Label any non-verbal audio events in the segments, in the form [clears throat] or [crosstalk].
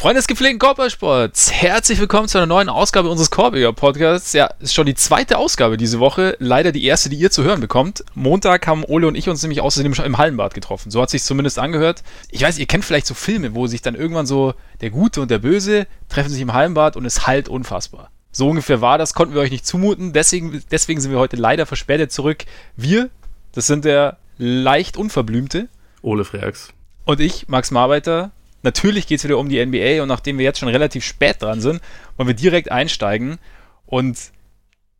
Freunde des gepflegten Korbballsports, herzlich willkommen zu einer neuen Ausgabe unseres Korbiger Podcasts. Ja, ist schon die zweite Ausgabe diese Woche, leider die erste, die ihr zu hören bekommt. Montag haben Ole und ich uns nämlich außerdem schon im Hallenbad getroffen. So hat sich zumindest angehört. Ich weiß, ihr kennt vielleicht so Filme, wo sich dann irgendwann so der Gute und der Böse treffen sich im Hallenbad und es halt unfassbar. So ungefähr war das, konnten wir euch nicht zumuten. Deswegen, deswegen sind wir heute leider verspätet zurück. Wir, das sind der leicht unverblümte Ole Freaks. Und ich, Max Marbeiter, Natürlich geht es wieder um die NBA und nachdem wir jetzt schon relativ spät dran sind, wollen wir direkt einsteigen. Und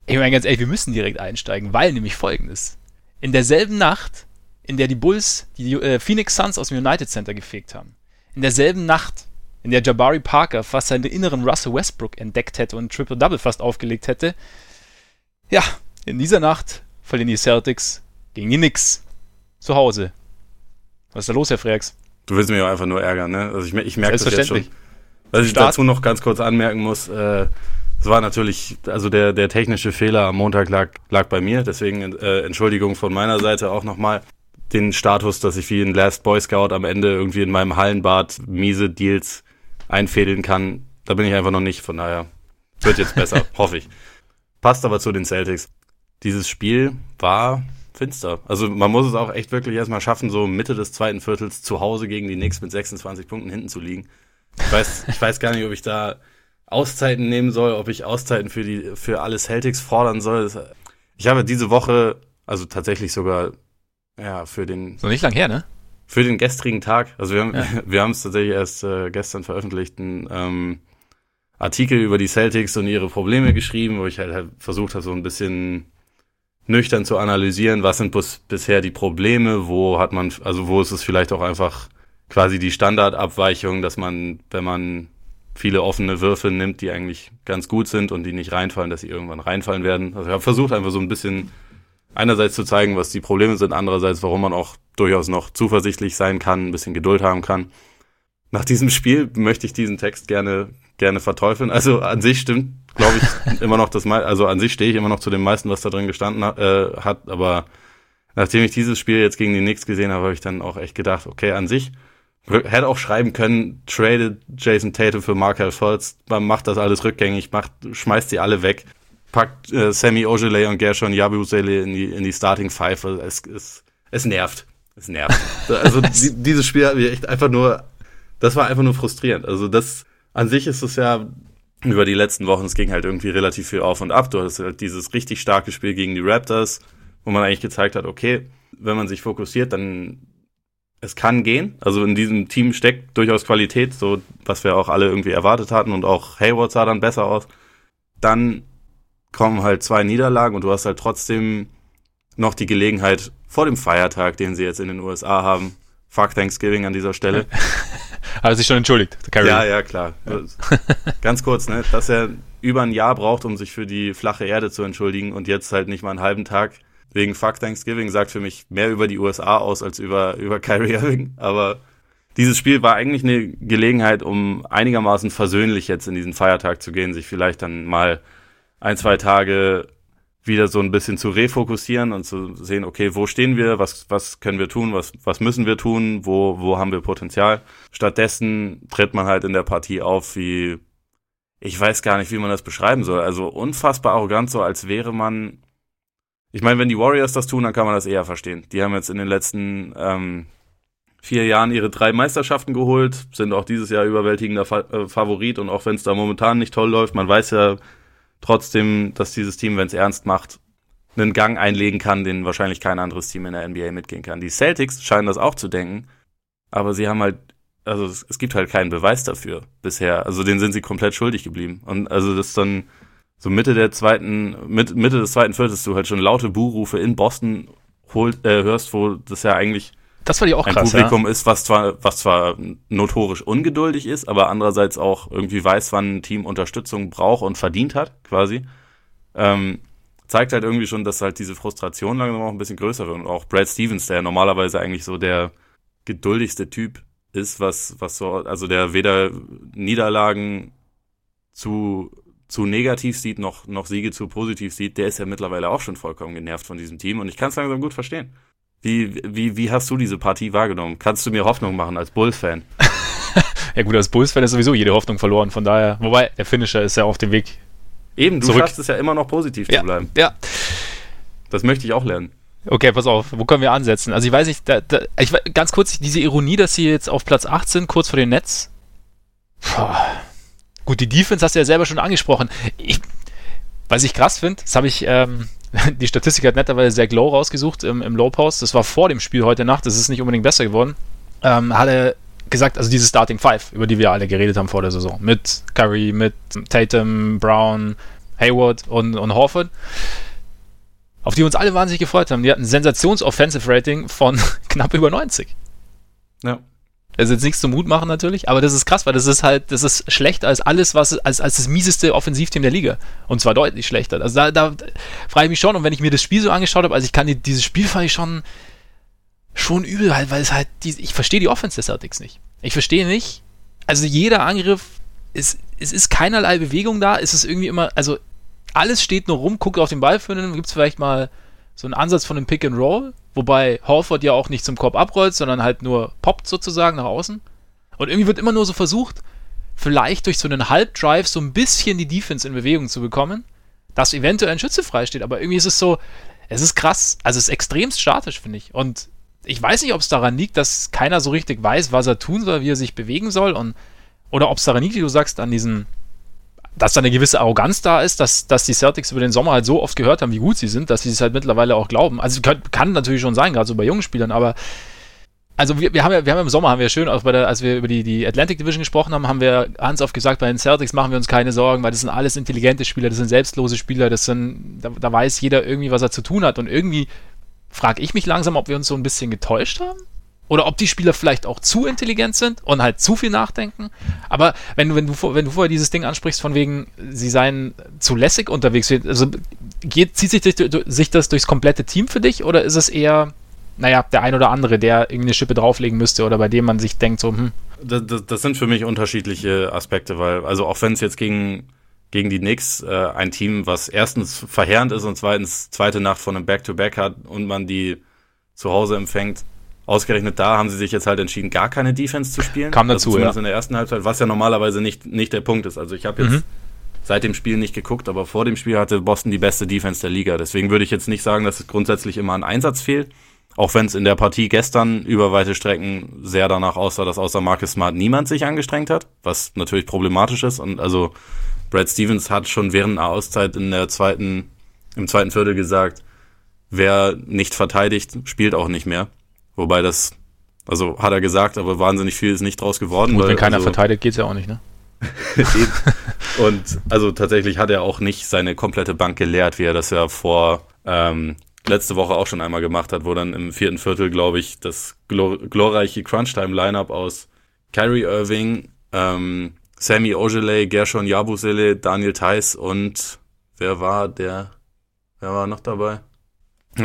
ich meine ganz ehrlich, wir müssen direkt einsteigen, weil nämlich folgendes. In derselben Nacht, in der die Bulls die äh, Phoenix Suns aus dem United Center gefegt haben, in derselben Nacht, in der Jabari Parker fast seinen inneren Russell Westbrook entdeckt hätte und Triple-Double fast aufgelegt hätte, ja, in dieser Nacht verlieren die Celtics gegen die Knicks zu Hause. Was ist da los, Herr Freaks? Du willst mich auch einfach nur ärgern, ne? Also ich, ich merke das jetzt schon. Was ich dazu noch ganz kurz anmerken muss, äh, es war natürlich, also der, der technische Fehler am Montag lag, lag bei mir, deswegen äh, Entschuldigung von meiner Seite auch nochmal. Den Status, dass ich wie ein Last Boy Scout am Ende irgendwie in meinem Hallenbad miese Deals einfädeln kann, da bin ich einfach noch nicht, von daher wird jetzt besser, [laughs] hoffe ich. Passt aber zu den Celtics. Dieses Spiel war finster. Also man muss es auch echt wirklich erstmal schaffen, so Mitte des zweiten Viertels zu Hause gegen die Knicks mit 26 Punkten hinten zu liegen. Ich weiß, [laughs] ich weiß gar nicht, ob ich da Auszeiten nehmen soll, ob ich Auszeiten für die für alle Celtics fordern soll. Ich habe diese Woche, also tatsächlich sogar ja für den so nicht lang her, ne? Für den gestrigen Tag, also wir haben ja. [laughs] wir haben es tatsächlich erst äh, gestern veröffentlicht, einen ähm, Artikel über die Celtics und ihre Probleme geschrieben, wo ich halt, halt versucht habe, so ein bisschen nüchtern zu analysieren, was sind bis, bisher die Probleme, wo hat man, also wo ist es vielleicht auch einfach quasi die Standardabweichung, dass man, wenn man viele offene Würfe nimmt, die eigentlich ganz gut sind und die nicht reinfallen, dass sie irgendwann reinfallen werden. Also ich habe versucht einfach so ein bisschen einerseits zu zeigen, was die Probleme sind, andererseits, warum man auch durchaus noch zuversichtlich sein kann, ein bisschen Geduld haben kann. Nach diesem Spiel möchte ich diesen Text gerne gerne verteufeln. Also an sich stimmt, glaube ich, [laughs] immer noch das meiste, also an sich stehe ich immer noch zu dem meisten, was da drin gestanden äh, hat, aber nachdem ich dieses Spiel jetzt gegen die Knicks gesehen habe, habe ich dann auch echt gedacht, okay, an sich hätte auch schreiben können, tradet Jason Tatum für Markel Fultz, man macht das alles rückgängig, macht, schmeißt sie alle weg, packt äh, Sammy Ogilvy und Gershon Yabusele in die, in die Starting Five. Also es, es, es nervt. Es nervt. [laughs] Also die, dieses Spiel hat mir echt einfach nur, das war einfach nur frustrierend. Also das, an sich ist es ja über die letzten Wochen, es ging halt irgendwie relativ viel auf und ab. Du hast halt dieses richtig starke Spiel gegen die Raptors, wo man eigentlich gezeigt hat, okay, wenn man sich fokussiert, dann es kann gehen. Also in diesem Team steckt durchaus Qualität, so was wir auch alle irgendwie erwartet hatten und auch Hayward sah dann besser aus. Dann kommen halt zwei Niederlagen und du hast halt trotzdem noch die Gelegenheit vor dem Feiertag, den sie jetzt in den USA haben. Fuck Thanksgiving an dieser Stelle. [laughs] Hat er sich schon entschuldigt, Kyrie. Ja, ja, klar. [laughs] Ganz kurz, ne, dass er über ein Jahr braucht, um sich für die flache Erde zu entschuldigen und jetzt halt nicht mal einen halben Tag wegen Fuck Thanksgiving sagt für mich mehr über die USA aus als über, über Kyrie Irving. Aber dieses Spiel war eigentlich eine Gelegenheit, um einigermaßen versöhnlich jetzt in diesen Feiertag zu gehen, sich vielleicht dann mal ein, zwei Tage wieder so ein bisschen zu refokussieren und zu sehen, okay, wo stehen wir, was, was können wir tun, was, was müssen wir tun, wo, wo haben wir Potenzial. Stattdessen tritt man halt in der Partie auf wie, ich weiß gar nicht, wie man das beschreiben soll, also unfassbar arrogant, so als wäre man, ich meine, wenn die Warriors das tun, dann kann man das eher verstehen. Die haben jetzt in den letzten ähm, vier Jahren ihre drei Meisterschaften geholt, sind auch dieses Jahr überwältigender Fa äh, Favorit und auch wenn es da momentan nicht toll läuft, man weiß ja, trotzdem, dass dieses Team, wenn es ernst macht, einen Gang einlegen kann, den wahrscheinlich kein anderes Team in der NBA mitgehen kann. Die Celtics scheinen das auch zu denken, aber sie haben halt, also es, es gibt halt keinen Beweis dafür bisher. Also den sind sie komplett schuldig geblieben. Und also das dann so Mitte der zweiten, Mitte, Mitte des zweiten Viertels du halt schon laute Buhrufe in Boston holt, äh, hörst, wo das ja eigentlich das war die auch ein krass, Publikum ja? ist, was zwar, was zwar notorisch ungeduldig ist, aber andererseits auch irgendwie weiß, wann ein Team Unterstützung braucht und verdient hat, quasi. Ähm, zeigt halt irgendwie schon, dass halt diese Frustration langsam auch ein bisschen größer wird. Und auch Brad Stevens, der normalerweise eigentlich so der geduldigste Typ ist, was, was so, also der weder Niederlagen zu, zu negativ sieht, noch, noch Siege zu positiv sieht, der ist ja mittlerweile auch schon vollkommen genervt von diesem Team. Und ich kann es langsam gut verstehen. Wie, wie, wie hast du diese Partie wahrgenommen? Kannst du mir Hoffnung machen als Bulls-Fan? [laughs] Ja gut, als Bulls-Fan ist sowieso jede Hoffnung verloren, von daher. Wobei, der Finisher ist ja auf dem Weg. Eben, du zurück. schaffst es ja immer noch positiv ja, zu bleiben. Ja. Das möchte ich auch lernen. Okay, pass auf, wo können wir ansetzen? Also ich weiß nicht, da, da, ich, ganz kurz, diese Ironie, dass sie jetzt auf Platz 8 sind, kurz vor den Netz. Puh. Gut, die Defense hast du ja selber schon angesprochen. Ich, was ich krass finde, das habe ich, ähm, [laughs] die Statistik hat netterweise sehr Glow rausgesucht im, im Low Post. Das war vor dem Spiel heute Nacht, das ist nicht unbedingt besser geworden. Ähm, hat gesagt, also diese Starting Five, über die wir alle geredet haben vor der Saison. Mit Curry, mit Tatum, Brown, Hayward und, und Horford auf die uns alle wahnsinnig gefreut haben. Die hatten ein Sensations-Offensive-Rating von [laughs] knapp über 90. Ja. Das ist jetzt nichts zum Mut machen natürlich, aber das ist krass, weil das ist halt, das ist schlechter als alles, was als, als das mieseste Offensivteam der Liga. Und zwar deutlich schlechter. Also da, da frage ich mich schon, und wenn ich mir das Spiel so angeschaut habe, also ich kann die, dieses Spiel fand ich schon, schon übel, halt, weil es halt, die, ich verstehe die Offense des Celtics nicht. Ich verstehe nicht, also jeder Angriff, ist, es ist keinerlei Bewegung da, es ist irgendwie immer, also alles steht nur rum, guckt auf den Ball für einen, gibt es vielleicht mal so einen Ansatz von einem Pick and Roll, wobei Horford ja auch nicht zum Korb abrollt, sondern halt nur poppt sozusagen nach außen. Und irgendwie wird immer nur so versucht, vielleicht durch so einen Halbdrive so ein bisschen die Defense in Bewegung zu bekommen, dass eventuell ein Schütze frei steht. Aber irgendwie ist es so, es ist krass, also es ist extremst statisch, finde ich. Und ich weiß nicht, ob es daran liegt, dass keiner so richtig weiß, was er tun soll, wie er sich bewegen soll und oder ob es daran liegt, wie du sagst, an diesen dass da eine gewisse Arroganz da ist, dass, dass die Celtics über den Sommer halt so oft gehört haben, wie gut sie sind, dass sie es halt mittlerweile auch glauben. Also kann, kann natürlich schon sein, gerade so bei jungen Spielern, aber also wir, wir, haben ja, wir haben im Sommer, haben wir schön, auch bei der, als wir über die, die Atlantic Division gesprochen haben, haben wir ganz oft gesagt, bei den Celtics machen wir uns keine Sorgen, weil das sind alles intelligente Spieler, das sind selbstlose Spieler, das sind, da, da weiß jeder irgendwie, was er zu tun hat. Und irgendwie frage ich mich langsam, ob wir uns so ein bisschen getäuscht haben. Oder ob die Spieler vielleicht auch zu intelligent sind und halt zu viel nachdenken. Aber wenn du, wenn du, wenn du vorher dieses Ding ansprichst, von wegen, sie seien zu lässig unterwegs, also geht, zieht sich, sich das durchs komplette Team für dich oder ist es eher, naja, der ein oder andere, der irgendwie eine Schippe drauflegen müsste oder bei dem man sich denkt, so, hm. Das, das, das sind für mich unterschiedliche Aspekte, weil, also auch wenn es jetzt gegen, gegen die Knicks äh, ein Team, was erstens verheerend ist und zweitens zweite Nacht von einem Back-to-Back -Back hat und man die zu Hause empfängt, Ausgerechnet da haben sie sich jetzt halt entschieden, gar keine Defense zu spielen. Kam dazu, also ja. in der ersten Halbzeit, was ja normalerweise nicht, nicht der Punkt ist. Also ich habe jetzt mhm. seit dem Spiel nicht geguckt, aber vor dem Spiel hatte Boston die beste Defense der Liga. Deswegen würde ich jetzt nicht sagen, dass es grundsätzlich immer an Einsatz fehlt. Auch wenn es in der Partie gestern über weite Strecken sehr danach aussah, dass außer Marcus Smart niemand sich angestrengt hat, was natürlich problematisch ist. Und also Brad Stevens hat schon während einer Auszeit in der zweiten, im zweiten Viertel gesagt, wer nicht verteidigt, spielt auch nicht mehr. Wobei das, also hat er gesagt, aber wahnsinnig viel ist nicht draus geworden. Gut, weil, wenn keiner also, verteidigt, geht's ja auch nicht, ne? [laughs] und also tatsächlich hat er auch nicht seine komplette Bank geleert, wie er das ja vor ähm, letzte Woche auch schon einmal gemacht hat, wo dann im vierten Viertel, glaube ich, das glor glorreiche Crunchtime-Lineup aus Kyrie Irving, ähm, Sammy Ogiley, Gershon Yabusele, Daniel Theiss und wer war der? Wer war noch dabei?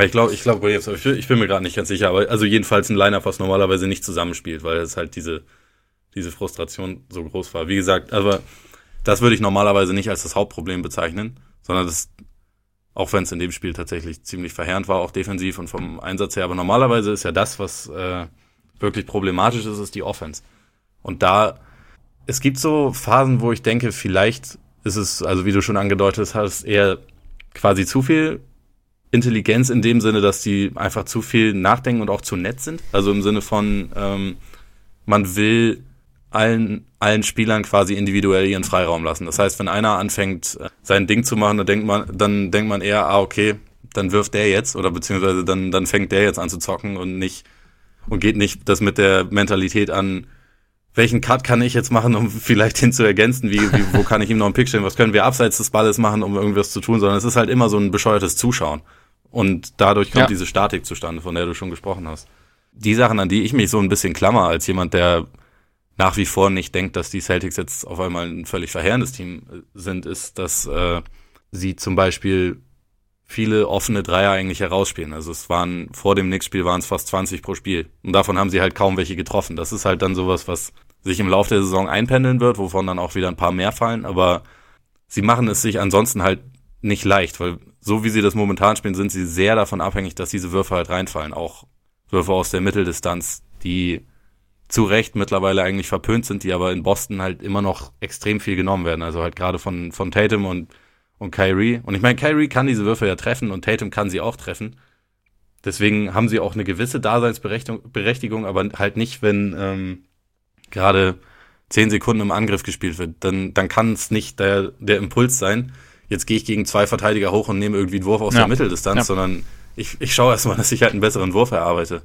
Ich glaube, ich glaube, ich bin mir gerade nicht ganz sicher, aber also jedenfalls ein Line-Up, was normalerweise nicht zusammenspielt, weil es halt diese, diese Frustration so groß war. Wie gesagt, aber das würde ich normalerweise nicht als das Hauptproblem bezeichnen, sondern das, auch wenn es in dem Spiel tatsächlich ziemlich verheerend war, auch defensiv und vom Einsatz her, aber normalerweise ist ja das, was äh, wirklich problematisch ist, ist die Offense. Und da, es gibt so Phasen, wo ich denke, vielleicht ist es, also wie du schon angedeutet hast, eher quasi zu viel Intelligenz in dem Sinne, dass die einfach zu viel nachdenken und auch zu nett sind. Also im Sinne von, ähm, man will allen, allen Spielern quasi individuell ihren Freiraum lassen. Das heißt, wenn einer anfängt, äh, sein Ding zu machen, dann denkt man, dann denkt man eher, ah, okay, dann wirft der jetzt oder beziehungsweise dann, dann fängt der jetzt an zu zocken und nicht, und geht nicht das mit der Mentalität an, welchen Cut kann ich jetzt machen, um [laughs] vielleicht hin zu ergänzen, wie, wie wo kann ich ihm noch einen Pick stellen, was können wir abseits des Balles machen, um irgendwas zu tun, sondern es ist halt immer so ein bescheuertes Zuschauen. Und dadurch kommt ja. diese Statik zustande, von der du schon gesprochen hast. Die Sachen, an die ich mich so ein bisschen klammer, als jemand, der nach wie vor nicht denkt, dass die Celtics jetzt auf einmal ein völlig verheerendes Team äh, sind, ist, dass äh, sie zum Beispiel viele offene Dreier eigentlich herausspielen. Also es waren vor dem Knicks-Spiel waren es fast 20 pro Spiel. Und davon haben sie halt kaum welche getroffen. Das ist halt dann sowas, was sich im Laufe der Saison einpendeln wird, wovon dann auch wieder ein paar mehr fallen. Aber sie machen es sich ansonsten halt nicht leicht, weil so wie sie das momentan spielen, sind sie sehr davon abhängig, dass diese Würfe halt reinfallen. Auch Würfe aus der Mitteldistanz, die zu Recht mittlerweile eigentlich verpönt sind, die aber in Boston halt immer noch extrem viel genommen werden. Also halt gerade von, von Tatum und, und Kyrie. Und ich meine, Kyrie kann diese Würfe ja treffen und Tatum kann sie auch treffen. Deswegen haben sie auch eine gewisse Daseinsberechtigung, aber halt nicht, wenn ähm, gerade zehn Sekunden im Angriff gespielt wird. Dann, dann kann es nicht der, der Impuls sein, jetzt gehe ich gegen zwei Verteidiger hoch und nehme irgendwie einen Wurf aus ja. der Mitteldistanz, ja. sondern ich, ich schaue erstmal, [laughs] dass ich halt einen besseren Wurf erarbeite.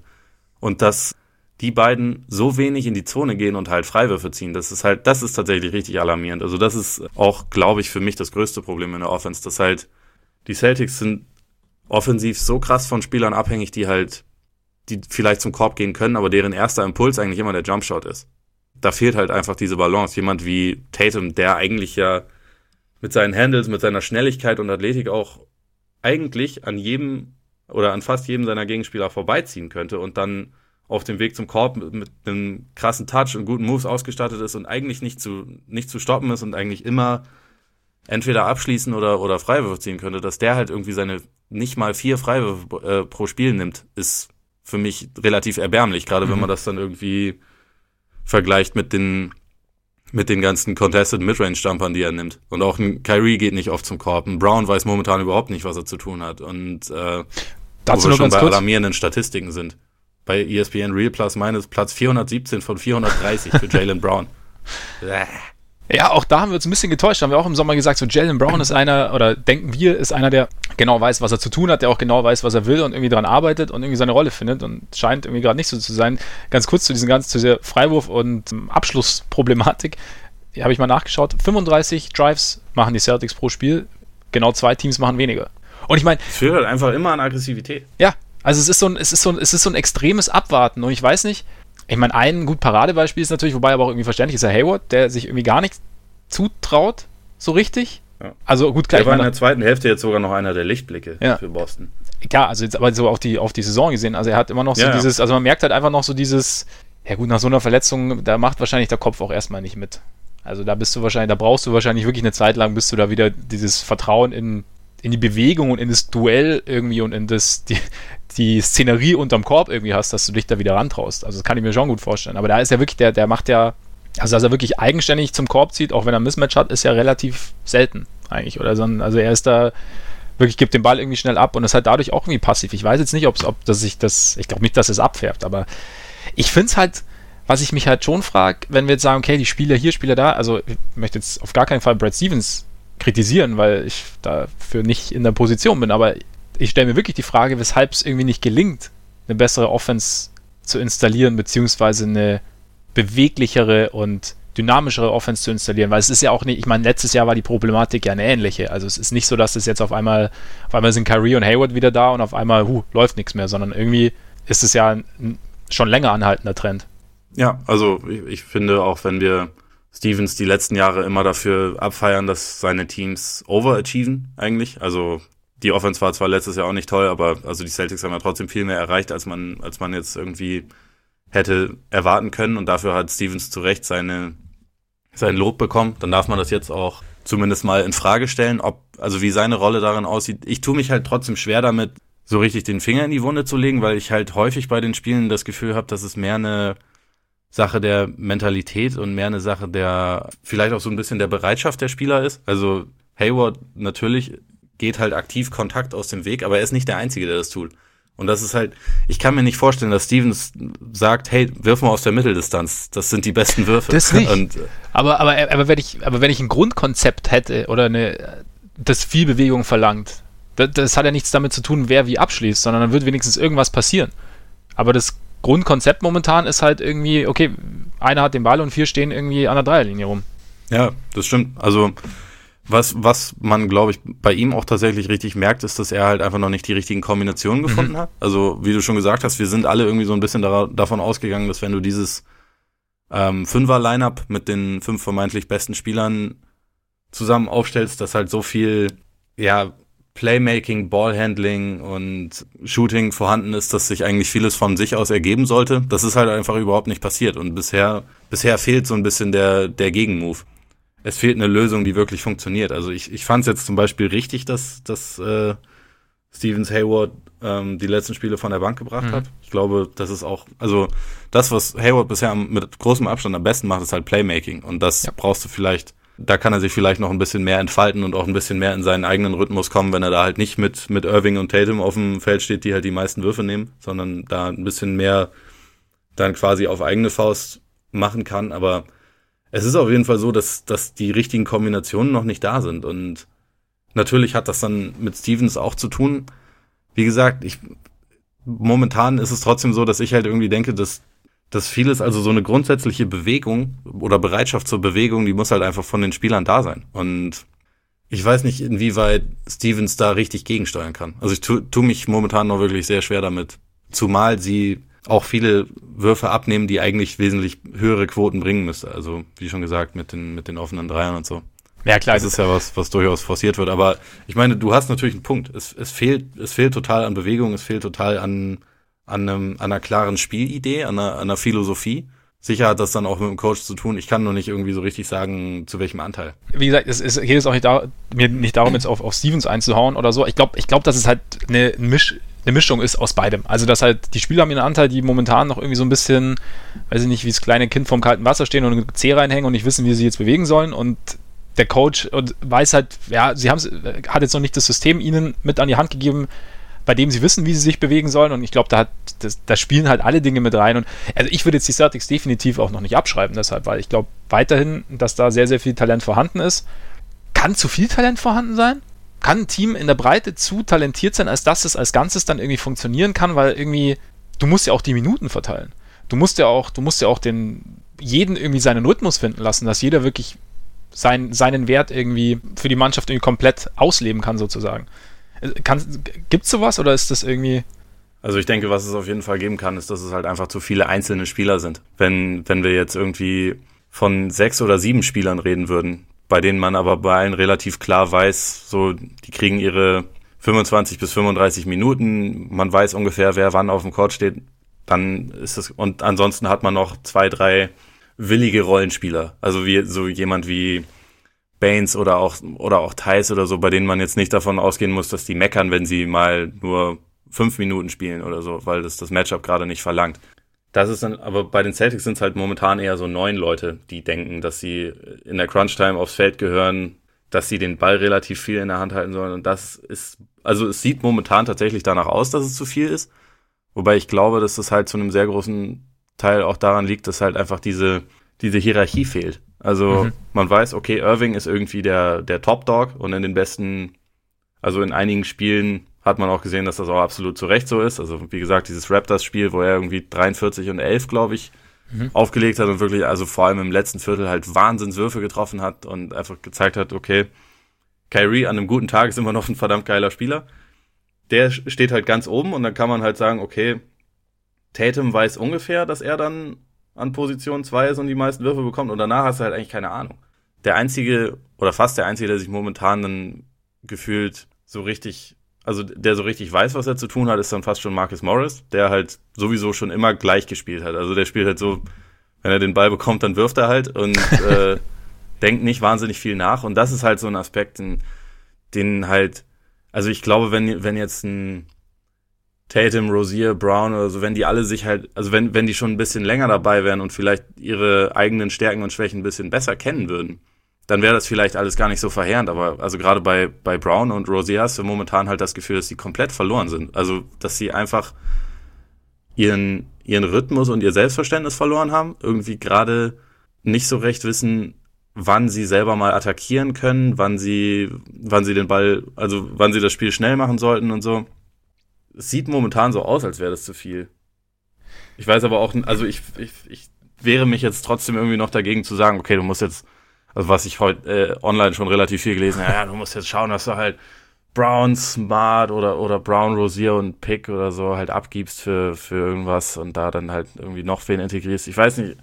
Und dass die beiden so wenig in die Zone gehen und halt Freiwürfe ziehen, das ist halt, das ist tatsächlich richtig alarmierend. Also das ist auch, glaube ich, für mich das größte Problem in der Offense, dass halt die Celtics sind offensiv so krass von Spielern abhängig, die halt, die vielleicht zum Korb gehen können, aber deren erster Impuls eigentlich immer der Jumpshot ist. Da fehlt halt einfach diese Balance. Jemand wie Tatum, der eigentlich ja mit seinen Handles, mit seiner Schnelligkeit und Athletik auch eigentlich an jedem oder an fast jedem seiner Gegenspieler vorbeiziehen könnte und dann auf dem Weg zum Korb mit, mit einem krassen Touch und guten Moves ausgestattet ist und eigentlich nicht zu, nicht zu stoppen ist und eigentlich immer entweder abschließen oder, oder Freiwürfe ziehen könnte, dass der halt irgendwie seine nicht mal vier Freiwürfe äh, pro Spiel nimmt, ist für mich relativ erbärmlich, gerade mhm. wenn man das dann irgendwie vergleicht mit den mit den ganzen Contested Midrange-Jumpern, die er nimmt. Und auch ein Kyrie geht nicht oft zum Korb. Ein Brown weiß momentan überhaupt nicht, was er zu tun hat. Und äh, Dazu wo wir schon bei kurz. alarmierenden Statistiken sind. Bei ESPN Real Plus meines Platz 417 von 430 für Jalen Brown. [laughs] Ja, auch da haben wir uns ein bisschen getäuscht. Haben wir auch im Sommer gesagt, so Jalen Brown ist einer, oder denken wir, ist einer, der genau weiß, was er zu tun hat, der auch genau weiß, was er will und irgendwie daran arbeitet und irgendwie seine Rolle findet und scheint irgendwie gerade nicht so zu sein. Ganz kurz zu diesem ganzen, zu dieser Freiwurf- und ähm, Abschlussproblematik. Hier habe ich mal nachgeschaut. 35 Drives machen die Celtics pro Spiel. Genau zwei Teams machen weniger. Und ich meine. Es führt halt einfach immer an Aggressivität. Ja, also es ist so ein, es ist so ein, es ist so ein extremes Abwarten. Und ich weiß nicht, ich meine, ein gut Paradebeispiel ist natürlich, wobei aber auch irgendwie verständlich ist, der Hayward, der sich irgendwie gar nicht zutraut, so richtig. Ja. Also gut, klar. Der war in der zweiten Hälfte jetzt sogar noch einer der Lichtblicke ja. für Boston. Ja, also jetzt aber so auf die, auf die Saison gesehen. Also er hat immer noch so ja, dieses, also man merkt halt einfach noch so dieses, ja gut, nach so einer Verletzung, da macht wahrscheinlich der Kopf auch erstmal nicht mit. Also da bist du wahrscheinlich, da brauchst du wahrscheinlich wirklich eine Zeit lang, bis du da wieder dieses Vertrauen in, in die Bewegung und in das Duell irgendwie und in das, die, die Szenerie unterm Korb irgendwie hast, dass du dich da wieder rantraust. Also das kann ich mir schon gut vorstellen. Aber da ist ja wirklich, der, der macht ja, also dass er wirklich eigenständig zum Korb zieht, auch wenn er ein Mismatch hat, ist ja relativ selten eigentlich. Oder so also er ist da wirklich, gibt den Ball irgendwie schnell ab und ist halt dadurch auch irgendwie passiv. Ich weiß jetzt nicht, ob's, ob das sich das, ich glaube nicht, dass es abfärbt, aber ich finde es halt, was ich mich halt schon frage, wenn wir jetzt sagen, okay, die Spieler hier, Spieler da, also ich möchte jetzt auf gar keinen Fall Brad Stevens kritisieren, weil ich dafür nicht in der Position bin, aber ich stelle mir wirklich die Frage, weshalb es irgendwie nicht gelingt, eine bessere Offense zu installieren, beziehungsweise eine beweglichere und dynamischere Offense zu installieren, weil es ist ja auch nicht, ich meine, letztes Jahr war die Problematik ja eine ähnliche. Also es ist nicht so, dass es jetzt auf einmal, auf einmal sind Kyrie und Hayward wieder da und auf einmal, huh, läuft nichts mehr, sondern irgendwie ist es ja ein schon länger anhaltender Trend. Ja, also ich, ich finde auch, wenn wir Stevens die letzten Jahre immer dafür abfeiern, dass seine Teams overachieven eigentlich. Also die Offense war zwar letztes Jahr auch nicht toll, aber also die Celtics haben ja trotzdem viel mehr erreicht, als man, als man jetzt irgendwie hätte erwarten können. Und dafür hat Stevens zu Recht seine, sein Lob bekommen. Dann darf man das jetzt auch zumindest mal in Frage stellen, ob, also wie seine Rolle darin aussieht. Ich tue mich halt trotzdem schwer damit, so richtig den Finger in die Wunde zu legen, weil ich halt häufig bei den Spielen das Gefühl habe, dass es mehr eine Sache der Mentalität und mehr eine Sache der, vielleicht auch so ein bisschen der Bereitschaft der Spieler ist. Also Hayward natürlich geht halt aktiv Kontakt aus dem Weg, aber er ist nicht der Einzige, der das tut. Und das ist halt, ich kann mir nicht vorstellen, dass Stevens sagt, hey, wirf mal aus der Mitteldistanz. Das sind die besten Würfe. Das nicht. [laughs] Und, äh, aber, aber, aber, wenn ich, aber wenn ich ein Grundkonzept hätte oder eine, das viel Bewegung verlangt, das, das hat ja nichts damit zu tun, wer wie abschließt, sondern dann wird wenigstens irgendwas passieren. Aber das Grundkonzept momentan ist halt irgendwie, okay, einer hat den Ball und vier stehen irgendwie an der Dreierlinie rum. Ja, das stimmt. Also, was, was man, glaube ich, bei ihm auch tatsächlich richtig merkt, ist, dass er halt einfach noch nicht die richtigen Kombinationen gefunden mhm. hat. Also, wie du schon gesagt hast, wir sind alle irgendwie so ein bisschen da, davon ausgegangen, dass wenn du dieses ähm, Fünfer-Line-Up mit den fünf vermeintlich besten Spielern zusammen aufstellst, dass halt so viel, ja, Playmaking, Ballhandling und Shooting vorhanden ist, dass sich eigentlich vieles von sich aus ergeben sollte. Das ist halt einfach überhaupt nicht passiert. Und bisher, bisher fehlt so ein bisschen der, der Gegenmove es fehlt eine Lösung, die wirklich funktioniert. Also ich, ich fand es jetzt zum Beispiel richtig, dass, dass äh, Stevens Hayward ähm, die letzten Spiele von der Bank gebracht mhm. hat. Ich glaube, das ist auch, also das, was Hayward bisher mit großem Abstand am besten macht, ist halt Playmaking. Und das ja. brauchst du vielleicht, da kann er sich vielleicht noch ein bisschen mehr entfalten und auch ein bisschen mehr in seinen eigenen Rhythmus kommen, wenn er da halt nicht mit, mit Irving und Tatum auf dem Feld steht, die halt die meisten Würfe nehmen, sondern da ein bisschen mehr dann quasi auf eigene Faust machen kann. Aber es ist auf jeden Fall so, dass, dass die richtigen Kombinationen noch nicht da sind. Und natürlich hat das dann mit Stevens auch zu tun. Wie gesagt, ich, momentan ist es trotzdem so, dass ich halt irgendwie denke, dass, dass vieles, also so eine grundsätzliche Bewegung oder Bereitschaft zur Bewegung, die muss halt einfach von den Spielern da sein. Und ich weiß nicht, inwieweit Stevens da richtig gegensteuern kann. Also ich tue tu mich momentan noch wirklich sehr schwer damit. Zumal sie auch viele Würfe abnehmen, die eigentlich wesentlich höhere Quoten bringen müsste. Also, wie schon gesagt, mit den, mit den offenen Dreiern und so. Ja, klar. Das ist ja was, was durchaus forciert wird. Aber ich meine, du hast natürlich einen Punkt. Es, es fehlt, es fehlt total an Bewegung, es fehlt total an, an, einem, an einer klaren Spielidee, an einer, an einer Philosophie. Sicher hat das dann auch mit dem Coach zu tun. Ich kann nur nicht irgendwie so richtig sagen, zu welchem Anteil. Wie gesagt, es, es geht jetzt auch nicht da, mir nicht darum, jetzt auf, auf Stevens einzuhauen oder so. Ich glaube, ich glaube, dass es halt eine Misch, eine Mischung ist aus beidem. Also, dass halt die Spieler haben ihren Anteil, die momentan noch irgendwie so ein bisschen, weiß ich nicht, wie das kleine Kind vorm kalten Wasser stehen und einen Zeh reinhängen und nicht wissen, wie sie jetzt bewegen sollen. Und der Coach weiß halt, ja, sie haben hat jetzt noch nicht das System ihnen mit an die Hand gegeben, bei dem sie wissen, wie sie sich bewegen sollen. Und ich glaube, da, hat, das, da spielen halt alle Dinge mit rein. Und also ich würde jetzt die Celtics definitiv auch noch nicht abschreiben, deshalb, weil ich glaube weiterhin, dass da sehr, sehr viel Talent vorhanden ist. Kann zu viel Talent vorhanden sein? Kann ein Team in der Breite zu talentiert sein, als dass es als Ganzes dann irgendwie funktionieren kann, weil irgendwie, du musst ja auch die Minuten verteilen. Du musst ja auch, du musst ja auch den, jeden irgendwie seinen Rhythmus finden lassen, dass jeder wirklich sein, seinen Wert irgendwie für die Mannschaft irgendwie komplett ausleben kann, sozusagen. Gibt es sowas oder ist das irgendwie. Also ich denke, was es auf jeden Fall geben kann, ist, dass es halt einfach zu viele einzelne Spieler sind. Wenn, wenn wir jetzt irgendwie von sechs oder sieben Spielern reden würden, bei denen man aber bei allen relativ klar weiß, so, die kriegen ihre 25 bis 35 Minuten, man weiß ungefähr, wer wann auf dem Court steht, dann ist es, und ansonsten hat man noch zwei, drei willige Rollenspieler. Also wie, so jemand wie Baines oder auch, oder auch Thais oder so, bei denen man jetzt nicht davon ausgehen muss, dass die meckern, wenn sie mal nur fünf Minuten spielen oder so, weil das das Matchup gerade nicht verlangt. Das ist dann, aber bei den Celtics sind es halt momentan eher so neun Leute, die denken, dass sie in der Crunch-Time aufs Feld gehören, dass sie den Ball relativ viel in der Hand halten sollen. Und das ist, also es sieht momentan tatsächlich danach aus, dass es zu viel ist. Wobei ich glaube, dass das halt zu einem sehr großen Teil auch daran liegt, dass halt einfach diese, diese Hierarchie fehlt. Also mhm. man weiß, okay, Irving ist irgendwie der, der Top-Dog und in den besten, also in einigen Spielen hat man auch gesehen, dass das auch absolut zu Recht so ist. Also wie gesagt, dieses Raptors-Spiel, wo er irgendwie 43 und 11, glaube ich, mhm. aufgelegt hat und wirklich, also vor allem im letzten Viertel halt Wahnsinnswürfe getroffen hat und einfach gezeigt hat, okay, Kyrie an einem guten Tag ist immer noch ein verdammt geiler Spieler. Der steht halt ganz oben und dann kann man halt sagen, okay, Tatum weiß ungefähr, dass er dann an Position 2 ist und die meisten Würfe bekommt und danach hast du halt eigentlich keine Ahnung. Der einzige oder fast der einzige, der sich momentan dann gefühlt so richtig also der so richtig weiß, was er zu tun hat, ist dann fast schon Marcus Morris, der halt sowieso schon immer gleich gespielt hat. Also der spielt halt so, wenn er den Ball bekommt, dann wirft er halt und [laughs] äh, denkt nicht wahnsinnig viel nach. Und das ist halt so ein Aspekt, den, den halt, also ich glaube, wenn, wenn jetzt ein Tatum, Rosier, Brown oder so, wenn die alle sich halt, also wenn, wenn die schon ein bisschen länger dabei wären und vielleicht ihre eigenen Stärken und Schwächen ein bisschen besser kennen würden, dann wäre das vielleicht alles gar nicht so verheerend. Aber also gerade bei, bei Brown und Rosier hast du momentan halt das Gefühl, dass sie komplett verloren sind. Also, dass sie einfach ihren, ihren Rhythmus und ihr Selbstverständnis verloren haben. Irgendwie gerade nicht so recht wissen, wann sie selber mal attackieren können, wann sie, wann sie den Ball, also wann sie das Spiel schnell machen sollten und so. Es sieht momentan so aus, als wäre das zu viel. Ich weiß aber auch, also ich, ich, ich wehre mich jetzt trotzdem irgendwie noch dagegen zu sagen, okay, du musst jetzt also was ich heute äh, online schon relativ viel gelesen habe, ja, du musst jetzt schauen, dass du halt Brown Smart oder, oder Brown Rosier und Pick oder so halt abgibst für, für irgendwas und da dann halt irgendwie noch wen integrierst. Ich weiß nicht,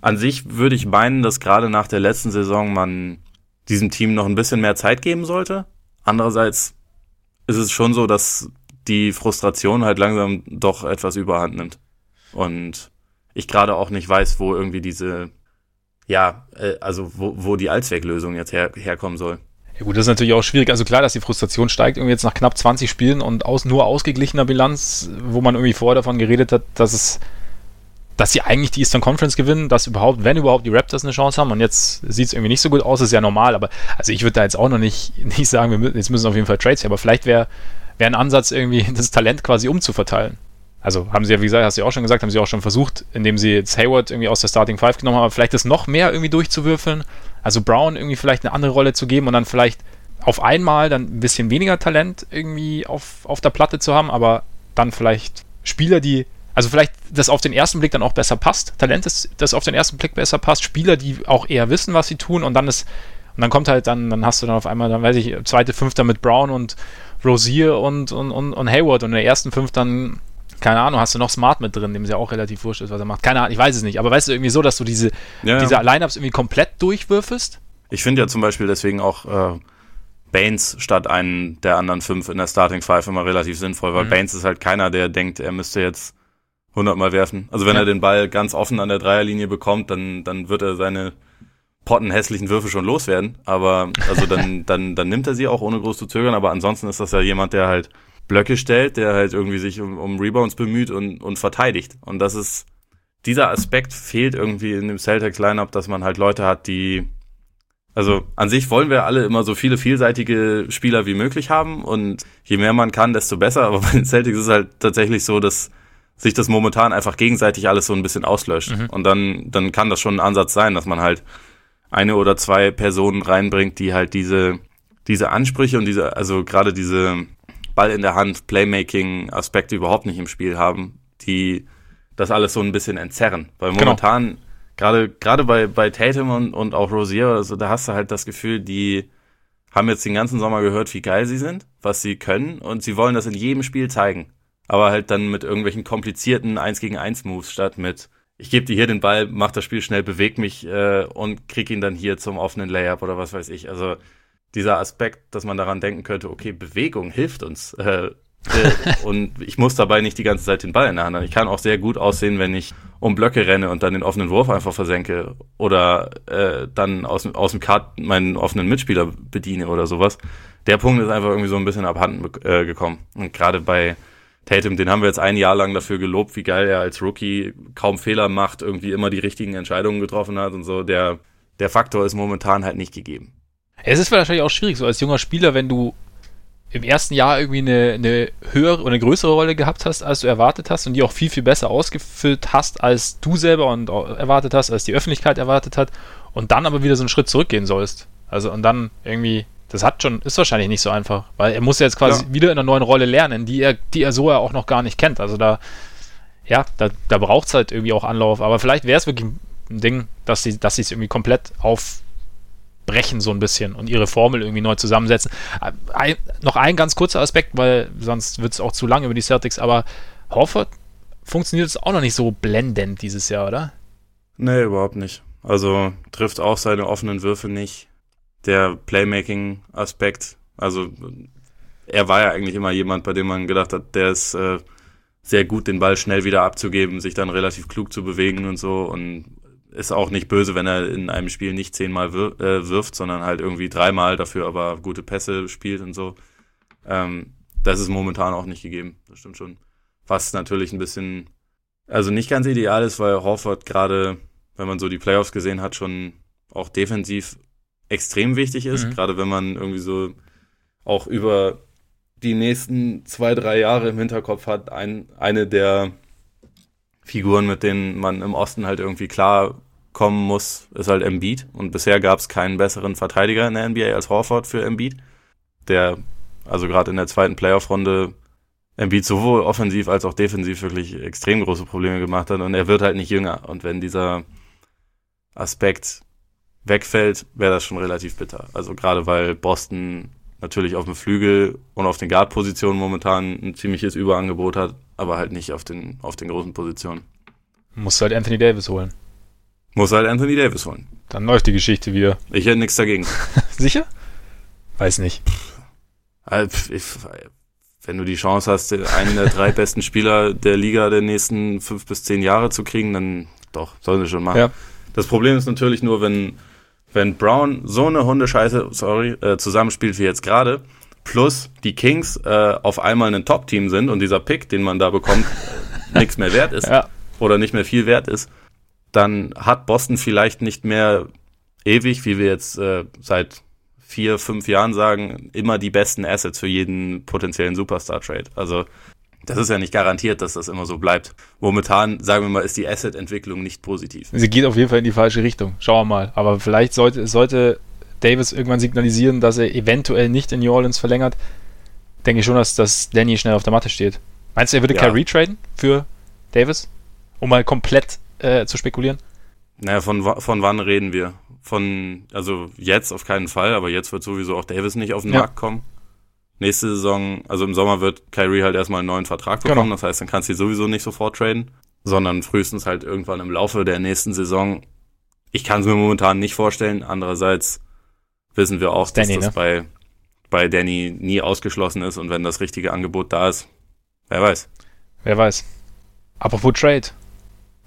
an sich würde ich meinen, dass gerade nach der letzten Saison man diesem Team noch ein bisschen mehr Zeit geben sollte. Andererseits ist es schon so, dass die Frustration halt langsam doch etwas überhand nimmt. Und ich gerade auch nicht weiß, wo irgendwie diese ja, äh, also wo, wo die Allzwecklösung jetzt her, herkommen soll. Ja gut, das ist natürlich auch schwierig. Also klar, dass die Frustration steigt, irgendwie jetzt nach knapp 20 Spielen und aus nur ausgeglichener Bilanz, wo man irgendwie vorher davon geredet hat, dass es, dass sie eigentlich die Eastern Conference gewinnen, dass überhaupt, wenn überhaupt die Raptors eine Chance haben und jetzt sieht es irgendwie nicht so gut aus, ist ja normal, aber also ich würde da jetzt auch noch nicht, [laughs] nicht sagen, wir müssen, jetzt müssen auf jeden Fall Trades her, aber vielleicht wäre wär ein Ansatz irgendwie das Talent quasi umzuverteilen. Also haben sie ja, wie gesagt, hast du ja auch schon gesagt, haben sie auch schon versucht, indem sie jetzt Hayward irgendwie aus der Starting Five genommen haben, vielleicht das noch mehr irgendwie durchzuwürfeln. Also Brown irgendwie vielleicht eine andere Rolle zu geben und dann vielleicht auf einmal dann ein bisschen weniger Talent irgendwie auf, auf der Platte zu haben, aber dann vielleicht Spieler, die, also vielleicht das auf den ersten Blick dann auch besser passt. Talent ist, das auf den ersten Blick besser passt. Spieler, die auch eher wissen, was sie tun und dann ist, und dann kommt halt dann, dann hast du dann auf einmal, dann weiß ich, zweite, fünfter mit Brown und Rosier und, und, und, und Hayward und in der ersten fünf dann keine Ahnung, hast du noch Smart mit drin, dem es ja auch relativ wurscht ist, was er macht. Keine Ahnung, ich weiß es nicht. Aber weißt du, irgendwie so, dass du diese, ja, diese ja. Lineups irgendwie komplett durchwürfelst? Ich finde ja zum Beispiel deswegen auch äh, Baines statt einen der anderen fünf in der Starting Five immer relativ sinnvoll, weil mhm. Baines ist halt keiner, der denkt, er müsste jetzt 100 Mal werfen. Also wenn ja. er den Ball ganz offen an der Dreierlinie bekommt, dann, dann wird er seine pottenhässlichen Würfe schon loswerden. Aber also dann, [laughs] dann, dann nimmt er sie auch ohne groß zu zögern. Aber ansonsten ist das ja jemand, der halt Blöcke stellt, der halt irgendwie sich um, um Rebounds bemüht und, und verteidigt. Und das ist, dieser Aspekt fehlt irgendwie in dem Celtics-Lineup, dass man halt Leute hat, die, also an sich wollen wir alle immer so viele vielseitige Spieler wie möglich haben und je mehr man kann, desto besser. Aber bei den Celtics ist es halt tatsächlich so, dass sich das momentan einfach gegenseitig alles so ein bisschen auslöscht. Mhm. Und dann, dann kann das schon ein Ansatz sein, dass man halt eine oder zwei Personen reinbringt, die halt diese, diese Ansprüche und diese, also gerade diese Ball in der Hand, Playmaking-Aspekte überhaupt nicht im Spiel haben, die das alles so ein bisschen entzerren. Weil genau. momentan, genau. gerade gerade bei, bei Tatum und, und auch Rosier, also da hast du halt das Gefühl, die haben jetzt den ganzen Sommer gehört, wie geil sie sind, was sie können und sie wollen das in jedem Spiel zeigen. Aber halt dann mit irgendwelchen komplizierten 1 gegen 1 Moves statt mit ich gebe dir hier den Ball, mach das Spiel schnell, beweg mich äh, und krieg ihn dann hier zum offenen Layup oder was weiß ich. Also dieser Aspekt, dass man daran denken könnte, okay, Bewegung hilft uns. Äh, äh, [laughs] und ich muss dabei nicht die ganze Zeit den Ball in der Hand haben. Ich kann auch sehr gut aussehen, wenn ich um Blöcke renne und dann den offenen Wurf einfach versenke oder äh, dann aus, aus dem Kart meinen offenen Mitspieler bediene oder sowas. Der Punkt ist einfach irgendwie so ein bisschen abhanden äh, gekommen. Und gerade bei Tatum, den haben wir jetzt ein Jahr lang dafür gelobt, wie geil er als Rookie kaum Fehler macht, irgendwie immer die richtigen Entscheidungen getroffen hat und so. Der, der Faktor ist momentan halt nicht gegeben. Es ist wahrscheinlich auch schwierig, so als junger Spieler, wenn du im ersten Jahr irgendwie eine, eine höhere oder eine größere Rolle gehabt hast, als du erwartet hast und die auch viel, viel besser ausgefüllt hast, als du selber und erwartet hast, als die Öffentlichkeit erwartet hat und dann aber wieder so einen Schritt zurückgehen sollst. Also und dann irgendwie, das hat schon, ist wahrscheinlich nicht so einfach, weil er muss ja jetzt quasi ja. wieder in einer neuen Rolle lernen, die er, die er so ja auch noch gar nicht kennt. Also da, ja, da, da braucht es halt irgendwie auch Anlauf. Aber vielleicht wäre es wirklich ein Ding, dass sie, dass sie es irgendwie komplett auf brechen so ein bisschen und ihre Formel irgendwie neu zusammensetzen. Ein, noch ein ganz kurzer Aspekt, weil sonst wird es auch zu lang über die Celtics, aber Horford funktioniert es auch noch nicht so blendend dieses Jahr, oder? Nee, überhaupt nicht. Also trifft auch seine offenen Würfe nicht. Der Playmaking-Aspekt, also er war ja eigentlich immer jemand, bei dem man gedacht hat, der ist äh, sehr gut, den Ball schnell wieder abzugeben, sich dann relativ klug zu bewegen und so. Und ist auch nicht böse, wenn er in einem Spiel nicht zehnmal wir, äh, wirft, sondern halt irgendwie dreimal dafür aber gute Pässe spielt und so. Ähm, das ist momentan auch nicht gegeben. Das stimmt schon. Was natürlich ein bisschen, also nicht ganz ideal ist, weil Horford gerade, wenn man so die Playoffs gesehen hat, schon auch defensiv extrem wichtig ist. Mhm. Gerade wenn man irgendwie so auch über die nächsten zwei, drei Jahre im Hinterkopf hat, ein, eine der Figuren, mit denen man im Osten halt irgendwie klar kommen muss, ist halt Embiid. Und bisher gab es keinen besseren Verteidiger in der NBA als Horford für Embiid, der also gerade in der zweiten Playoff-Runde Embiid sowohl offensiv als auch defensiv wirklich extrem große Probleme gemacht hat. Und er wird halt nicht jünger. Und wenn dieser Aspekt wegfällt, wäre das schon relativ bitter. Also gerade weil Boston natürlich auf dem Flügel und auf den Guard-Positionen momentan ein ziemliches Überangebot hat, aber halt nicht auf den, auf den großen Positionen. Muss halt Anthony Davis holen. Muss halt Anthony Davis holen. Dann läuft die Geschichte wieder. Ich hätte nichts dagegen. [laughs] Sicher? Weiß nicht. wenn du die Chance hast, einen der drei besten Spieler der Liga der nächsten fünf bis zehn Jahre zu kriegen, dann doch, sollen sie schon machen. Ja. Das Problem ist natürlich nur, wenn, wenn Brown so eine Hundescheiße, sorry, äh, zusammenspielt wie jetzt gerade, plus die Kings äh, auf einmal ein Top-Team sind und dieser Pick, den man da bekommt, [laughs] nichts mehr wert ist Ja. oder nicht mehr viel wert ist, dann hat Boston vielleicht nicht mehr ewig, wie wir jetzt äh, seit vier, fünf Jahren sagen, immer die besten Assets für jeden potenziellen Superstar-Trade. Also das ist ja nicht garantiert, dass das immer so bleibt. Momentan, sagen wir mal, ist die Asset-Entwicklung nicht positiv. Sie geht auf jeden Fall in die falsche Richtung. Schauen wir mal. Aber vielleicht sollte, sollte Davis irgendwann signalisieren, dass er eventuell nicht in New Orleans verlängert. Denke ich schon, dass, dass Danny schnell auf der Matte steht. Meinst du, er würde Ja. Kyrie traden für Davis? Um mal komplett äh, zu spekulieren? Naja, von, von wann reden wir? Von, also jetzt auf keinen Fall, aber jetzt wird sowieso auch Davis nicht auf den Ja. Markt kommen. Nächste Saison, also im Sommer wird Kyrie halt erstmal einen neuen Vertrag bekommen, Genau. das heißt, dann kannst du sowieso nicht sofort traden, sondern frühestens halt irgendwann im Laufe der nächsten Saison. Ich kann es mir momentan nicht vorstellen, andererseits wissen wir auch, Danny, dass das ne? bei, bei Danny nie ausgeschlossen ist und wenn das richtige Angebot da ist, wer weiß. Wer weiß. Apropos Trade.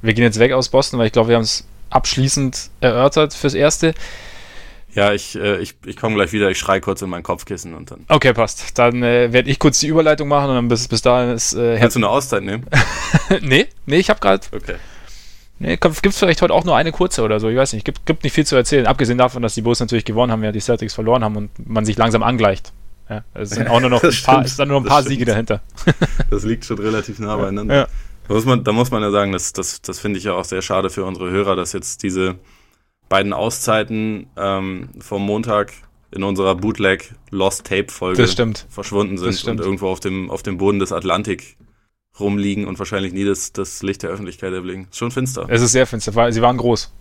Wir gehen jetzt weg aus Boston, weil ich glaube, wir haben es abschließend erörtert fürs Erste. Ja, ich, äh, ich, ich komme gleich wieder, ich schrei kurz in mein Kopfkissen und dann. Okay, passt. Dann äh, werde ich kurz die Überleitung machen und dann bis, bis dahin ist äh, Kannst du eine Auszeit nehmen? [laughs] nee, nee, ich habe gerade Okay. Nee, gibt es vielleicht heute auch nur eine kurze oder so, ich weiß nicht. Gibt, gibt nicht viel zu erzählen. Abgesehen davon, dass die Bulls natürlich gewonnen haben, ja die Celtics verloren haben und man sich langsam angleicht. Ja, es sind auch nur noch [laughs] ein paar, stimmt, es sind nur noch ein paar stimmt. Siege dahinter. Das liegt schon relativ nah beieinander. Ja. Da, muss man, da muss man ja sagen, das, das, das finde ich ja auch sehr schade für unsere Hörer, dass jetzt diese beiden Auszeiten ähm, vom Montag in unserer Bootleg Lost Tape Folge verschwunden sind und irgendwo auf dem, auf dem Boden des Atlantik rumliegen und wahrscheinlich nie das, das Licht der Öffentlichkeit erblicken. Ist schon finster. Es ist sehr finster, weil sie waren groß.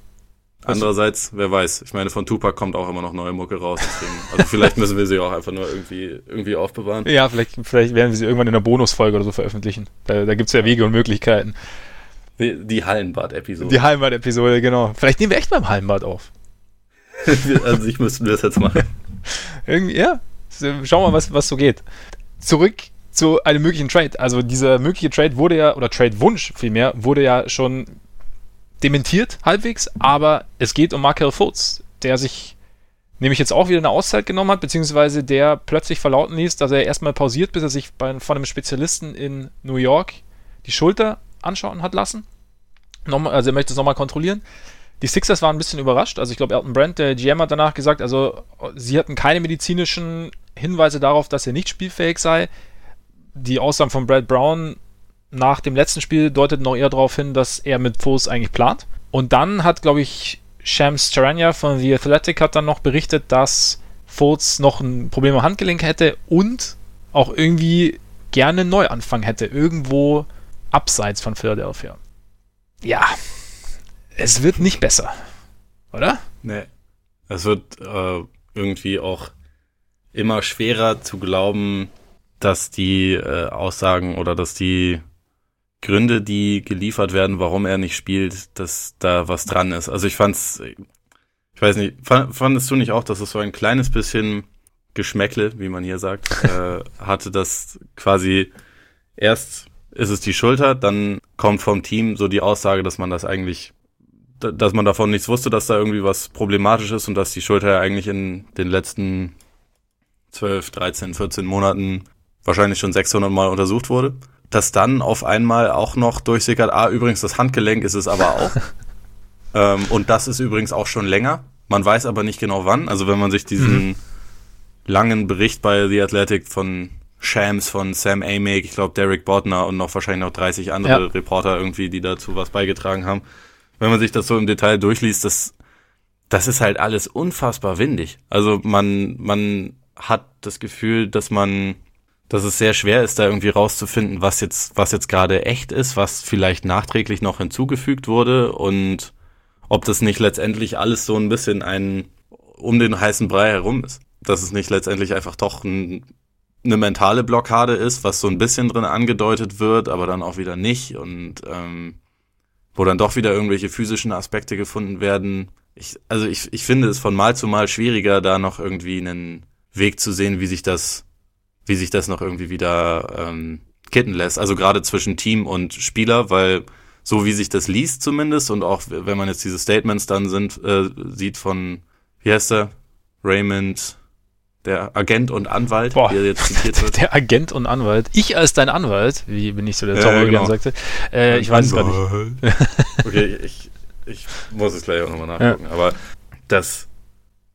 Andererseits, wer weiß, ich meine, von Tupac kommt auch immer noch neue Mucke raus. Deswegen, also vielleicht müssen wir sie auch einfach nur irgendwie, irgendwie aufbewahren. Ja, vielleicht, vielleicht werden wir sie irgendwann in einer Bonusfolge oder so veröffentlichen. Da, da gibt es ja Wege und Möglichkeiten. Die, die Hallenbad-Episode. Die Hallenbad-Episode, genau. Vielleicht nehmen wir echt beim Hallenbad auf. [laughs] An sich müssten wir das jetzt machen. [laughs] Irgendwie, ja. Schauen wir mal, was, was so geht. Zurück zu einem möglichen Trade. Also dieser mögliche Trade wurde ja, oder Trade-Wunsch vielmehr, wurde ja schon dementiert halbwegs, aber es geht um Markel Fultz, der sich nämlich jetzt auch wieder eine Auszeit genommen hat, beziehungsweise der plötzlich verlauten ließ, dass er erstmal pausiert, bis er sich bei, von einem Spezialisten in New York die Schulter anschauen hat lassen. Nochmal, also er möchte es nochmal kontrollieren. Die Sixers waren ein bisschen überrascht. Also ich glaube, Elton Brand, der GM, hat danach gesagt, also sie hatten keine medizinischen Hinweise darauf, dass er nicht spielfähig sei. Die Aussagen von Brad Brown nach dem letzten Spiel deuteten noch eher darauf hin, dass er mit Foles eigentlich plant. Und dann hat, glaube ich, Shams Charania von The Athletic hat dann noch berichtet, dass Foles noch ein Problem am Handgelenk hätte und auch irgendwie gerne einen Neuanfang hätte, irgendwo abseits von Philadelphia. Ja, es wird nicht besser, oder? Nee. Es wird äh, irgendwie auch immer schwerer zu glauben, dass die äh, Aussagen oder dass die Gründe, die geliefert werden, warum er nicht spielt, dass da was dran ist. Also ich fand's, ich weiß nicht, fand, fandest du nicht auch, dass es so ein kleines bisschen Geschmäckle, wie man hier sagt, [laughs] äh, hatte, dass quasi erst ist es die Schulter, dann kommt vom Team so die Aussage, dass man das eigentlich da- dass man davon nichts wusste, dass da irgendwie was problematisch ist und dass die Schulter ja eigentlich in den letzten 12, 13, 14 Monaten wahrscheinlich schon 600 Mal untersucht wurde. Dass dann auf einmal auch noch durchsickert, ah, übrigens, das Handgelenk ist es aber auch. [laughs] ähm, und das ist übrigens auch schon länger. Man weiß aber nicht genau wann. Also wenn man sich diesen langen Bericht bei The Athletic von Shams, von Sam Amick, ich glaube Derek Bodner und noch wahrscheinlich noch 30 andere Ja. Reporter irgendwie, die dazu was beigetragen haben. Wenn man sich das so im Detail durchliest, das, das ist halt alles unfassbar windig. Also man, man hat das Gefühl, dass man, dass es sehr schwer ist, da irgendwie rauszufinden, was jetzt, was jetzt gerade echt ist, was vielleicht nachträglich noch hinzugefügt wurde und ob das nicht letztendlich alles so ein bisschen ein um den heißen Brei herum ist. Dass es nicht letztendlich einfach doch ein, eine mentale Blockade ist, was so ein bisschen drin angedeutet wird, aber dann auch wieder nicht und ähm, wo dann doch wieder irgendwelche physischen Aspekte gefunden werden. Ich, also ich, ich finde es von Mal zu Mal schwieriger, da noch irgendwie einen Weg zu sehen, wie sich das, wie sich das noch irgendwie wieder ähm, kitten lässt. Also gerade zwischen Team und Spieler, weil so wie sich das liest zumindest und auch wenn man jetzt diese Statements dann sind, äh, sieht von wie heißt er? Raymond, der Agent und Anwalt, Boah. wie er jetzt zitiert wird. [laughs] Der Agent und Anwalt. Ich als dein Anwalt, wie bin ich so der Ja, ja, Hogan genau. sagte. Äh, ich weiß es gerade nicht. [laughs] Okay, ich, ich muss es gleich auch nochmal nachgucken. Aber dass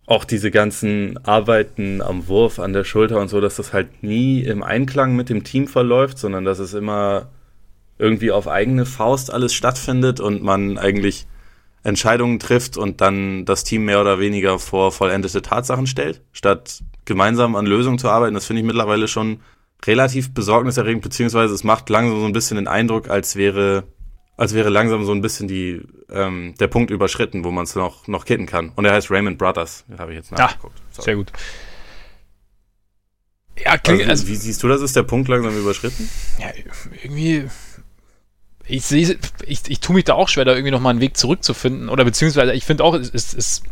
auch diese ganzen Arbeiten am Wurf, an der Schulter und so, dass das halt nie im Einklang mit dem Team verläuft, sondern dass es immer irgendwie auf eigene Faust alles stattfindet und man eigentlich Entscheidungen trifft und dann das Team mehr oder weniger vor vollendete Tatsachen stellt, statt gemeinsam an Lösungen zu arbeiten. Das finde ich mittlerweile schon relativ besorgniserregend, beziehungsweise es macht langsam so ein bisschen den Eindruck, als wäre, als wäre langsam so ein bisschen die, ähm, der Punkt überschritten, wo man es noch, noch kitten kann. Und er heißt Raymond Brothers, habe ich jetzt nachgeguckt. Sorry. Sehr gut. Ja, klingt, Also, also, wie siehst du das? Ist der Punkt langsam überschritten? ja, irgendwie. Ich sehe, ich, ich tue mich da auch schwer, da irgendwie nochmal einen Weg zurückzufinden. Oder beziehungsweise, ich finde auch, es, es, es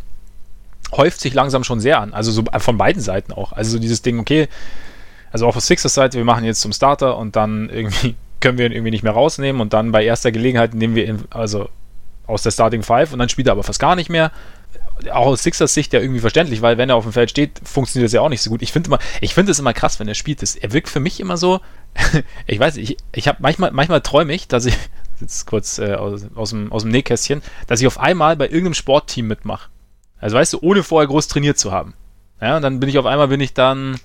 häuft sich langsam schon sehr an. Also so von beiden Seiten auch. Also so dieses Ding, okay, also auch auf Sixers Seite, wir machen jetzt zum Starter und dann irgendwie können wir ihn irgendwie nicht mehr rausnehmen und dann bei erster Gelegenheit nehmen wir ihn also aus der Starting Five und dann spielt er aber fast gar nicht mehr. Auch aus Sixers Sicht ja irgendwie verständlich, weil wenn er auf dem Feld steht, funktioniert das ja auch nicht so gut. Ich finde immer, ich finde es immer krass, wenn er spielt. Das, er wirkt für mich immer so, [laughs] ich weiß ich, ich habe manchmal, manchmal träume ich, dass ich, [laughs] jetzt kurz äh, aus, aus, dem, aus dem Nähkästchen, dass ich auf einmal bei irgendeinem Sportteam mitmache. Also weißt du, ohne vorher groß trainiert zu haben. Ja, und dann bin ich auf einmal, bin ich dann,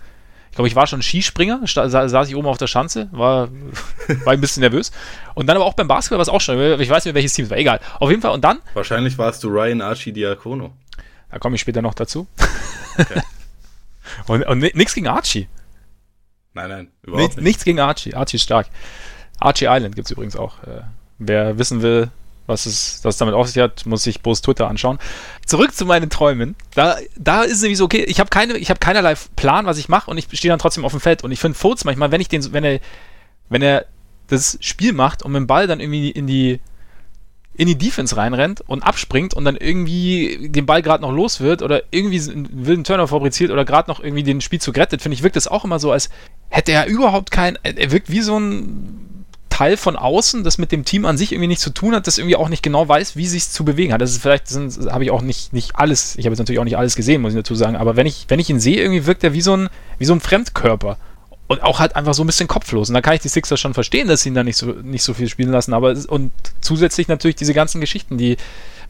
glaube, ich war schon Skispringer, sa saß ich oben auf der Schanze, war, [laughs] war ein bisschen nervös. Und dann aber auch beim Basketball war es auch schon, ich weiß nicht, welches Team es war, egal. Auf jeden Fall, und dann, Wahrscheinlich warst du Ryan Archidiakono. da komme ich später noch dazu. Okay. [laughs] und und ni- nichts gegen Archie. Nein, nein, Nichts, überhaupt nicht. nichts gegen Archie. Archie ist stark. Archie Island gibt es übrigens auch. Äh, wer wissen will, was es, was damit auf sich hat, muss sich Bo's Twitter anschauen. Zurück zu meinen Träumen. Da, da ist es nämlich so, okay, ich habe keine, ich habe keinerlei Plan, was ich mache und ich stehe dann trotzdem auf dem Feld. Und ich finde Fultz manchmal, wenn ich den, wenn er, wenn er das Spiel macht und mit dem Ball dann irgendwie in die in die Defense reinrennt und abspringt und dann irgendwie den Ball gerade noch los wird oder irgendwie einen wilden Turner fabriziert oder gerade noch irgendwie den Spielzug rettet, finde ich, wirkt das auch immer so, als hätte er überhaupt kein, er wirkt wie so ein Teil von außen, das mit dem Team an sich irgendwie nichts zu tun hat, das irgendwie auch nicht genau weiß, wie sich zu bewegen hat. Das ist vielleicht, habe ich auch nicht, nicht alles, ich habe jetzt natürlich auch nicht alles gesehen, muss ich dazu sagen, aber wenn ich, wenn ich ihn sehe, irgendwie wirkt er wie so ein, wie so ein Fremdkörper. Und auch halt einfach so ein bisschen kopflos. Und da kann ich die Sixers schon verstehen, dass sie ihn da nicht so, nicht so viel spielen lassen. Aber und zusätzlich natürlich diese ganzen Geschichten, die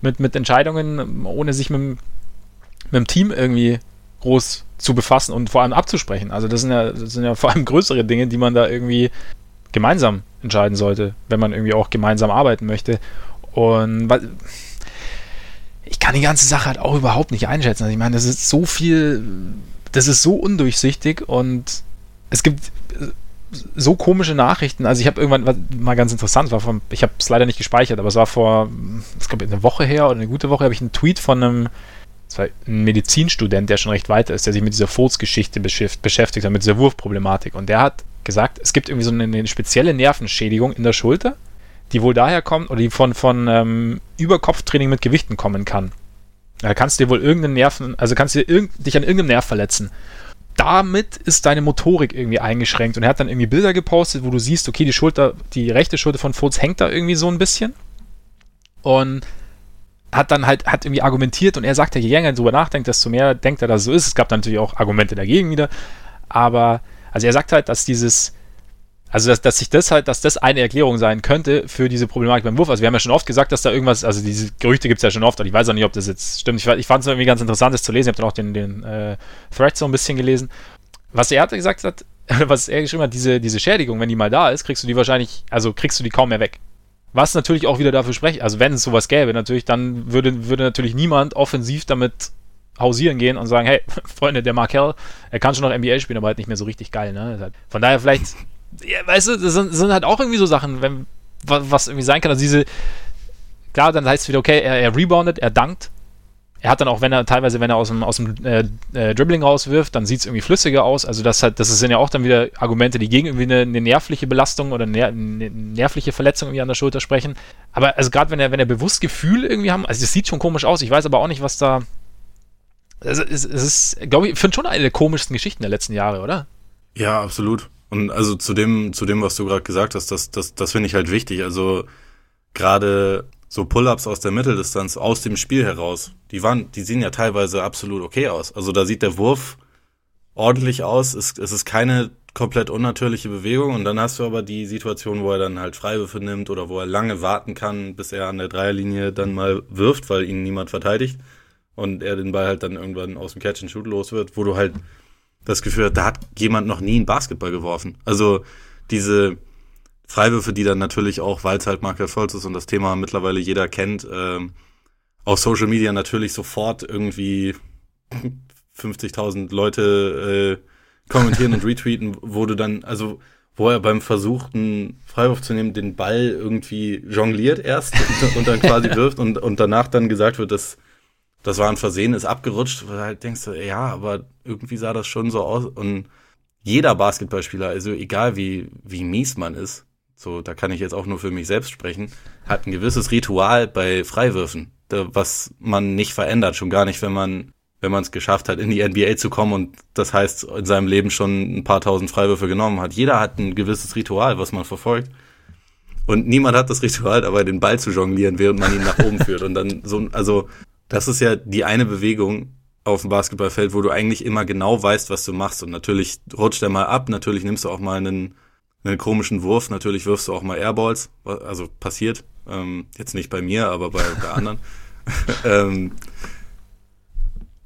mit, mit Entscheidungen, ohne sich mit, dem- mit dem Team irgendwie groß zu befassen und vor allem abzusprechen. Also das sind ja, das sind ja vor allem größere Dinge, die man da irgendwie gemeinsam entscheiden sollte, wenn man irgendwie auch gemeinsam arbeiten möchte. Und ich kann die ganze Sache halt auch überhaupt nicht einschätzen. Also ich meine, das ist so viel, das ist so undurchsichtig und es gibt äh, so komische Nachrichten. Also ich habe irgendwann, mal ganz interessant war, vom, ich habe es leider nicht gespeichert, aber es war vor, ich glaube eine Woche her oder eine gute Woche, habe ich einen Tweet von einem, ein Medizinstudent, der schon recht weit ist, der sich mit dieser Furzgeschichte beschäft- beschäftigt hat, mit dieser Wurfproblematik. Und der hat gesagt, es gibt irgendwie so eine, eine spezielle Nervenschädigung in der Schulter, die wohl daher kommt oder die von, von ähm, Überkopftraining mit Gewichten kommen kann. Da kannst du dir wohl irgendeinen Nerven, also kannst du dir irgend, dich an irgendeinem Nerv verletzen. Damit ist deine Motorik irgendwie eingeschränkt und er hat dann irgendwie Bilder gepostet, wo du siehst, okay, die Schulter, die rechte Schulter von Fultz hängt da irgendwie so ein bisschen und hat dann halt, hat irgendwie argumentiert und er sagt ja, je länger er drüber nachdenkt, desto mehr denkt er, dass es so ist. Es gab dann natürlich auch Argumente dagegen wieder, aber, also er sagt halt, dass dieses, also dass, dass sich das halt, dass das eine Erklärung sein könnte für diese Problematik beim Wurf. Also wir haben ja schon oft gesagt, dass da irgendwas, also diese Gerüchte gibt es ja schon oft, und ich weiß auch nicht, ob das jetzt stimmt. Ich, ich fand es irgendwie ganz interessant, das zu lesen. Ich habe dann auch den, den äh, Thread so ein bisschen gelesen. Was er gesagt hat, [laughs] was er geschrieben hat, diese, diese Schädigung, wenn die mal da ist, kriegst du die wahrscheinlich, also kriegst du die kaum mehr weg. Was natürlich auch wieder dafür spricht, also wenn es sowas gäbe, natürlich, dann würde, würde natürlich niemand offensiv damit hausieren gehen und sagen, hey, [laughs] Freunde, der Markel, er kann schon noch NBA spielen, aber halt nicht mehr so richtig geil, ne? Von daher vielleicht, [laughs] ja, weißt du, das sind, sind halt auch irgendwie so Sachen, wenn, wa- was irgendwie sein kann, also diese, klar, dann heißt es wieder, okay, er, er reboundet, er dankt, er hat dann auch, wenn er teilweise, wenn er aus dem, aus dem äh, äh, Dribbling rauswirft, dann sieht es irgendwie flüssiger aus. Also das hat, das sind ja auch dann wieder Argumente, die gegen irgendwie eine, eine nervliche Belastung oder ner eine nervliche Verletzung irgendwie an der Schulter sprechen. Aber also gerade wenn er, wenn er bewusst Gefühl irgendwie haben, also das sieht schon komisch aus. Ich weiß aber auch nicht, was da. Also es, es ist, glaube ich, ich finde schon eine der komischsten Geschichten der letzten Jahre, oder? Ja, absolut. Und also zu dem, zu dem, was du gerade gesagt hast, das, das, das finde ich halt wichtig. Also gerade so Pull-ups aus der Mitteldistanz aus dem Spiel heraus, die waren, die sehen ja teilweise absolut okay aus. Also da sieht der Wurf ordentlich aus. Es, es ist keine komplett unnatürliche Bewegung und dann hast du aber die Situation, wo er dann halt Freiwürfe nimmt oder wo er lange warten kann, bis er an der Dreierlinie dann mal wirft, weil ihn niemand verteidigt und er den Ball halt dann irgendwann aus dem Catch and Shoot los wird, wo du halt das Gefühl hast, da hat jemand noch nie einen Basketball geworfen. Also diese Freiwürfe, die dann natürlich auch, weil es halt Markel Fultz ist und das Thema mittlerweile jeder kennt, ähm, auf Social Media natürlich sofort irgendwie [laughs] 50.000 Leute äh, kommentieren und [laughs] retweeten, wo du dann, also wo er beim Versuch, einen Freiwurf zu nehmen, den Ball irgendwie jongliert erst und, [laughs] und dann quasi wirft und, und danach dann gesagt wird, dass das war ein Versehen, ist abgerutscht, du halt denkst, ja, aber irgendwie sah das schon so aus und jeder Basketballspieler, also egal wie, wie mies man ist, so, da kann ich jetzt auch nur für mich selbst sprechen, hat ein gewisses Ritual bei Freiwürfen, was man nicht verändert, schon gar nicht, wenn man wenn man es geschafft hat, in die NBA zu kommen und das heißt, in seinem Leben schon ein paar tausend Freiwürfe genommen hat. Jeder hat ein gewisses Ritual, was man verfolgt. Und niemand hat das Ritual, dabei den Ball zu jonglieren, während man ihn nach oben führt. Und dann so, also, das ist ja die eine Bewegung auf dem Basketballfeld, wo du eigentlich immer genau weißt, was du machst. Und natürlich rutscht er mal ab, natürlich nimmst du auch mal einen, einen komischen Wurf, natürlich wirfst du auch mal Airballs, also passiert. Ähm, jetzt nicht bei mir, aber bei, bei anderen. [laughs] ähm,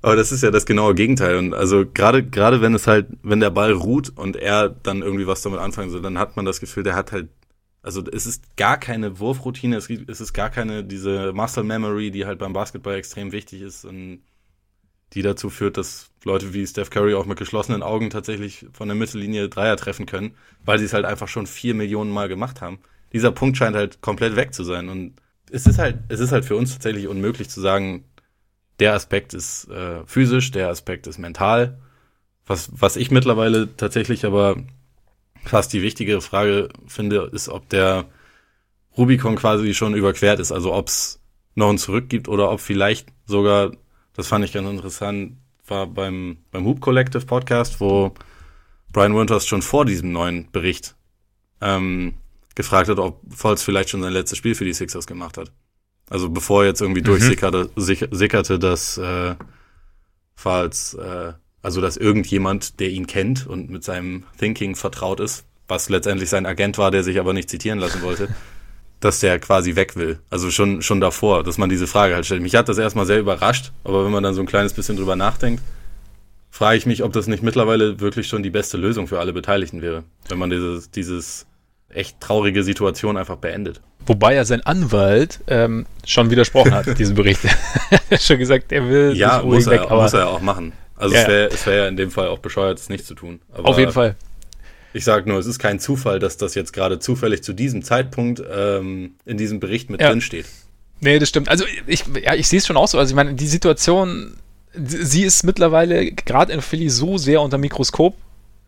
aber das ist ja das genaue Gegenteil. Und also gerade, gerade wenn es halt, wenn der Ball ruht und er dann irgendwie was damit anfangen soll, dann hat man das Gefühl, der hat halt, also es ist gar keine Wurfroutine, es ist gar keine, diese Muscle Memory, die halt beim Basketball extrem wichtig ist und die dazu führt, dass Leute wie Steph Curry auch mit geschlossenen Augen tatsächlich von der Mittellinie Dreier treffen können, weil sie es halt einfach schon vier Millionen Mal gemacht haben. Dieser Punkt scheint halt komplett weg zu sein und es ist halt, es ist halt für uns tatsächlich unmöglich zu sagen, der Aspekt ist äh, physisch, der Aspekt ist mental. Was, was ich mittlerweile tatsächlich aber fast die wichtigere Frage finde, ist, ob der Rubicon quasi schon überquert ist. Also ob es noch ein Zurück gibt oder ob vielleicht sogar, das fand ich ganz interessant, war beim, beim Hoop Collective Podcast, wo Brian Winters schon vor diesem neuen Bericht ähm, gefragt hat, ob Falls vielleicht schon sein letztes Spiel für die Sixers gemacht hat. Also bevor jetzt irgendwie mhm. durchsickerte, sickerte, dass äh, falls, äh, also dass irgendjemand, der ihn kennt und mit seinem Thinking vertraut ist, was letztendlich sein Agent war, der sich aber nicht zitieren lassen wollte, [laughs] dass der quasi weg will. Also schon, schon davor, dass man diese Frage halt stellt. Mich hat das erstmal sehr überrascht, aber wenn man dann so ein kleines bisschen drüber nachdenkt, frage ich mich, ob das nicht mittlerweile wirklich schon die beste Lösung für alle Beteiligten wäre, wenn man dieses, dieses echt traurige Situation einfach beendet. Wobei ja sein Anwalt ähm, schon widersprochen hat, diesem Bericht. er [laughs] hat [laughs] schon gesagt, er will ja, muss er, weg, aber muss er ja auch machen. Also ja, es wäre es wär ja in dem Fall auch bescheuert, es nicht zu tun. Aber auf jeden Fall. Ich sage nur, es ist kein Zufall, dass das jetzt gerade zufällig zu diesem Zeitpunkt ähm, in diesem Bericht mit ja. drin steht. Nee, das stimmt. Also ich, ja, ich sehe es schon auch so. Also ich meine, die Situation, sie ist mittlerweile gerade in Philly so sehr unter Mikroskop,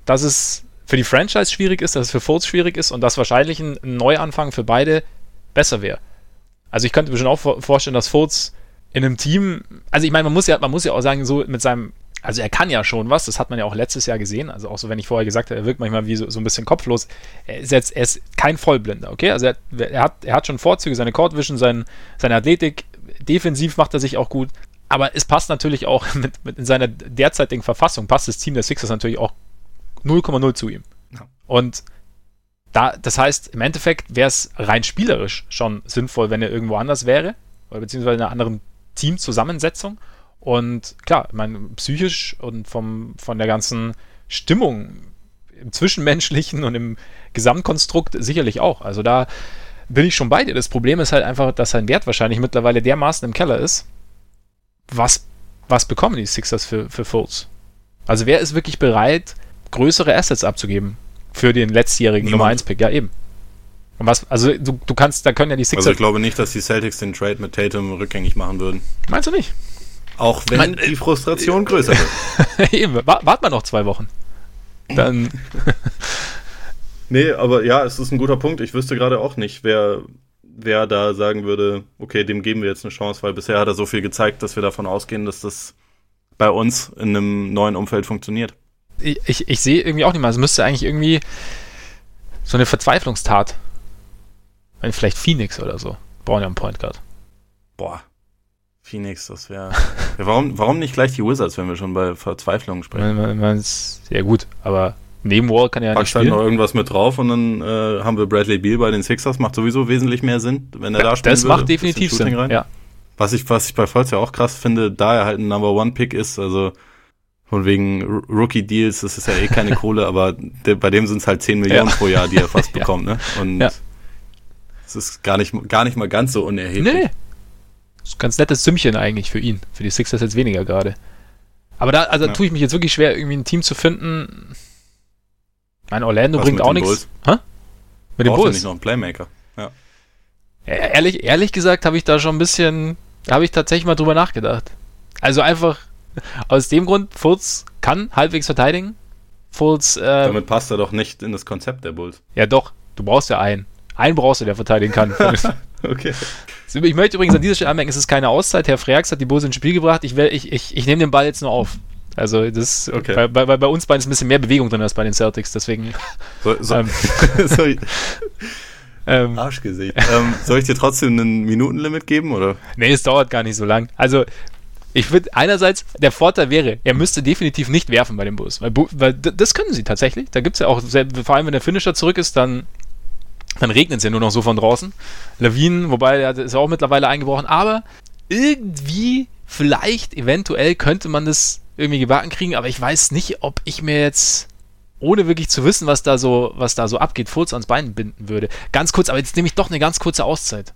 dass es für die Franchise schwierig ist, dass es für Fultz schwierig ist und dass wahrscheinlich ein, Neuanfang für beide besser wäre. Also ich könnte mir schon auch vorstellen, dass Fultz in einem Team, also ich meine, man muss ja, man muss ja auch sagen, so mit seinem, also er kann ja schon was, das hat man ja auch letztes Jahr gesehen, also auch so, wenn ich vorher gesagt habe, er wirkt manchmal wie so, so ein bisschen kopflos. Er ist jetzt, er ist kein Vollblinder, okay? Also er, er hat, er hat schon Vorzüge, seine Court Vision, sein, seine Athletik, defensiv macht er sich auch gut, aber es passt natürlich auch [laughs] mit, mit in seiner derzeitigen Verfassung, passt das Team der Sixers natürlich auch 0,0 zu ihm. Ja. Und da, das heißt, im Endeffekt wäre es rein spielerisch schon sinnvoll, wenn er irgendwo anders wäre, oder beziehungsweise in einer anderen Teamzusammensetzung. Und klar, ich meine, psychisch und vom, von der ganzen Stimmung im Zwischenmenschlichen und im Gesamtkonstrukt sicherlich auch. Also da bin ich schon bei dir. Das Problem ist halt einfach, dass sein Wert wahrscheinlich mittlerweile dermaßen im Keller ist. Was, was bekommen die Sixers für, für Fultz? Also wer ist wirklich bereit, größere Assets abzugeben für den letztjährigen Niemand. Nummer 1 Pick. Ja, eben. Und was, also du, du kannst, da können ja die Sixers. Also ich glaube nicht, dass die Celtics den Trade mit Tatum rückgängig machen würden. Meinst du nicht? Auch wenn mein, die Frustration äh, größer wird. [laughs] eben, wart mal noch zwei Wochen. Dann. [laughs] nee, aber ja, es ist ein guter Punkt. Ich wüsste gerade auch nicht, wer, wer da sagen würde, okay, dem geben wir jetzt eine Chance, weil bisher hat er so viel gezeigt, dass wir davon ausgehen, dass das bei uns in einem neuen Umfeld funktioniert ich, ich, ich sehe irgendwie auch nicht mal. Es müsste eigentlich irgendwie so eine Verzweiflungstat. Vielleicht Phoenix oder so. Brauchen ja einen Point Guard. Boah. Phoenix, das wäre. [laughs] ja, warum, warum nicht gleich die Wizards, wenn wir schon bei Verzweiflung sprechen? Man, man, ja, gut, aber neben Wall kann ja Packst nicht spielen. halt noch irgendwas mit drauf und dann äh, haben wir Bradley Beal bei den Sixers, macht sowieso wesentlich mehr Sinn, wenn er da spielt. Das macht definitiv Sinn. Rein. Ja. Was ich, was ich bei Volz ja auch krass finde, da er halt ein Number One Pick ist, also von wegen Rookie Deals, das ist ja eh keine [laughs] Kohle, aber de, bei dem sind es halt 10 Millionen Ja. pro Jahr, die er [laughs] fast Ja. bekommt, ne? Und Ja. es ist gar nicht, gar nicht mal ganz so unerheblich. Nee. Ist ein ganz nettes Sümmchen eigentlich für ihn. Für die Sixers jetzt weniger gerade. Aber da, also Ja. tue ich mich jetzt wirklich schwer, irgendwie ein Team zu finden. Mein Orlando Was bringt auch nichts. Hä? Mit er Bulls. nicht noch einen Playmaker. Ja, ehrlich, ehrlich gesagt habe ich da schon ein bisschen, da habe ich tatsächlich mal drüber nachgedacht. Also einfach aus dem Grund, Fultz kann halbwegs verteidigen. Fultz, äh, Damit passt er doch nicht in das Konzept der Bulls. ja doch, du brauchst ja einen. Einen brauchst du, der verteidigen kann. [laughs] Okay. ich möchte übrigens an dieser Stelle anmerken, es ist keine Auszeit. Herr Freaks hat die Bulls ins Spiel gebracht. Ich, ich, ich, ich nehme den Ball jetzt nur auf. Also das, Okay. bei, bei, bei uns beiden ist ein bisschen mehr Bewegung drin als bei den Celtics, deswegen. So, so, Ähm. [laughs] soll, Ähm, Arschgesicht. ähm, soll ich dir trotzdem ein Minutenlimit geben, oder? Nee, es dauert gar nicht so lang. Also, ich finde, einerseits, der Vorteil wäre, er müsste definitiv nicht werfen bei den Bulls. Weil, weil das können sie tatsächlich. Da gibt es ja auch, vor allem wenn der Finisher zurück ist, dann, dann regnet es ja nur noch so von draußen. Lawinen, wobei, der ist ja auch mittlerweile eingebrochen. Aber irgendwie, vielleicht, eventuell könnte man das irgendwie gebacken kriegen. Aber ich weiß nicht, ob ich mir jetzt ohne wirklich zu wissen, was da so, was da so abgeht, Furz ans Bein binden würde. Ganz kurz, aber jetzt nehme ich doch eine ganz kurze Auszeit.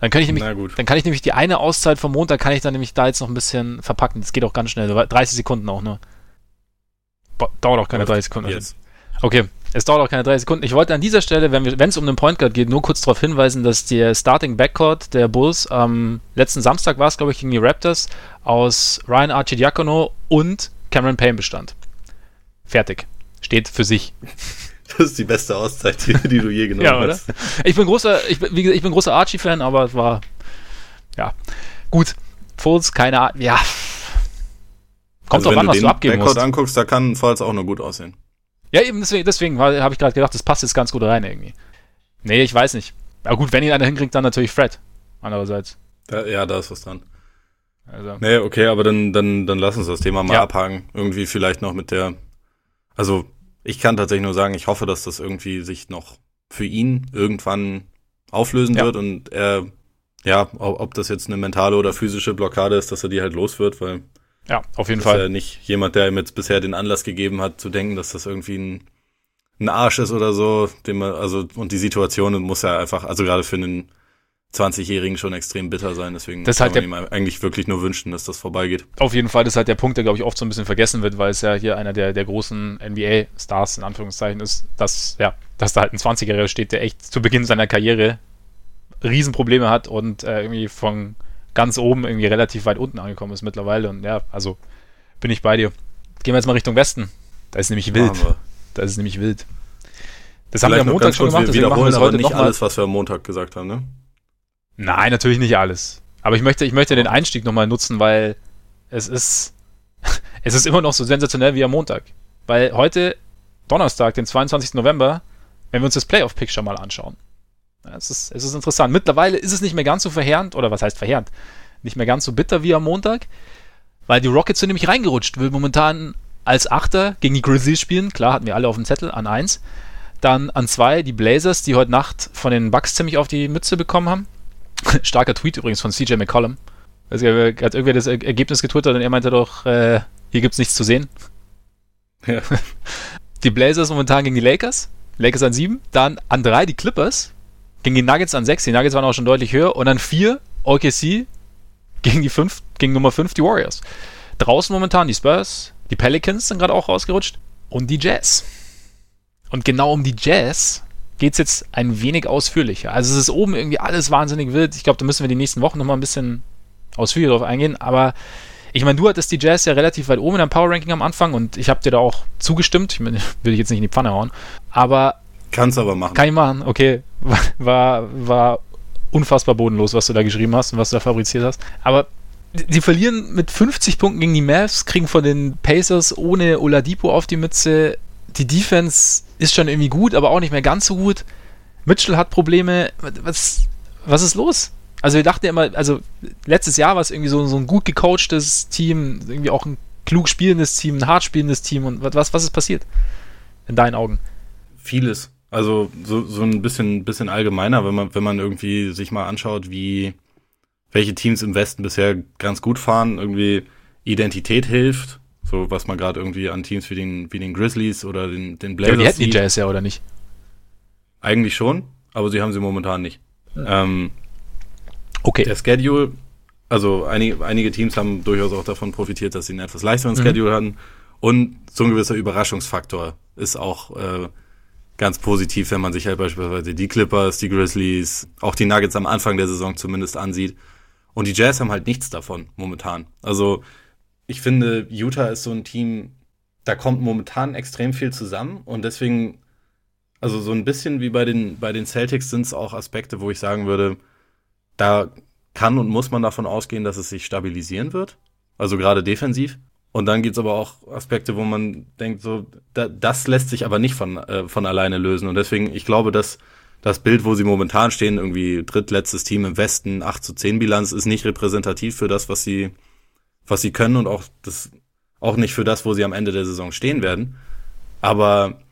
Dann kann ich nämlich, dann kann ich nämlich die eine Auszeit vom Montag kann ich dann nämlich da jetzt noch ein bisschen verpacken. Das geht auch ganz schnell. 30 Sekunden auch nur. Dauert auch keine 30 Sekunden. Jetzt. Okay, es dauert auch keine 30 Sekunden. Ich wollte an dieser Stelle, wenn wenn es um den Point Guard geht, nur kurz darauf hinweisen, dass der Starting Backcourt der Bulls am letzten Samstag war es, glaube ich, gegen die Raptors aus Ryan Archidiakono und Cameron Payne bestand. Fertig. Steht für sich. [laughs] Das ist die beste Auszeit, die, die du je genommen Ja, oder? hast. Ich bin großer, ich bin, wie gesagt, ich bin großer Archie-Fan, aber es war ja gut. Fulls, keine Ahnung. Ja. Kommt Also drauf wenn an, was den du abgeben Backcourt musst. anguckst, da kann Falls auch nur gut aussehen. Ja, eben deswegen, deswegen habe ich gerade gedacht, das passt jetzt ganz gut rein irgendwie. Nee, ich weiß nicht. Aber gut, wenn ihn einer hinkriegt, dann natürlich Fred. Andererseits. Da, ja, da ist was dran. Also, Nee, okay, aber dann, dann, dann lass uns das Thema mal Ja. abhaken. Irgendwie vielleicht noch mit der. Also, ich kann tatsächlich nur sagen, ich hoffe, dass das irgendwie sich noch für ihn irgendwann auflösen Ja. wird und er, ja, ob, ob das jetzt eine mentale oder physische Blockade ist, dass er die halt los wird, weil ja, auf jeden das ist Fall. ja nicht jemand, der ihm jetzt bisher den Anlass gegeben hat, zu denken, dass das irgendwie ein, ein Arsch ist oder so, den man, also, und die Situation muss ja einfach, also gerade für einen 20-Jährigen schon extrem bitter sein, deswegen Das ist kann halt man ihm eigentlich wirklich nur wünschen, dass das vorbeigeht. Auf jeden Fall, das ist halt der Punkt, der, glaube ich, oft so ein bisschen vergessen wird, weil es ja hier einer der, der großen NBA-Stars in Anführungszeichen ist, dass, ja, dass da halt ein 20-Jähriger steht, der echt zu Beginn seiner Karriere Riesenprobleme hat und äh, irgendwie von ganz oben irgendwie relativ weit unten angekommen ist mittlerweile. Und ja, also bin ich bei dir. Gehen wir jetzt mal Richtung Westen. Da ist nämlich wild. Da ist nämlich wild. Das haben wir Vielleicht am Montag schon gemacht, wir wiederholen aber heute nicht alles, was wir am Montag gesagt haben, ne? Nein, natürlich nicht alles. Aber ich möchte, ich möchte den Einstieg nochmal nutzen, weil es ist, [laughs] es ist immer noch so sensationell wie am Montag. Weil heute, Donnerstag, den 22. November, wenn wir uns das Playoff-Picture mal anschauen. Es, ist, es ist interessant. Mittlerweile ist es nicht mehr ganz so verheerend, oder was heißt verheerend? Nicht mehr ganz so bitter wie am Montag, weil die Rockets sind nämlich reingerutscht. Will momentan als Achter gegen die Grizzlies spielen. Klar, hatten wir alle auf dem Zettel, an 1. Dann an 2 die Blazers, die heute Nacht von den Bucks ziemlich auf die Mütze bekommen haben. [laughs] Starker Tweet übrigens von CJ McCollum. Also, er hat irgendwer das Er- Ergebnis getwittert und er meinte doch, äh, hier gibt's nichts zu sehen. Ja. [laughs] Die Blazers momentan gegen die Lakers. Lakers an 7. Dann an 3 die Clippers. Gegen die Nuggets an 6. Die Nuggets waren auch schon deutlich höher. Und an 4 OKC gegen die 5, gegen Nummer 5 die Warriors. Draußen momentan die Spurs. Die Pelicans sind gerade auch rausgerutscht. Und die Jazz. Und genau um die Jazz geht's jetzt ein wenig ausführlicher. Also es ist oben irgendwie alles wahnsinnig wild. Ich glaube, da müssen wir die nächsten Wochen nochmal ein bisschen ausführlicher drauf eingehen. Aber ich meine, du hattest die Jazz ja relativ weit oben in deinem Power Ranking am Anfang und ich habe dir da auch zugestimmt. Ich meine, [laughs] will ich jetzt nicht in die Pfanne hauen. Aber Kannst aber machen. kann ich machen, okay. War, war unfassbar bodenlos, was du da geschrieben hast und was du da fabriziert hast. Aber die, die verlieren mit 50 Punkten gegen die Mavs, kriegen von den Pacers ohne Oladipo auf die Mütze. Die Defense ist schon irgendwie gut, aber auch nicht mehr ganz so gut. Mitchell hat Probleme. Was, was ist los? Also wir dachten ja immer, also letztes Jahr war es irgendwie so, so ein gut gecoachtes Team, irgendwie auch ein klug spielendes Team, ein hart spielendes Team und was, was ist passiert? In deinen Augen? Vieles. Also so, so ein bisschen, bisschen allgemeiner, wenn man, wenn man irgendwie sich mal anschaut, wie welche Teams im Westen bisher ganz gut fahren, irgendwie Identität hilft, so was man gerade irgendwie an Teams wie den, wie den Grizzlies oder den, den Blazers ja, die hätten die Jazz ja, oder nicht? Eigentlich schon, aber sie haben sie momentan nicht. Ja. Ähm, okay. Der Schedule, also einige, einige Teams haben durchaus auch davon profitiert, dass sie einen etwas leichteren mhm. Schedule hatten. Und so ein gewisser Überraschungsfaktor ist auch äh, ganz positiv, wenn man sich halt beispielsweise die Clippers, die Grizzlies, auch die Nuggets am Anfang der Saison zumindest ansieht. Und die Jazz haben halt nichts davon momentan. Also ich finde, Utah ist so ein Team, da kommt momentan extrem viel zusammen und deswegen, also so ein bisschen wie bei den, bei den Celtics sind es auch Aspekte, wo ich sagen würde, da kann und muss man davon ausgehen, dass es sich stabilisieren wird. Also gerade defensiv. Und dann gibt's aber auch Aspekte, wo man denkt, so, da, das lässt sich aber nicht von, äh, von alleine lösen. Und deswegen, ich glaube, dass das Bild, wo sie momentan stehen, irgendwie drittletztes Team im Westen, 8 zu 10 Bilanz, ist nicht repräsentativ für das, was sie, was sie können und auch das, auch nicht für das, wo sie am Ende der Saison stehen werden. Aber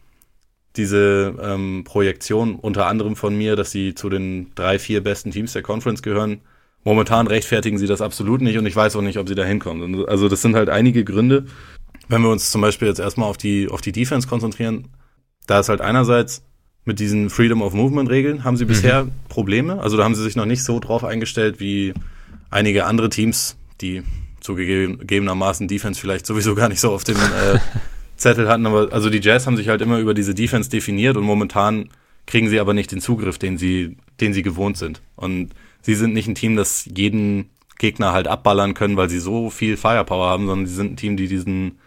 diese ähm, Projektion unter anderem von mir, dass sie zu den drei, vier besten Teams der Conference gehören, momentan rechtfertigen sie das absolut nicht und ich weiß auch nicht, ob sie da hinkommen. Also das sind halt einige Gründe. Wenn wir uns zum Beispiel jetzt erstmal auf die, auf die Defense konzentrieren, da ist halt einerseits mit diesen Freedom of Movement Regeln haben sie mhm. bisher Probleme. Also da haben sie sich noch nicht so drauf eingestellt wie einige andere Teams, die zugegebenermaßen Defense vielleicht sowieso gar nicht so auf dem äh, [laughs] Zettel hatten. Aber also die Jazz haben sich halt immer über diese Defense definiert und momentan kriegen sie aber nicht den Zugriff, den sie, den sie gewohnt sind. Und sie sind nicht ein Team, das jeden Gegner halt abballern können, weil sie so viel Firepower haben, sondern sie sind ein Team, die diesen,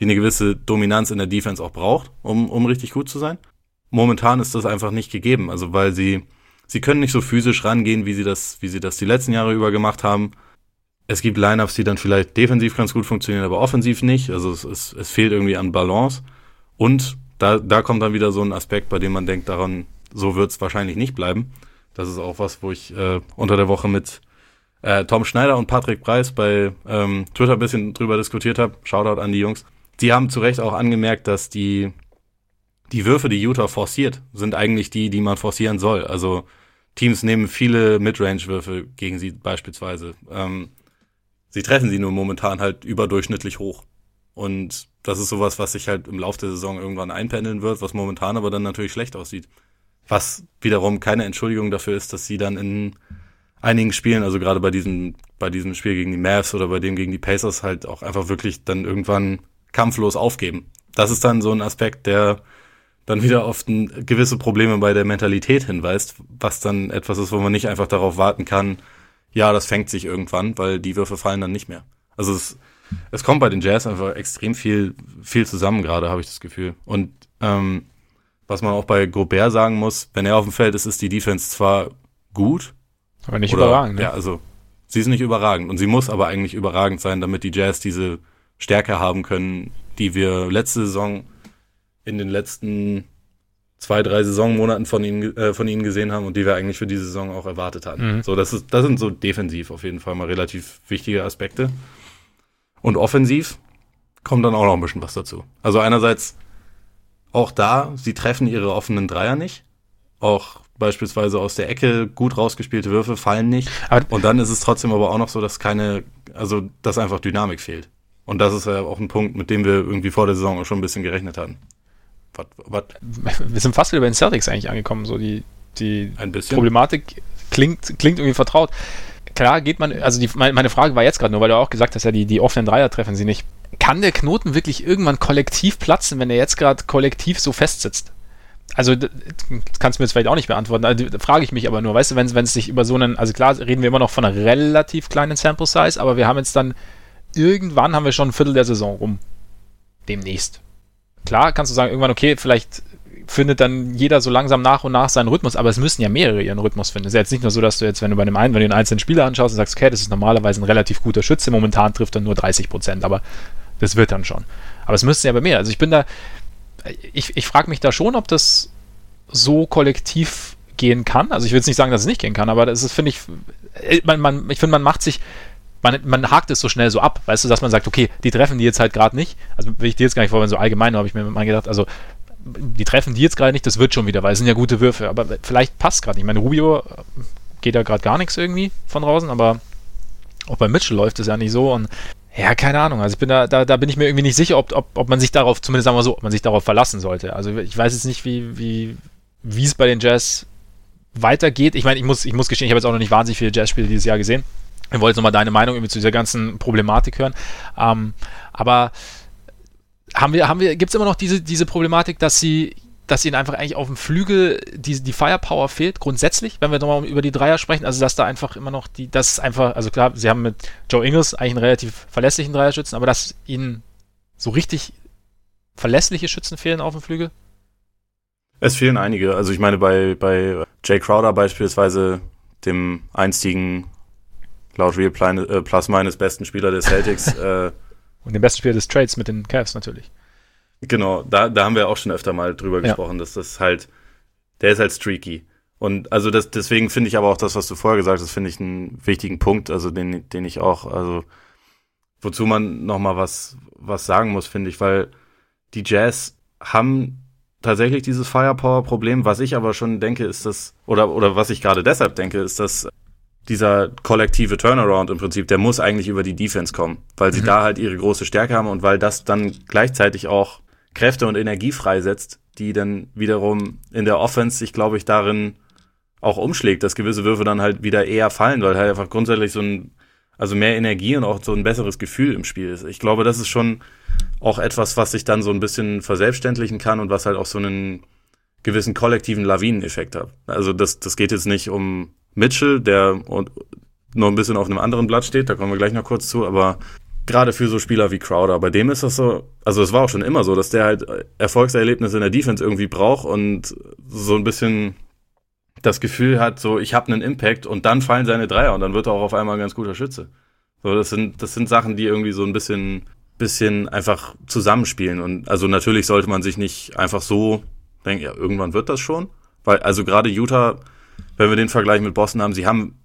die eine gewisse Dominanz in der Defense auch braucht, um, um richtig gut zu sein. Momentan ist das einfach nicht gegeben, also weil sie, sie können nicht so physisch rangehen, wie sie das, wie sie das die letzten Jahre über gemacht haben. Es gibt Lineups, die dann vielleicht defensiv ganz gut funktionieren, aber offensiv nicht. Also es, es, es fehlt irgendwie an Balance. Und da, da kommt dann wieder so ein Aspekt, bei dem man denkt, daran, so wird es wahrscheinlich nicht bleiben. Das ist auch was, wo ich äh, unter der Woche mit äh, Tom Schneider und Patrick Preis bei ähm, Twitter ein bisschen drüber diskutiert habe. Shoutout an die Jungs. Die haben zu Recht auch angemerkt, dass die, die Würfe, die Utah forciert, sind eigentlich die, die man forcieren soll. Also Teams nehmen viele Midrange-Würfe gegen sie beispielsweise. Ähm, sie treffen sie nur momentan halt überdurchschnittlich hoch. Und das ist sowas, was sich halt im Laufe der Saison irgendwann einpendeln wird, was momentan aber dann natürlich schlecht aussieht. Was wiederum keine Entschuldigung dafür ist, dass sie dann in einigen Spielen, also gerade bei diesem, bei diesem Spiel gegen die Mavs oder bei dem gegen die Pacers halt auch einfach wirklich dann irgendwann kampflos aufgeben. Das ist dann so ein Aspekt, der dann wieder auf gewisse Probleme bei der Mentalität hinweist, was dann etwas ist, wo man nicht einfach darauf warten kann, ja, das fängt sich irgendwann, weil die Würfe fallen dann nicht mehr. Also es, es kommt bei den Jazz einfach extrem viel, viel zusammen gerade, habe ich das Gefühl. Und ähm, was man auch bei Gobert sagen muss, wenn er auf dem Feld ist, ist die Defense zwar gut. Aber nicht oder, überragend. Ne? Ja, also sie ist nicht überragend und sie muss aber eigentlich überragend sein, damit die Jazz diese Stärke haben können, die wir letzte Saison in den letzten zwei, drei Saisonmonaten von ihnen, äh, von ihnen gesehen haben und die wir eigentlich für diese Saison auch erwartet hatten. Mhm. So, das ist, das sind so defensiv auf jeden Fall mal relativ wichtige Aspekte. Und offensiv kommt dann auch noch ein bisschen was dazu. Also einerseits auch da, sie treffen ihre offenen Dreier nicht. Auch beispielsweise aus der Ecke gut rausgespielte Würfe fallen nicht. Aber und dann ist es trotzdem aber auch noch so, dass keine, also dass einfach Dynamik fehlt. Und das ist ja auch ein Punkt, mit dem wir irgendwie vor der Saison auch schon ein bisschen gerechnet hatten. Was, was? Wir sind fast wieder bei den Celtics eigentlich angekommen. So die, die Problematik klingt, klingt irgendwie vertraut. Klar geht man, also die, meine Frage war jetzt gerade nur, weil du auch gesagt hast, ja, die, die offenen Dreier treffen sie nicht kann der Knoten wirklich irgendwann kollektiv platzen, wenn er jetzt gerade kollektiv so festsitzt? Also, kannst du mir jetzt vielleicht auch nicht beantworten, also, frage ich mich aber nur, weißt du, wenn es sich über so einen, also klar reden wir immer noch von einer relativ kleinen Sample Size, aber wir haben jetzt dann, irgendwann haben wir schon ein Viertel der Saison rum. Demnächst. Klar kannst du sagen, irgendwann, okay, vielleicht findet dann jeder so langsam nach und nach seinen Rhythmus, aber es müssen ja mehrere ihren Rhythmus finden. Es ist ja jetzt nicht nur so, dass du jetzt, wenn du bei einem einen, wenn du den einzelnen Spieler anschaust und sagst, okay, das ist normalerweise ein relativ guter Schütze, momentan trifft er nur 30 Prozent, aber das wird dann schon. Aber es müsste ja bei mir. Also ich bin da, ich, ich frage mich da schon, ob das so kollektiv gehen kann. Also ich will jetzt nicht sagen, dass es nicht gehen kann, aber das ist, finde ich, äh, man, man, ich finde, man macht sich, man, man hakt es so schnell so ab, weißt du, dass man sagt, okay, die treffen die jetzt halt gerade nicht. Also will ich dir jetzt gar nicht vorstellen, so allgemein habe ich mir mal gedacht, also die treffen die jetzt gerade nicht, das wird schon wieder, weil es sind ja gute Würfe, aber vielleicht passt gerade nicht. Ich meine, Rubio äh, geht da gerade gar nichts irgendwie von draußen, aber auch bei Mitchell läuft es ja nicht so und ja, keine Ahnung. Also ich bin da, da, da bin ich mir irgendwie nicht sicher, ob, ob, ob man sich darauf, zumindest sagen wir so, ob man sich darauf verlassen sollte. Also ich weiß jetzt nicht, wie, wie, wie es bei den Jazz weitergeht. Ich meine, ich muss, ich muss gestehen, ich habe jetzt auch noch nicht wahnsinnig viele Jazz-Spiele dieses Jahr gesehen. Ich wollte jetzt nochmal deine Meinung irgendwie zu dieser ganzen Problematik hören. Ähm, aber haben wir, haben wir, gibt es immer noch diese, diese Problematik, dass sie, dass ihnen einfach eigentlich auf dem Flügel die, die Firepower fehlt, grundsätzlich, wenn wir nochmal über die Dreier sprechen, also dass da einfach immer noch die, das ist einfach, also klar, sie haben mit Joe Ingles eigentlich einen relativ verlässlichen Dreierschützen, aber dass ihnen so richtig verlässliche Schützen fehlen auf dem Flügel? Es fehlen einige. Also ich meine, bei, bei Jay Crowder beispielsweise, dem einstigen, laut Real äh, Plus meines besten Spieler des Celtics. [laughs] äh, Und dem besten Spieler des Trades mit den Cavs natürlich. Genau, da, da haben wir auch schon öfter mal drüber ja. gesprochen, dass das halt, der ist halt streaky. Und also das, deswegen finde ich aber auch das, was du vorher gesagt hast, finde ich einen wichtigen Punkt, also den, den ich auch, also wozu man nochmal was, was sagen muss, finde ich, weil die Jazz haben tatsächlich dieses Firepower-Problem. Was ich aber schon denke, ist das, oder, oder was ich gerade deshalb denke, ist, dass dieser kollektive Turnaround im Prinzip, der muss eigentlich über die Defense kommen, weil sie mhm. da halt ihre große Stärke haben und weil das dann gleichzeitig auch Kräfte und Energie freisetzt, die dann wiederum in der Offense sich, glaube ich, darin auch umschlägt, dass gewisse Würfe dann halt wieder eher fallen, weil halt einfach grundsätzlich so ein, also mehr Energie und auch so ein besseres Gefühl im Spiel ist. Ich glaube, das ist schon auch etwas, was sich dann so ein bisschen verselbstständigen kann und was halt auch so einen gewissen kollektiven Lawineneffekt hat. Also das, das geht jetzt nicht um Mitchell, der noch ein bisschen auf einem anderen Blatt steht, da kommen wir gleich noch kurz zu, aber gerade für so Spieler wie Crowder, bei dem ist das so, also es war auch schon immer so, dass der halt Erfolgserlebnisse in der Defense irgendwie braucht und so ein bisschen das Gefühl hat, so ich habe einen Impact und dann fallen seine Dreier und dann wird er auch auf einmal ein ganz guter Schütze. So, das sind, das sind Sachen, die irgendwie so ein bisschen bisschen einfach zusammenspielen. Und also natürlich sollte man sich nicht einfach so denken, ja, irgendwann wird das schon. Weil, also gerade Utah, wenn wir den Vergleich mit Boston haben, sie haben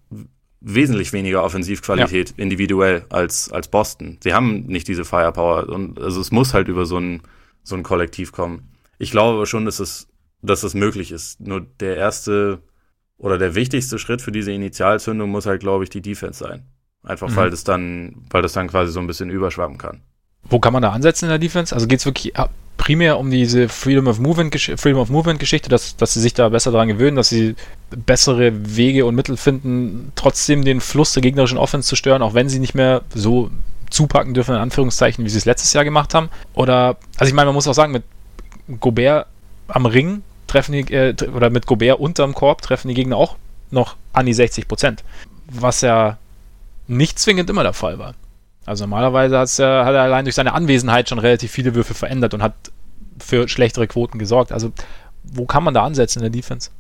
wesentlich weniger Offensivqualität ja. individuell als, als Boston. Sie haben nicht diese Firepower. Und also es muss halt über so ein, so ein Kollektiv kommen. Ich glaube schon, dass es, dass es möglich ist. Nur der erste oder der wichtigste Schritt für diese Initialzündung muss halt, glaube ich, die Defense sein. Einfach mhm. weil das dann, weil das dann quasi so ein bisschen überschwappen kann. Wo kann man da ansetzen in der Defense? Also geht es wirklich primär um diese Freedom of Movement, Freedom of Movement Geschichte, dass, dass sie sich da besser daran gewöhnen, dass sie bessere Wege und Mittel finden, trotzdem den Fluss der gegnerischen Offense zu stören, auch wenn sie nicht mehr so zupacken dürfen, in Anführungszeichen, wie sie es letztes Jahr gemacht haben. Oder, also ich meine, man muss auch sagen, mit Gobert am Ring treffen die, äh, oder mit Gobert unterm Korb treffen die Gegner auch noch an die 60 Prozent. Was ja nicht zwingend immer der Fall war. Also normalerweise hat's ja, hat er allein durch seine Anwesenheit schon relativ viele Würfe verändert und hat für schlechtere Quoten gesorgt. Also wo kann man da ansetzen in der Defense?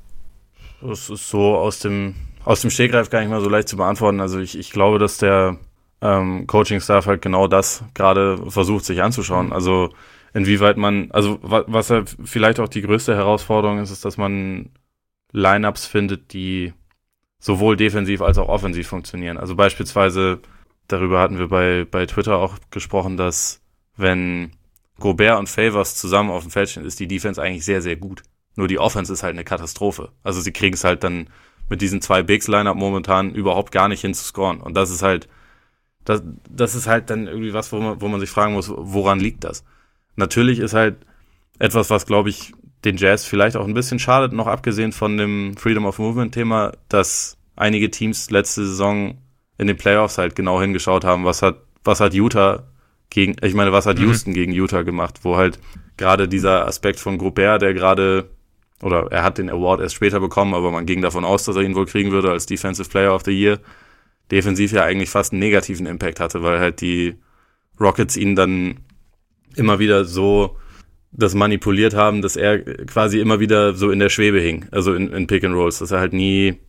Das ist so aus dem, aus dem Stegreif gar nicht mal so leicht zu beantworten. Also ich, ich glaube, dass der ähm, Coaching-Staff halt genau das gerade versucht sich anzuschauen. Also inwieweit man, also was ja vielleicht auch die größte Herausforderung ist, ist, dass man Lineups findet, die sowohl defensiv als auch offensiv funktionieren. Also beispielsweise darüber hatten wir bei, bei Twitter auch gesprochen, dass wenn Gobert und Favors zusammen auf dem Feld stehen, ist die Defense eigentlich sehr, sehr gut. Nur die Offense ist halt eine Katastrophe. Also sie kriegen es halt dann mit diesen zwei Bigs-Line-Up momentan überhaupt gar nicht hin zu scoren. Und das ist halt, das, das ist halt dann irgendwie was, wo man, wo man sich fragen muss, woran liegt das? Natürlich ist halt etwas, was, glaube ich, den Jazz vielleicht auch ein bisschen schadet, noch abgesehen von dem Freedom of Movement-Thema, dass einige Teams letzte Saison in den Playoffs halt genau hingeschaut haben, was hat, was hat Utah gegen, ich meine, was hat mhm. Houston gegen Utah gemacht, wo halt gerade dieser Aspekt von Gobert, der gerade, oder er hat den Award erst später bekommen, aber man ging davon aus, dass er ihn wohl kriegen würde als Defensive Player of the Year, defensiv ja eigentlich fast einen negativen Impact hatte, weil halt die Rockets ihn dann immer wieder so das manipuliert haben, dass er quasi immer wieder so in der Schwebe hing, also in, in Pick and Rolls, dass er halt nie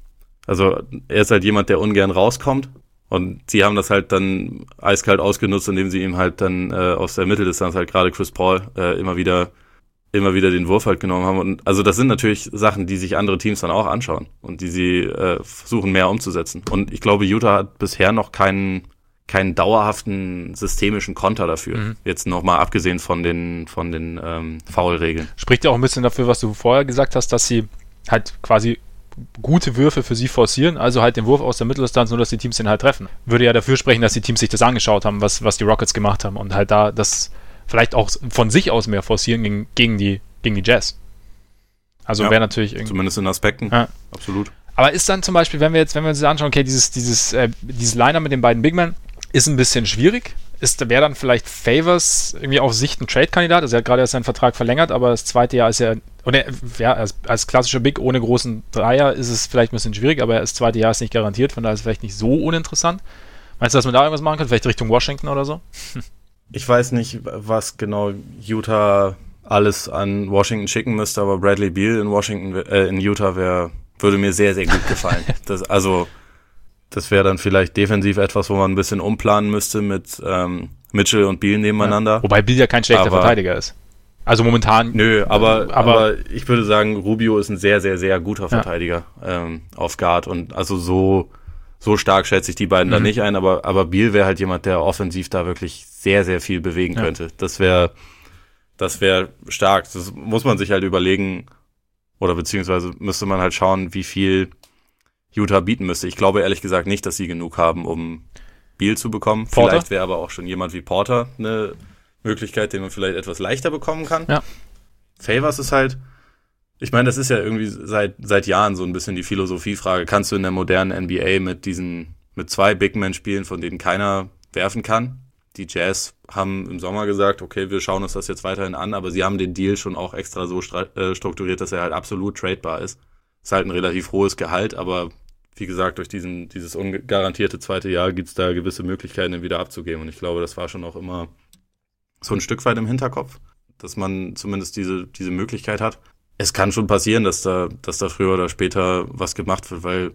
also er ist halt jemand, der ungern rauskommt. Und sie haben das halt dann eiskalt ausgenutzt, indem sie ihm halt dann äh, aus der Mitteldistanz halt gerade Chris Paul äh, immer wieder immer wieder den Wurf halt genommen haben. Und also das sind natürlich Sachen, die sich andere Teams dann auch anschauen und die sie äh, versuchen mehr umzusetzen. Und ich glaube, Utah hat bisher noch keinen keinen dauerhaften systemischen Konter dafür. Mhm. Jetzt nochmal abgesehen von den von den ähm, Foul-Regeln. Spricht ja auch ein bisschen dafür, was du vorher gesagt hast, dass sie halt quasi gute Würfe für sie forcieren, also halt den Wurf aus der Mitteldistanz, nur dass die Teams den halt treffen. Würde ja dafür sprechen, dass die Teams sich das angeschaut haben, was, was die Rockets gemacht haben und halt da das vielleicht auch von sich aus mehr forcieren gegen, gegen, die, gegen die Jazz. Also ja, wäre natürlich irgendwie. Zumindest in Aspekten. Ja. Absolut. Aber ist dann zum Beispiel, wenn wir jetzt, wenn wir uns anschauen, okay, dieses, dieses, äh, dieses Liner mit den beiden Big Men ist ein bisschen schwierig. Ist, wäre dann vielleicht Favors irgendwie auf Sicht ein Trade-Kandidat? Also er hat gerade erst seinen Vertrag verlängert, aber das zweite Jahr ist ja, oder ja, als, als klassischer Big ohne großen Dreier ist es vielleicht ein bisschen schwierig, aber das zweite Jahr ist nicht garantiert, von daher ist es vielleicht nicht so uninteressant. Meinst du, dass man da irgendwas machen kann? Vielleicht Richtung Washington oder so? [laughs] Ich weiß nicht, was genau Utah alles an Washington schicken müsste, aber Bradley Beal in Washington, äh, in Utah wäre, würde mir sehr, sehr gut gefallen. [laughs] das, also, das wäre dann vielleicht defensiv etwas, wo man ein bisschen umplanen müsste mit ähm, Mitchell und Beal nebeneinander. Ja. Wobei Beal ja kein schlechter aber, Verteidiger ist. Also momentan. Nö, aber, aber, aber, ich würde sagen, Rubio ist ein sehr, sehr, sehr guter Verteidiger ja. ähm, auf Guard und also so so stark schätze ich die beiden mhm. da nicht ein, aber, aber Biel wäre halt jemand, der offensiv da wirklich sehr, sehr viel bewegen ja. könnte. Das wäre, das wäre stark. Das muss man sich halt überlegen, oder beziehungsweise müsste man halt schauen, wie viel Utah bieten müsste. Ich glaube ehrlich gesagt nicht, dass sie genug haben, um Biel zu bekommen. Porter? Vielleicht wäre aber auch schon jemand wie Porter eine Möglichkeit, den man vielleicht etwas leichter bekommen kann. Ja. Favors ist halt, ich meine, das ist ja irgendwie seit, seit Jahren so ein bisschen die Philosophiefrage. Kannst du in der modernen NBA mit diesen, mit zwei Big Men spielen, von denen keiner werfen kann? Die Jazz haben im Sommer gesagt, okay, wir schauen uns das jetzt weiterhin an, aber sie haben den Deal schon auch extra so äh, strukturiert, dass er halt absolut tradebar ist. Ist halt ein relativ hohes Gehalt, aber wie gesagt, durch diesen, dieses ungarantierte zweite Jahr gibt's da gewisse Möglichkeiten, ihn wieder abzugeben. Und ich glaube, das war schon auch immer so ein Stück weit im Hinterkopf, dass man zumindest diese, diese Möglichkeit hat es kann schon passieren, dass da, dass da früher oder später was gemacht wird, weil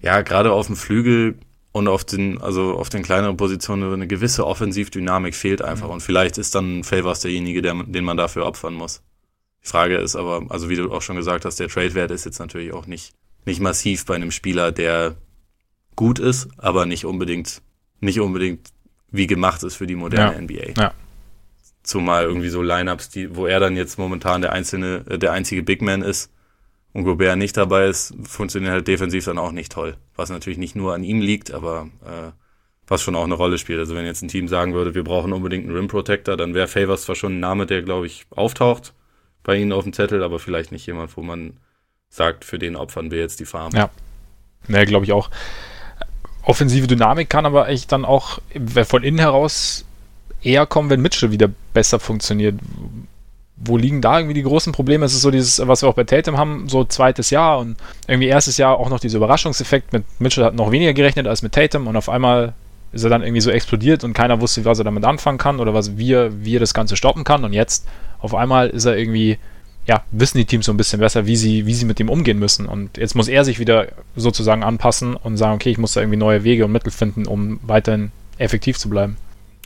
ja, gerade auf dem Flügel und auf den, also auf den kleineren Positionen eine gewisse Offensivdynamik fehlt einfach. Mhm. Und vielleicht ist dann Favors derjenige, der, den man dafür opfern muss. Die Frage ist aber, also wie du auch schon gesagt hast, der Trade-Wert ist jetzt natürlich auch nicht, nicht massiv bei einem Spieler, der gut ist, aber nicht unbedingt, nicht unbedingt wie gemacht ist für die moderne ja. NBA. Ja. Zumal irgendwie so Lineups, die, wo er dann jetzt momentan der einzelne, äh, der einzige Big Man ist und Gobert nicht dabei ist, funktioniert halt defensiv dann auch nicht toll. Was natürlich nicht nur an ihm liegt, aber äh, was schon auch eine Rolle spielt. Also wenn jetzt ein Team sagen würde, wir brauchen unbedingt einen Rim Protector, dann wäre Favors zwar schon ein Name, der glaube ich auftaucht bei ihnen auf dem Zettel, aber vielleicht nicht jemand, wo man sagt, für den opfern wir jetzt die Farm. Ja, ne, glaube ich auch. Offensive Dynamik kann aber echt dann auch von innen heraus eher kommen, wenn Mitchell wieder besser funktioniert. Wo liegen da irgendwie die großen Probleme? Es ist so dieses, was wir auch bei Tatum haben, so zweites Jahr und irgendwie erstes Jahr auch noch dieser Überraschungseffekt. Mit Mitchell hat noch weniger gerechnet als mit Tatum und auf einmal ist er dann irgendwie so explodiert und keiner wusste, was er damit anfangen kann oder was, wie, wie er das Ganze stoppen kann. Und jetzt auf einmal ist er irgendwie, ja, wissen die Teams so ein bisschen besser, wie sie, wie sie mit dem umgehen müssen. Und jetzt muss er sich wieder sozusagen anpassen und sagen, okay, ich muss da irgendwie neue Wege und Mittel finden, um weiterhin effektiv zu bleiben.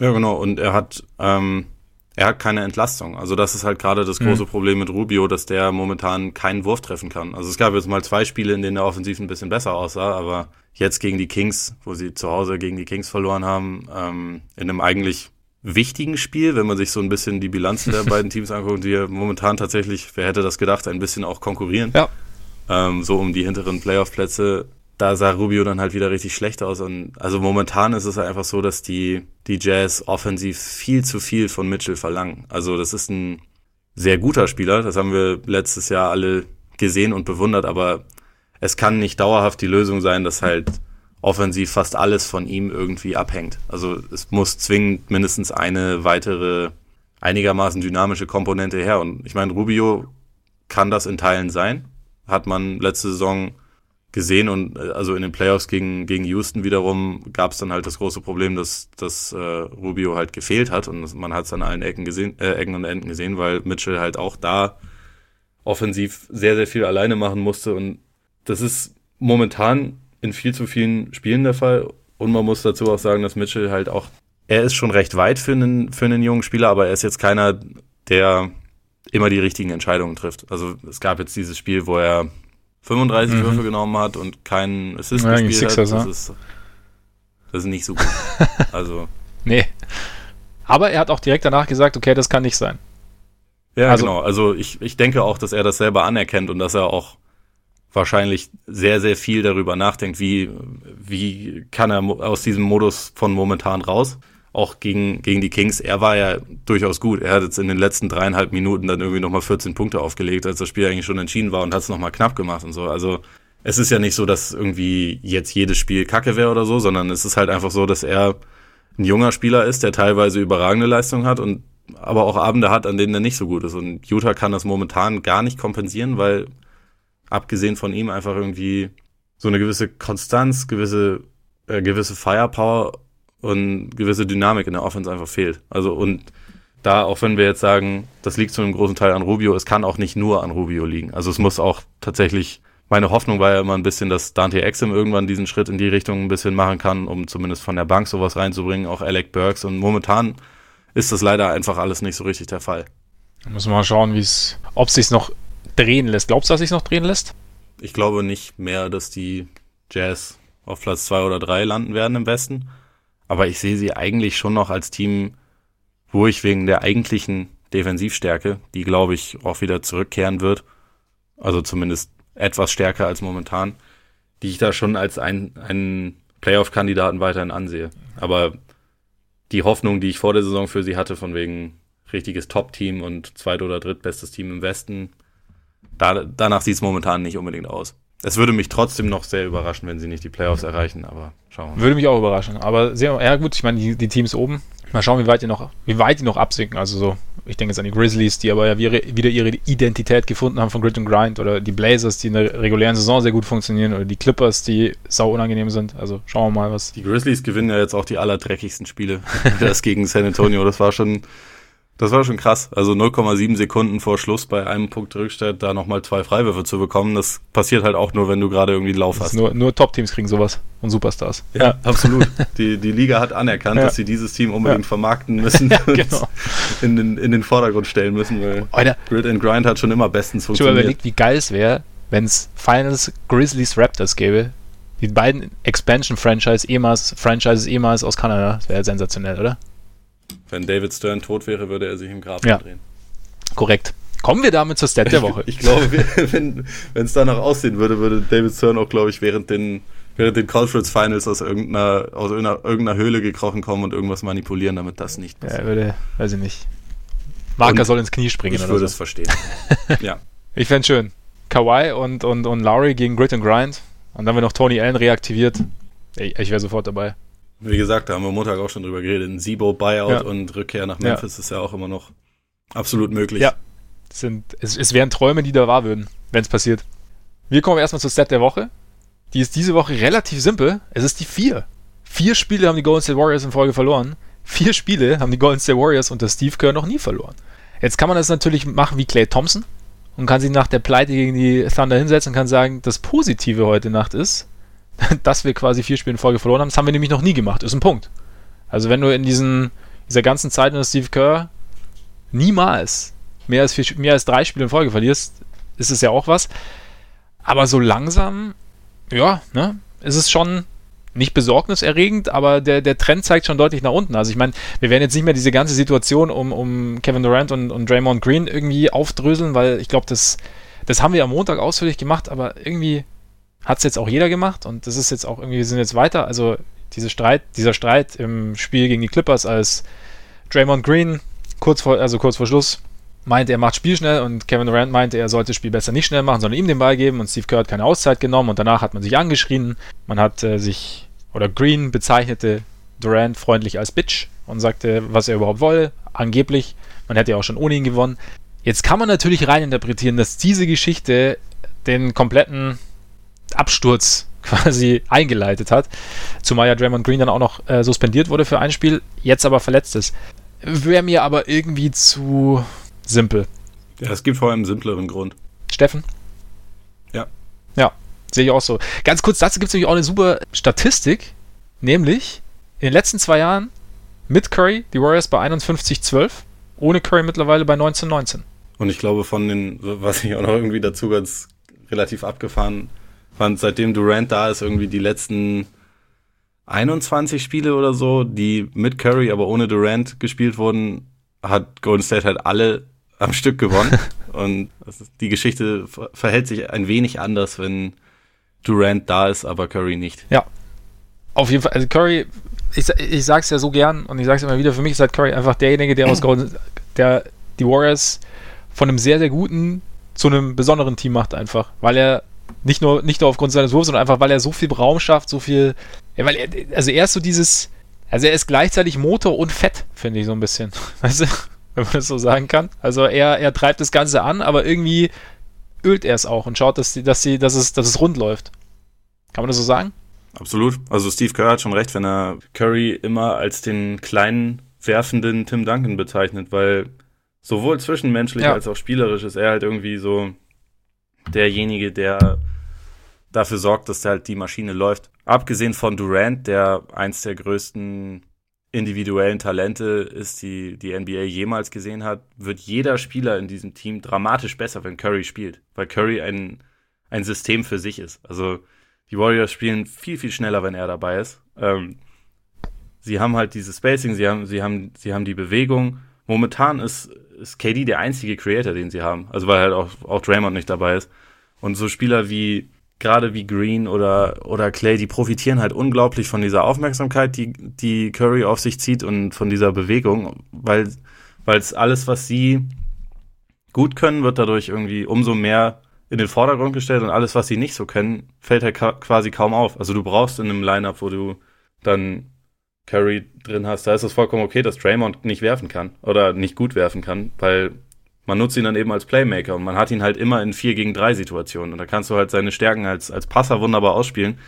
Ja, genau. Und er hat, ähm, er hat keine Entlastung. Also das ist halt gerade das große mhm. Problem mit Rubio, dass der momentan keinen Wurf treffen kann. Also es gab jetzt mal zwei Spiele, in denen er offensiv ein bisschen besser aussah, aber jetzt gegen die Kings, wo sie zu Hause gegen die Kings verloren haben, ähm, in einem eigentlich wichtigen Spiel, wenn man sich so ein bisschen die Bilanzen der [laughs] beiden Teams anguckt, die ja momentan tatsächlich, wer hätte das gedacht, ein bisschen auch konkurrieren. Ja. Ähm, so um die hinteren Playoff-Plätze da sah Rubio dann halt wieder richtig schlecht aus. Und also momentan ist es einfach so, dass die, die Jazz offensiv viel zu viel von Mitchell verlangen. Also das ist ein sehr guter Spieler, das haben wir letztes Jahr alle gesehen und bewundert, aber es kann nicht dauerhaft die Lösung sein, dass halt offensiv fast alles von ihm irgendwie abhängt. Also es muss zwingend mindestens eine weitere einigermaßen dynamische Komponente her. Und ich meine, Rubio kann das in Teilen sein. Hat man letzte Saison gesehen und äh, also in den Playoffs gegen, gegen Houston wiederum gab es dann halt das große Problem, dass, dass äh, Rubio halt gefehlt hat und man hat es an allen Ecken gesehen, äh, Ecken und Enden gesehen, weil Mitchell halt auch da offensiv sehr, sehr viel alleine machen musste und das ist momentan in viel zu vielen Spielen der Fall und man muss dazu auch sagen, dass Mitchell halt auch, er ist schon recht weit für einen, für einen jungen Spieler, aber er ist jetzt keiner, der immer die richtigen Entscheidungen trifft. Also es gab jetzt dieses Spiel, wo er 35 mhm. Würfe genommen hat und keinen Assist ja, gespielt Sixers, hat. Das, ist, das ist nicht so gut. [laughs] also. Nee. Aber er hat auch direkt danach gesagt, okay, das kann nicht sein. Ja, also, genau. Also ich, ich denke auch, dass er das selber anerkennt und dass er auch wahrscheinlich sehr, sehr viel darüber nachdenkt, wie, wie kann er aus diesem Modus von momentan raus. Auch gegen, gegen die Kings. Er war ja durchaus gut. Er hat jetzt in den letzten dreieinhalb Minuten dann irgendwie nochmal 14 Punkte aufgelegt, als das Spiel eigentlich schon entschieden war und hat es nochmal knapp gemacht und so. Also es ist ja nicht so, dass irgendwie jetzt jedes Spiel kacke wäre oder so, sondern es ist halt einfach so, dass er ein junger Spieler ist, der teilweise überragende Leistung hat und aber auch Abende hat, an denen er nicht so gut ist. Und Utah kann das momentan gar nicht kompensieren, weil abgesehen von ihm einfach irgendwie so eine gewisse Konstanz, gewisse, äh, gewisse Firepower und gewisse Dynamik in der Offense einfach fehlt. Also und da, auch wenn wir jetzt sagen, das liegt zu einem großen Teil an Rubio, es kann auch nicht nur an Rubio liegen. Also es muss auch tatsächlich, meine Hoffnung war ja immer ein bisschen, dass Dante Exum irgendwann diesen Schritt in die Richtung ein bisschen machen kann, um zumindest von der Bank sowas reinzubringen, auch Alec Burks. Und momentan ist das leider einfach alles nicht so richtig der Fall. Da müssen wir mal schauen, wie es, ob es sich noch drehen lässt. Glaubst du, dass sich noch drehen lässt? Ich glaube nicht mehr, dass die Jazz auf Platz zwei oder drei landen werden im Westen. Aber ich sehe sie eigentlich schon noch als Team, wo ich wegen der eigentlichen Defensivstärke, die glaube ich auch wieder zurückkehren wird, also zumindest etwas stärker als momentan, die ich da schon als einen, einen Playoff-Kandidaten weiterhin ansehe. Aber die Hoffnung, die ich vor der Saison für sie hatte, von wegen richtiges Top-Team und zweit- oder drittbestes Team im Westen, da, danach sieht es momentan nicht unbedingt aus. Es würde mich trotzdem noch sehr überraschen, wenn sie nicht die Playoffs erreichen, aber schauen wir mal. Würde mich auch überraschen. Aber sehr, ja gut, ich meine, die, die Teams oben, mal schauen, wie weit die noch, wie weit die noch absinken. Also so, ich denke jetzt an die Grizzlies, die aber ja wieder ihre Identität gefunden haben von Grit und Grind oder die Blazers, die in der regulären Saison sehr gut funktionieren oder die Clippers, die sau unangenehm sind. Also schauen wir mal, was. Die Grizzlies gewinnen ja jetzt auch die allerdreckigsten Spiele. [laughs] das gegen San Antonio, das war schon, das war schon krass. Also 0,7 Sekunden vor Schluss bei einem Punkt Rückstand da nochmal zwei Freiwürfe zu bekommen, das passiert halt auch nur, wenn du gerade irgendwie einen Lauf hast. Nur, nur Top-Teams kriegen sowas und Superstars. Ja, ja. absolut. [laughs] Die, die Liga hat anerkannt, ja. dass sie dieses Team unbedingt ja. vermarkten müssen [laughs] [laughs] und genau. in, den, in den Vordergrund stellen müssen, weil Alter. Grid and Grind hat schon immer bestens funktioniert. Ich überlegt, wie geil es wäre, wenn es Finals Grizzlies Raptors gäbe. Die beiden Expansion-Franchise ehemals, Franchises ehemals aus Kanada. Das wäre sensationell, oder? Wenn David Stern tot wäre, würde er sich im Grab ja. drehen. Korrekt. Kommen wir damit zur Stat der Woche. [laughs] Ich, glaube, wenn es danach aussehen würde, würde David Stern auch, glaube ich, während den, während den Conference Finals aus irgendeiner, aus irgendeiner, irgendeiner Höhle gekrochen kommen und irgendwas manipulieren, damit das nicht passiert. Ja, würde, weiß ich nicht. Marker soll ins Knie springen. Ich würde so. es verstehen. [laughs] ja. Ich fände schön. Kawhi und, und, und Lowry gegen Grit and Grind. Und dann wird noch Tony Allen reaktiviert. Ich, ich wäre sofort dabei. Wie gesagt, da haben wir Montag auch schon drüber geredet. Ein Sibo Buyout ja. und Rückkehr nach Memphis ja. ist ja auch immer noch absolut möglich. Ja. Es, sind, es, es wären Träume, die da wahr würden, wenn es passiert. Wir kommen erstmal zur Stat der Woche. Die ist diese Woche relativ simpel. Es ist die vier. Vier Spiele haben die Golden State Warriors in Folge verloren. Vier Spiele haben die Golden State Warriors unter Steve Kerr noch nie verloren. Jetzt kann man das natürlich machen wie Clay Thompson und kann sich nach der Pleite gegen die Thunder hinsetzen und kann sagen, das Positive heute Nacht ist, [laughs] dass wir quasi vier Spiele in Folge verloren haben. Das haben wir nämlich noch nie gemacht. Ist ein Punkt. Also wenn du in diesen, dieser ganzen Zeit unter Steve Kerr niemals mehr als, vier, mehr als drei Spiele in Folge verlierst, ist es ja auch was. Aber so langsam, ja, ne, ist es schon nicht besorgniserregend, aber der, der Trend zeigt schon deutlich nach unten. Also ich meine, wir werden jetzt nicht mehr diese ganze Situation um, um Kevin Durant und, und Draymond Green irgendwie aufdröseln, weil ich glaube, das, das haben wir am Montag ausführlich gemacht, aber irgendwie hat es jetzt auch jeder gemacht und das ist jetzt auch irgendwie, wir sind jetzt weiter. Also diese Streit, dieser Streit im Spiel gegen die Clippers, als Draymond Green kurz vor, also kurz vor Schluss meinte, er macht Spiel schnell und Kevin Durant meinte, er sollte das Spiel besser nicht schnell machen, sondern ihm den Ball geben und Steve Kerr hat keine Auszeit genommen und danach hat man sich angeschrien. Man hat äh, sich, oder Green bezeichnete Durant freundlich als Bitch und sagte, was er überhaupt wolle, angeblich. Man hätte ja auch schon ohne ihn gewonnen. Jetzt kann man natürlich reininterpretieren, dass diese Geschichte den kompletten Absturz quasi [laughs] eingeleitet hat. Zumal ja Draymond Green dann auch noch äh, suspendiert wurde für ein Spiel, jetzt aber verletzt ist. Wäre mir aber irgendwie zu simpel. Ja, es gibt vor allem einen simpleren Grund. Steffen? Ja. Ja, sehe ich auch so. Ganz kurz, dazu gibt es nämlich auch eine super Statistik, nämlich in den letzten zwei Jahren mit Curry die Warriors bei 51-12, ohne Curry mittlerweile bei 19-19. Und ich glaube, von den, was ich auch noch irgendwie dazu ganz relativ abgefahren fand, seitdem Durant da ist, irgendwie die letzten 21 Spiele oder so, die mit Curry, aber ohne Durant gespielt wurden, hat Golden State halt alle am Stück gewonnen. [laughs] Und die Geschichte verhält sich ein wenig anders, wenn Durant da ist, aber Curry nicht. Ja. Auf jeden Fall. Also Curry, ich, ich sag's ja so gern und ich sag's immer wieder, für mich ist halt Curry einfach derjenige, der aus [clears throat] Golden, der die Warriors von einem sehr, sehr guten zu einem besonderen Team macht einfach, weil er nicht nur, nicht nur aufgrund seines Wurfs, sondern einfach, weil er so viel Raum schafft, so viel, ja, weil er, also er ist so dieses, also er ist gleichzeitig Motor und Fett, finde ich so ein bisschen, [laughs] weißt du, wenn man das so sagen kann. Also er, er treibt das Ganze an, aber irgendwie ölt er es auch und schaut, dass, die, dass, sie, dass, es, dass es rund läuft. Kann man das so sagen? Absolut. Also Steve Kerr hat schon recht, wenn er Curry immer als den kleinen, werfenden Tim Duncan bezeichnet, weil sowohl zwischenmenschlich ja. als auch spielerisch ist er halt irgendwie so derjenige, der dafür sorgt, dass halt die Maschine läuft. Abgesehen von Durant, der eins der größten individuellen Talente ist, die die NBA jemals gesehen hat, wird jeder Spieler in diesem Team dramatisch besser, wenn Curry spielt, weil Curry ein, ein System für sich ist. Also die Warriors spielen viel, viel schneller, wenn er dabei ist. Ähm, sie haben halt dieses Spacing, sie haben, sie haben, sie haben die Bewegung. Momentan ist, ist KD der einzige Creator, den sie haben. Also weil halt auch, auch Draymond nicht dabei ist. Und so Spieler wie, gerade wie Green oder, oder Clay, die profitieren halt unglaublich von dieser Aufmerksamkeit, die, die Curry auf sich zieht und von dieser Bewegung, weil, weil es alles, was sie gut können, wird dadurch irgendwie umso mehr in den Vordergrund gestellt und alles, was sie nicht so können, fällt halt quasi kaum auf. Also du brauchst in einem Lineup, wo du dann Curry drin hast, da ist es vollkommen okay, dass Draymond nicht werfen kann oder nicht gut werfen kann, weil man nutzt ihn dann eben als Playmaker und man hat ihn halt immer in 4 gegen 3 Situationen und da kannst du halt seine Stärken als, als Passer wunderbar ausspielen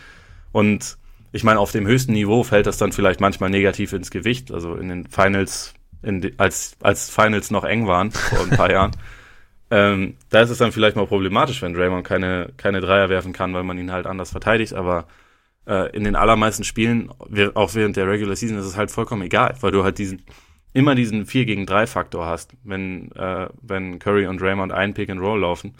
und ich meine, auf dem höchsten Niveau fällt das dann vielleicht manchmal negativ ins Gewicht, also in den Finals, in als, als Finals noch eng waren vor ein paar Jahren. [laughs] Ähm, da ist es dann vielleicht mal problematisch, wenn Draymond keine, keine Dreier werfen kann, weil man ihn halt anders verteidigt, aber äh, in den allermeisten Spielen, auch während der Regular Season, ist es halt vollkommen egal, weil du halt diesen, immer diesen 4 gegen 3 Faktor hast, wenn, äh, wenn Curry und Draymond ein Pick and Roll laufen.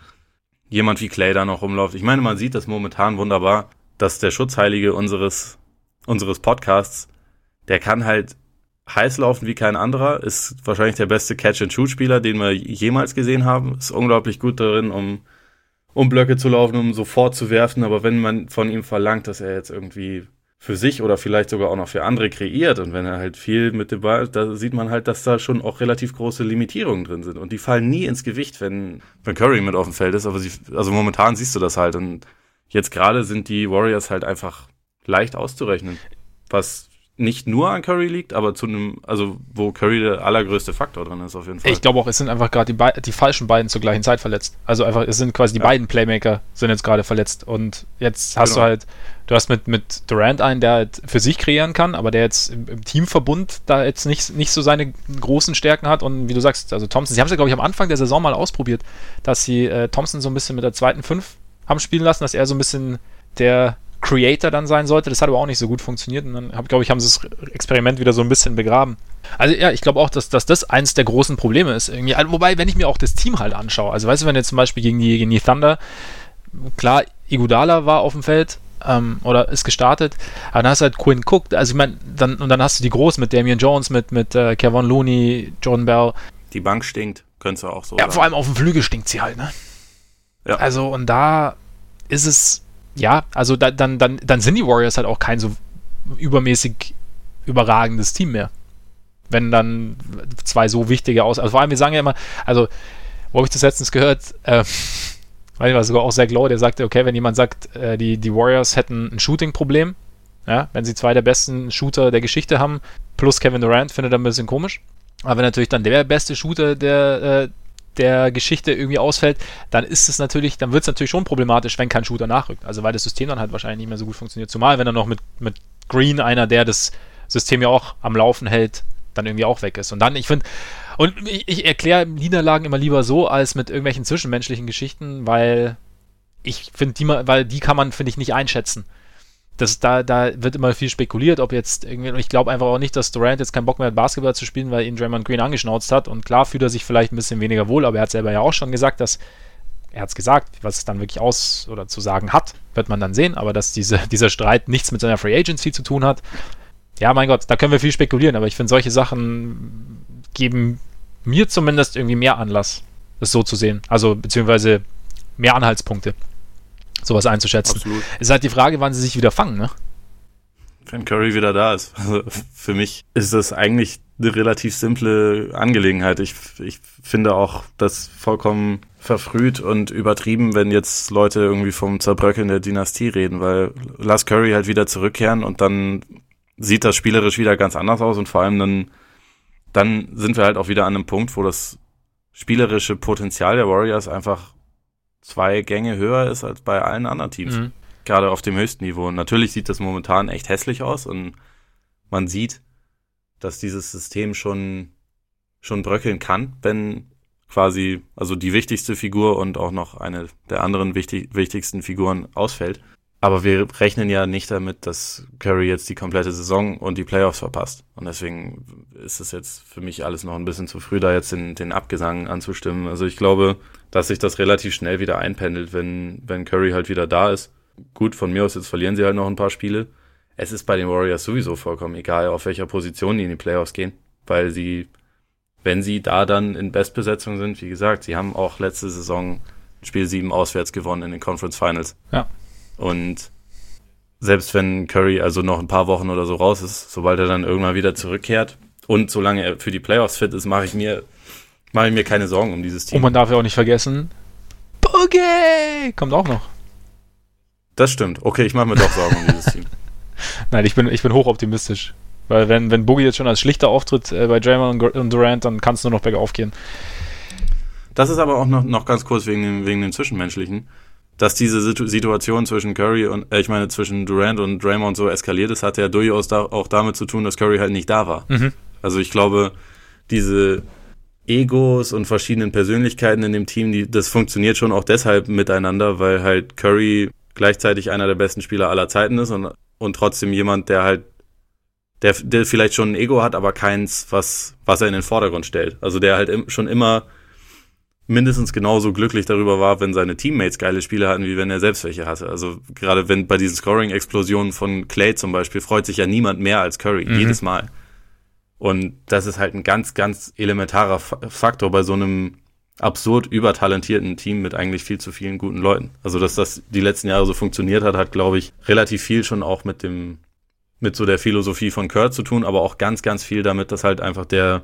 Jemand wie Clay da noch rumläuft. Ich meine, man sieht das momentan wunderbar, dass der Schutzheilige unseres, unseres Podcasts, der kann halt heiß laufen wie kein anderer, ist wahrscheinlich der beste Catch-and-Shoot-Spieler, den wir jemals gesehen haben. Ist unglaublich gut darin, um, um Blöcke zu laufen, um sofort zu werfen. Aber wenn man von ihm verlangt, dass er jetzt irgendwie für sich oder vielleicht sogar auch noch für andere kreiert und wenn er halt viel mit dem Ball, da sieht man halt, dass da schon auch relativ große Limitierungen drin sind und die fallen nie ins Gewicht, wenn, wenn Curry mit auf dem Feld ist, aber sie, also momentan siehst du das halt und jetzt gerade sind die Warriors halt einfach leicht auszurechnen, was nicht nur an Curry liegt, aber zu einem, also wo Curry der allergrößte Faktor drin ist auf jeden Fall. Ich glaube auch, es sind einfach gerade die, die falschen beiden zur gleichen Zeit verletzt. Also einfach, es sind quasi die ja. beiden Playmaker sind jetzt gerade verletzt und jetzt hast genau. du halt, du hast mit, mit Durant einen, der halt für sich kreieren kann, aber der jetzt im, im, Teamverbund da jetzt nicht, nicht so seine großen Stärken hat und wie du sagst, also Thompson, sie haben es ja glaube ich am Anfang der Saison mal ausprobiert, dass sie äh, Thompson so ein bisschen mit der zweiten Fünf haben spielen lassen, dass er so ein bisschen der Creator dann sein sollte. Das hat aber auch nicht so gut funktioniert und dann, glaube ich, haben sie das Experiment wieder so ein bisschen begraben. Also ja, ich glaube auch, dass, dass das eins der großen Probleme ist. Irgendwie. Also, wobei, wenn ich mir auch das Team halt anschaue, also weißt du, wenn jetzt zum Beispiel gegen die, gegen die Thunder, klar, Igudala war auf dem Feld, ähm, oder ist gestartet. Aber dann hast du halt Quinn Cook, also ich meine, dann, und dann hast du die Großen mit Damian Jones, mit, mit äh, Kevin Looney, Jordan Bell. Die Bank stinkt, könntest du auch so Ja, sagen. vor allem auf dem Flügel stinkt sie halt, ne? Ja. Also, und da ist es ja, also da, dann, dann, dann sind die Warriors halt auch kein so übermäßig überragendes Team mehr. Wenn dann zwei so wichtige aus. Also vor allem, wir sagen ja immer, also, wo habe ich das letztens gehört, äh, [laughs] weil war sogar auch sehr Glow, der sagte, okay, wenn jemand sagt, äh, die, die Warriors hätten ein Shooting-Problem, ja, wenn sie zwei der besten Shooter der Geschichte haben, plus Kevin Durant, findet er ein bisschen komisch. Aber wenn natürlich dann der beste Shooter der, äh, der Geschichte irgendwie ausfällt, dann ist es natürlich, dann wird es natürlich schon problematisch, wenn kein Shooter nachrückt. Also weil das System dann halt wahrscheinlich nicht mehr so gut funktioniert. Zumal wenn dann noch mit, mit Green einer, der das System ja auch am Laufen hält, dann irgendwie auch weg ist. Und dann, ich finde, und ich, ich erkläre Niederlagen immer lieber so, als mit irgendwelchen zwischenmenschlichen Geschichten, weil ich finde, die, weil die kann man, finde ich, nicht einschätzen. Das, da, da wird immer viel spekuliert, ob jetzt irgendwie, ich glaube einfach auch nicht, dass Durant jetzt keinen Bock mehr hat, Basketball zu spielen, weil ihn Draymond Green angeschnauzt hat. Und klar fühlt er sich vielleicht ein bisschen weniger wohl, aber er hat selber ja auch schon gesagt, dass er hat es gesagt, was es dann wirklich aus oder zu sagen hat, wird man dann sehen, aber dass diese, [laughs] dieser Streit nichts mit seiner Free Agency zu tun hat. Ja, mein Gott, da können wir viel spekulieren, aber ich finde, solche Sachen geben mir zumindest irgendwie mehr Anlass, es so zu sehen. Also, beziehungsweise mehr Anhaltspunkte, sowas einzuschätzen. Absolut. Es ist halt die Frage, wann sie sich wieder fangen, ne? Wenn Curry wieder da ist. [laughs] Also für mich ist das eigentlich eine relativ simple Angelegenheit. Ich, ich finde auch das vollkommen verfrüht und übertrieben, wenn jetzt Leute irgendwie vom Zerbröckeln der Dynastie reden, weil lass Curry halt wieder zurückkehren und dann sieht das spielerisch wieder ganz anders aus und vor allem dann, dann sind wir halt auch wieder an einem Punkt, wo das spielerische Potenzial der Warriors einfach zwei Gänge höher ist als bei allen anderen Teams. Mhm. Gerade auf dem höchsten Niveau. Und natürlich sieht das momentan echt hässlich aus und man sieht, dass dieses System schon, schon bröckeln kann, wenn quasi, also die wichtigste Figur und auch noch eine der anderen wichtig, wichtigsten Figuren ausfällt. Aber wir rechnen ja nicht damit, dass Curry jetzt die komplette Saison und die Playoffs verpasst. Und deswegen ist es jetzt für mich alles noch ein bisschen zu früh, da jetzt den, den Abgesang anzustimmen. Also ich glaube, dass sich das relativ schnell wieder einpendelt, wenn, wenn Curry halt wieder da ist. Gut, von mir aus jetzt verlieren sie halt noch ein paar Spiele es ist bei den Warriors sowieso vollkommen egal, auf welcher Position die in die Playoffs gehen, weil sie, wenn sie da dann in Bestbesetzung sind, wie gesagt, sie haben auch letzte Saison Spiel 7 auswärts gewonnen in den Conference Finals. Ja. Und selbst wenn Curry also noch ein paar Wochen oder so raus ist, sobald er dann irgendwann wieder zurückkehrt und solange er für die Playoffs fit ist, mache ich mir mache ich mir keine Sorgen um dieses Team. Und man darf ja auch nicht vergessen, Boogie kommt auch noch. Das stimmt. Okay, ich mache mir doch Sorgen um dieses Team. [laughs] Nein, ich bin, ich bin hochoptimistisch. Weil wenn, wenn Boogie jetzt schon als schlichter auftritt äh, bei Draymond und Durant, dann kann es nur noch bergauf gehen. Das ist aber auch noch, noch ganz kurz wegen dem, wegen dem Zwischenmenschlichen. Dass diese Situ Situation zwischen Curry und, äh, ich meine, zwischen Durant und Draymond so eskaliert ist, hatte ja durchaus da, auch damit zu tun, dass Curry halt nicht da war. Mhm. Also ich glaube, diese Egos und verschiedenen Persönlichkeiten in dem Team, die, das funktioniert schon auch deshalb miteinander, weil halt Curry gleichzeitig einer der besten Spieler aller Zeiten ist und und trotzdem jemand, der halt, der, der vielleicht schon ein Ego hat, aber keins, was, was er in den Vordergrund stellt. Also der halt im, schon immer mindestens genauso glücklich darüber war, wenn seine Teammates geile Spiele hatten, wie wenn er selbst welche hatte. Also gerade wenn bei diesen Scoring-Explosionen von Clay zum Beispiel freut sich ja niemand mehr als Curry, mhm. jedes Mal. Und das ist halt ein ganz, ganz elementarer Faktor bei so einem absurd übertalentierten Team mit eigentlich viel zu vielen guten Leuten. Also, dass das die letzten Jahre so funktioniert hat, hat, glaube ich, relativ viel schon auch mit dem, mit so der Philosophie von Kurt zu tun, aber auch ganz, ganz viel damit, dass halt einfach der,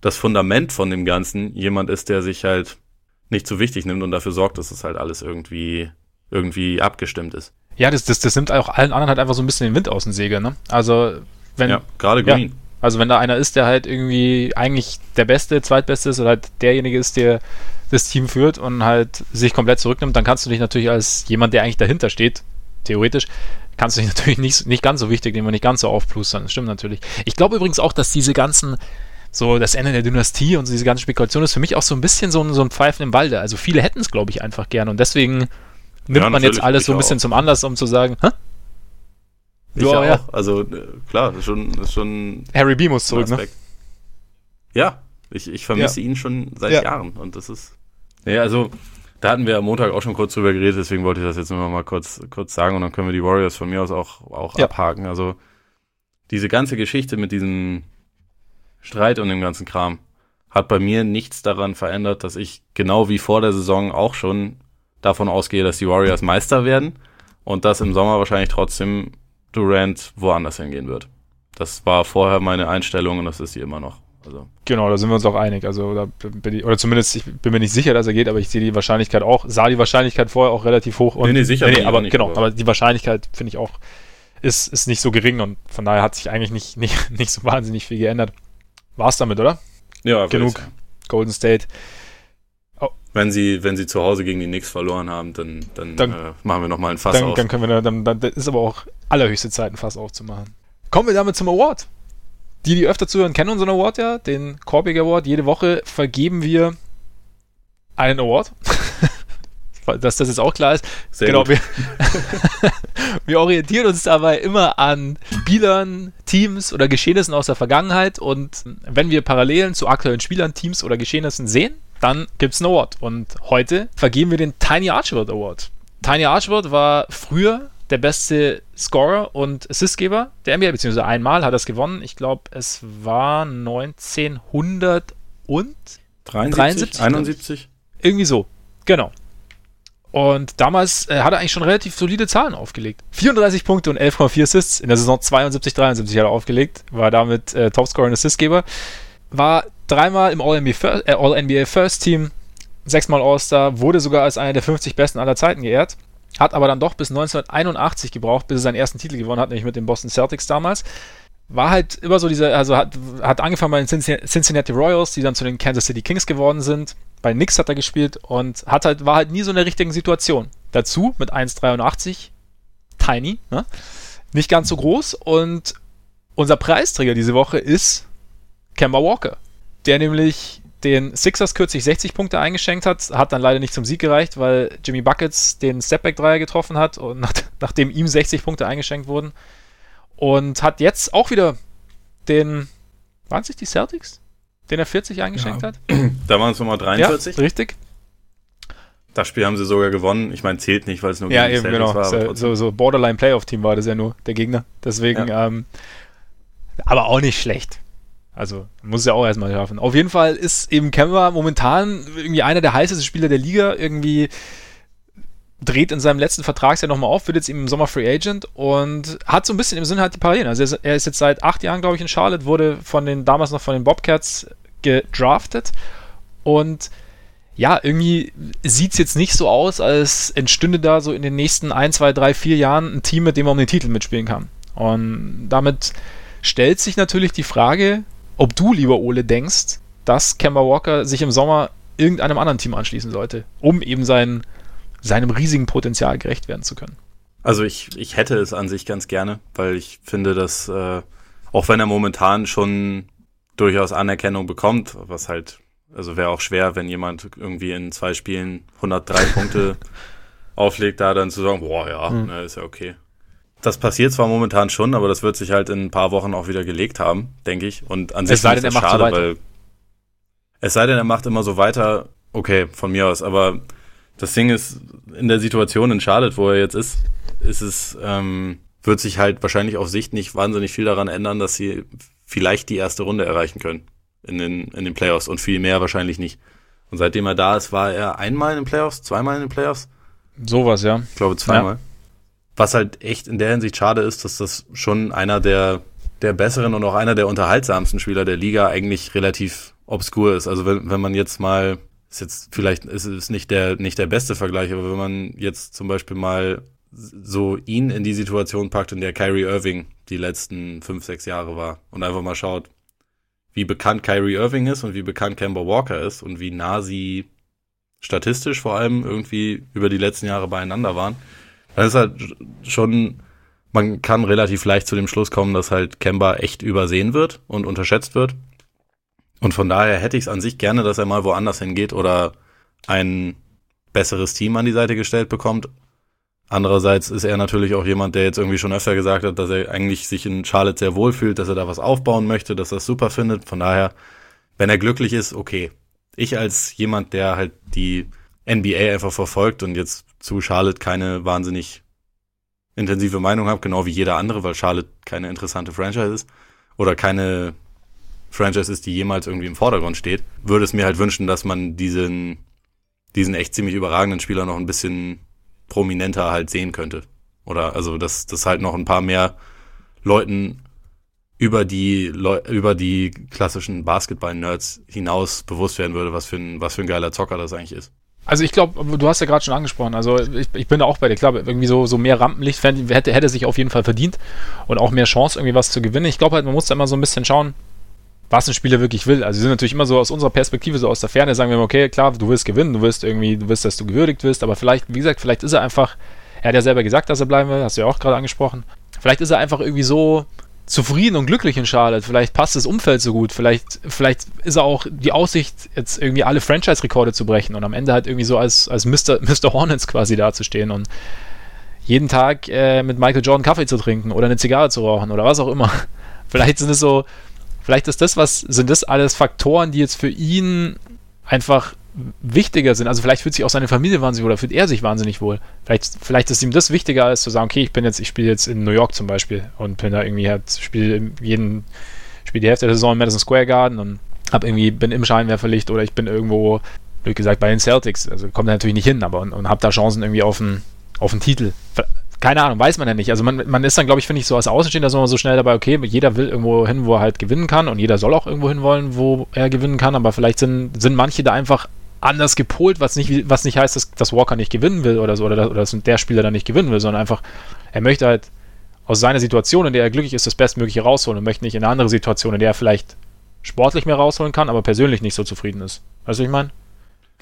das Fundament von dem Ganzen jemand ist, der sich halt nicht zu wichtig nimmt und dafür sorgt, dass es halt alles irgendwie, irgendwie abgestimmt ist. Ja, das, das, das nimmt auch allen anderen halt einfach so ein bisschen den Wind aus den Segel, ne? Also, wenn. Ja, gerade Green. Ja, also wenn da einer ist, der halt irgendwie eigentlich der Beste, Zweitbeste ist oder halt derjenige ist, der das Team führt und halt sich komplett zurücknimmt, dann kannst du dich natürlich als jemand, der eigentlich dahinter steht, theoretisch, kannst du dich [laughs] natürlich nicht, nicht ganz so wichtig nehmen und nicht ganz so aufplustern. Das stimmt natürlich. Ich glaube übrigens auch, dass diese ganzen, so das Ende der Dynastie und so diese ganze Spekulation ist für mich auch so ein bisschen so ein, so ein Pfeifen im Walde. Also viele hätten es, glaube ich, einfach gerne und deswegen nimmt ja, man jetzt alles so ein bisschen auch. zum Anlass, um zu sagen, hä? Ich ja, ja, auch. Also äh, klar, ist schon, ist schon. Harry B muss zurück, ne? Ja, ich, ich vermisse ja. ihn schon seit ja. Jahren und das ist. Ja, also da hatten wir am Montag auch schon kurz drüber geredet, deswegen wollte ich das jetzt nur noch mal kurz, kurz sagen und dann können wir die Warriors von mir aus auch, auch ja. abhaken. Also diese ganze Geschichte mit diesem Streit und dem ganzen Kram hat bei mir nichts daran verändert, dass ich genau wie vor der Saison auch schon davon ausgehe, dass die Warriors Meister werden und dass im Sommer wahrscheinlich trotzdem Durant woanders hingehen wird. Das war vorher meine Einstellung und das ist sie immer noch. Also. Genau, da sind wir uns auch einig. Also, da bin ich, oder zumindest, ich bin mir nicht sicher, dass er geht, aber ich sehe die Wahrscheinlichkeit auch, sah die Wahrscheinlichkeit vorher auch relativ hoch. Und, nee, nee, sicher. Nee, nee, aber, nicht, genau, aber. aber die Wahrscheinlichkeit finde ich auch, ist, ist nicht so gering und von daher hat sich eigentlich nicht, nicht, [laughs] nicht so wahnsinnig viel geändert. War es damit, oder? Ja, genug. Golden State. Wenn sie, wenn sie zu Hause gegen die Knicks verloren haben, dann, dann, dann äh, machen wir nochmal ein Fass dann, auf. Dann können wir, dann, dann ist aber auch allerhöchste Zeit, ein Fass aufzumachen. Kommen wir damit zum Award. Die, die öfter zuhören, kennen unseren Award ja, den Corbig Award. Jede Woche vergeben wir einen Award. [laughs] Dass das jetzt auch klar ist. Sehr genau, wir, [laughs] wir orientieren uns dabei immer an Spielern, Teams oder Geschehnissen aus der Vergangenheit und wenn wir Parallelen zu aktuellen Spielern, Teams oder Geschehnissen sehen, dann gibt es einen Award. Und heute vergeben wir den Tiny Archibald Award. Tiny Archibald war früher der beste Scorer und Assistgeber der NBA, beziehungsweise einmal hat er es gewonnen. Ich glaube, es war 1900 und 73, 71? Irgendwie so, genau. Und damals äh, hat er eigentlich schon relativ solide Zahlen aufgelegt. 34 Punkte und 11,4 Assists in der Saison 72, 73 hat er aufgelegt, war damit äh, Topscorer und Assistgeber. War dreimal im All-NBA First, äh, All First Team, sechsmal All-Star, wurde sogar als einer der 50 besten aller Zeiten geehrt. Hat aber dann doch bis 1981 gebraucht, bis er seinen ersten Titel gewonnen hat, nämlich mit den Boston Celtics damals. War halt immer so dieser, also hat, hat angefangen bei den Cincinnati Royals, die dann zu den Kansas City Kings geworden sind bei Nix hat er gespielt und hat halt, war halt nie so in der richtigen Situation. Dazu mit 1,83, tiny, ne? nicht ganz so groß und unser Preisträger diese Woche ist Kemba Walker, der nämlich den Sixers kürzlich 60 Punkte eingeschenkt hat, hat dann leider nicht zum Sieg gereicht, weil Jimmy Buckets den Stepback-Dreier getroffen hat und [laughs] nach, nachdem ihm 60 Punkte eingeschenkt wurden und hat jetzt auch wieder den, waren es nicht die Celtics? den er 40 eingeschenkt ja. hat. [clears throat] Da waren es nochmal 43. Ja, richtig. Das Spiel haben sie sogar gewonnen. Ich meine, zählt nicht, weil es nur ja, gegen eben, genau. war. So, so Borderline Playoff-Team war das ja nur, der Gegner. Deswegen, ja. ähm, aber auch nicht schlecht. Also muss es ja auch erstmal schaffen. Auf jeden Fall ist eben Kemba momentan irgendwie einer der heißesten Spieler der Liga. Irgendwie dreht in seinem letzten Vertragsjahr nochmal auf, wird jetzt im Sommer Free Agent und hat so ein bisschen im Sinne halt die Parallelen. Also er ist jetzt seit acht Jahren, glaube ich, in Charlotte, wurde von den, damals noch von den Bobcats gedraftet und ja, irgendwie sieht es jetzt nicht so aus, als entstünde da so in den nächsten ein, zwei, drei, vier Jahren ein Team, mit dem man um den Titel mitspielen kann. Und damit stellt sich natürlich die Frage, ob du, lieber Ole, denkst, dass Kemba Walker sich im Sommer irgendeinem anderen Team anschließen sollte, um eben seinen seinem riesigen Potenzial gerecht werden zu können. Also ich, ich hätte es an sich ganz gerne, weil ich finde, dass äh, auch wenn er momentan schon durchaus Anerkennung bekommt, was halt, also wäre auch schwer, wenn jemand irgendwie in zwei Spielen 103 [laughs] Punkte auflegt, da dann zu sagen, boah, ja, mhm. na, ist ja okay. Das passiert zwar momentan schon, aber das wird sich halt in ein paar Wochen auch wieder gelegt haben, denke ich. Und an sich es sei denn, er macht schade, so weil es sei denn, er macht immer so weiter, okay, von mir aus, aber das Ding ist, in der Situation in Charlotte, wo er jetzt ist, ist es, ähm, wird sich halt wahrscheinlich auf Sicht nicht wahnsinnig viel daran ändern, dass sie vielleicht die erste Runde erreichen können in den, in den Playoffs und viel mehr wahrscheinlich nicht. Und seitdem er da ist, war er einmal in den Playoffs, zweimal in den Playoffs. Sowas, ja. Ich glaube zweimal. Ja. Was halt echt in der Hinsicht schade ist, dass das schon einer der, der besseren und auch einer der unterhaltsamsten Spieler der Liga eigentlich relativ obskur ist. Also wenn, wenn man jetzt mal ist jetzt vielleicht ist es nicht der nicht der beste Vergleich, aber wenn man jetzt zum Beispiel mal so ihn in die Situation packt, in der Kyrie Irving die letzten fünf sechs Jahre war und einfach mal schaut, wie bekannt Kyrie Irving ist und wie bekannt Kemba Walker ist und wie nah sie statistisch vor allem irgendwie über die letzten Jahre beieinander waren, dann ist halt schon man kann relativ leicht zu dem Schluss kommen, dass halt Kemba echt übersehen wird und unterschätzt wird und von daher hätte ich es an sich gerne, dass er mal woanders hingeht oder ein besseres Team an die Seite gestellt bekommt. Andererseits ist er natürlich auch jemand, der jetzt irgendwie schon öfter gesagt hat, dass er eigentlich sich in Charlotte sehr wohl fühlt, dass er da was aufbauen möchte, dass er es super findet. Von daher, wenn er glücklich ist, okay. Ich als jemand, der halt die NBA einfach verfolgt und jetzt zu Charlotte keine wahnsinnig intensive Meinung habe, genau wie jeder andere, weil Charlotte keine interessante Franchise ist oder keine Franchise ist, die jemals irgendwie im Vordergrund steht, würde es mir halt wünschen, dass man diesen, diesen echt ziemlich überragenden Spieler noch ein bisschen prominenter halt sehen könnte. Oder also, dass das halt noch ein paar mehr Leuten über die Leu über die klassischen Basketball-Nerds hinaus bewusst werden würde, was für ein, was für ein geiler Zocker das eigentlich ist. Also ich glaube, du hast ja gerade schon angesprochen, also ich, ich, bin da auch bei dir, klar, irgendwie so, so mehr Rampenlicht hätte, hätte sich auf jeden Fall verdient und auch mehr Chance, irgendwie was zu gewinnen. Ich glaube halt, man muss da immer so ein bisschen schauen, was ein Spieler wirklich will. Also sie sind natürlich immer so aus unserer Perspektive, so aus der Ferne, sagen wir immer, okay, klar, du willst gewinnen, du willst irgendwie, du willst, dass du gewürdigt wirst, aber vielleicht, wie gesagt, vielleicht ist er einfach, er hat ja selber gesagt, dass er bleiben will, hast du ja auch gerade angesprochen. Vielleicht ist er einfach irgendwie so zufrieden und glücklich in Charlotte. Vielleicht passt das Umfeld so gut. Vielleicht, vielleicht ist er auch die Aussicht, jetzt irgendwie alle Franchise-Rekorde zu brechen und am Ende halt irgendwie so als, als Mr. Mr. Hornets quasi dazustehen. Und jeden Tag äh, mit Michael Jordan Kaffee zu trinken oder eine Zigarre zu rauchen oder was auch immer. [laughs] Vielleicht sind es so, vielleicht ist das was, sind das alles Faktoren, die jetzt für ihn einfach wichtiger sind. Also vielleicht fühlt sich auch seine Familie wahnsinnig wohl oder fühlt er sich wahnsinnig wohl. Vielleicht, vielleicht ist ihm das wichtiger, als zu sagen, okay, ich bin jetzt, ich spiele jetzt in New York zum Beispiel und bin da irgendwie halt, spiele jeden, spiele die Hälfte der Saison in Madison Square Garden und hab irgendwie, bin im Scheinwerferlicht oder ich bin irgendwo, wie gesagt, bei den Celtics. Also kommt da natürlich nicht hin, aber und, und hab da Chancen irgendwie auf einen, auf einen Titel. Keine Ahnung, weiß man ja nicht. Also man, man ist dann, glaube ich, finde ich, so als Außenstehender so schnell dabei, okay, jeder will irgendwo hin, wo er halt gewinnen kann und jeder soll auch irgendwo hin wollen, wo er gewinnen kann, aber vielleicht sind, sind manche da einfach anders gepolt, was nicht, was nicht heißt, dass, dass Walker nicht gewinnen will oder so, oder, oder dass der Spieler dann nicht gewinnen will, sondern einfach, er möchte halt aus seiner Situation, in der er glücklich ist, das Bestmögliche rausholen und möchte nicht in eine andere Situation, in der er vielleicht sportlich mehr rausholen kann, aber persönlich nicht so zufrieden ist. Weißt du, was ich meine?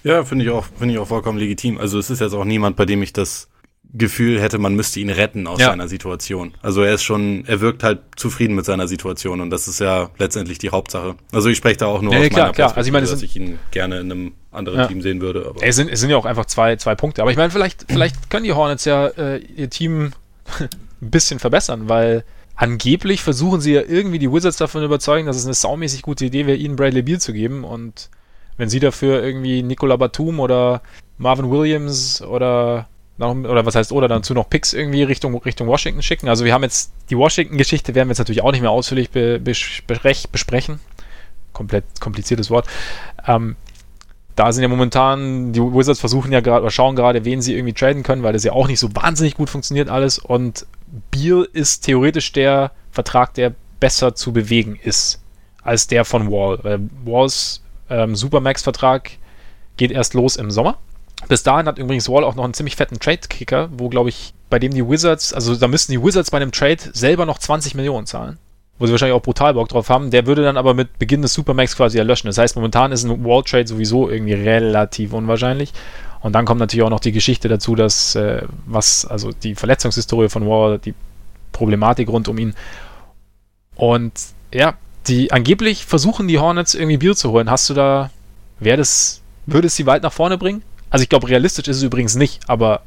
Ja, finde ich auch, finde ich auch vollkommen legitim. Also es ist jetzt auch niemand, bei dem ich das Gefühl hätte, man müsste ihn retten aus ja. seiner Situation. Also er ist schon, er wirkt halt zufrieden mit seiner Situation und das ist ja letztendlich die Hauptsache. Also ich spreche da auch nur ja, aus klar, meiner klar. Also ich meine, dass ich ihn gerne in einem anderen ja. Team sehen würde. Aber es, sind, es sind ja auch einfach zwei, zwei Punkte. Aber ich meine, vielleicht, vielleicht können die Hornets ja äh, ihr Team [laughs] ein bisschen verbessern, weil angeblich versuchen sie ja irgendwie die Wizards davon überzeugen, dass es eine saumäßig gute Idee wäre, ihnen Bradley Beal zu geben und wenn sie dafür irgendwie Nicola Batum oder Marvin Williams oder oder was heißt, oder dazu noch Picks irgendwie Richtung, Richtung Washington schicken. Also wir haben jetzt die Washington-Geschichte, werden wir jetzt natürlich auch nicht mehr ausführlich be, besprech, besprechen. Komplett kompliziertes Wort. Ähm, da sind ja momentan, die Wizards versuchen ja gerade, oder schauen gerade, wen sie irgendwie traden können, weil das ja auch nicht so wahnsinnig gut funktioniert alles. Und Beal ist theoretisch der Vertrag, der besser zu bewegen ist als der von Wall. Weil Walls ähm, Supermax-Vertrag geht erst los im Sommer. Bis dahin hat übrigens Wall auch noch einen ziemlich fetten Trade-Kicker, wo, glaube ich, bei dem die Wizards, also da müssten die Wizards bei einem Trade selber noch 20 Millionen zahlen. Wo sie wahrscheinlich auch brutal Bock drauf haben. Der würde dann aber mit Beginn des Supermax quasi erlöschen. Das heißt, momentan ist ein Wall-Trade sowieso irgendwie relativ unwahrscheinlich. Und dann kommt natürlich auch noch die Geschichte dazu, dass äh, was, also die Verletzungshistorie von Wall, die Problematik rund um ihn. Und ja, die angeblich versuchen die Hornets irgendwie Bier zu holen. Hast du da, wäre das, würde es sie weit nach vorne bringen? Also ich glaube, realistisch ist es übrigens nicht, aber.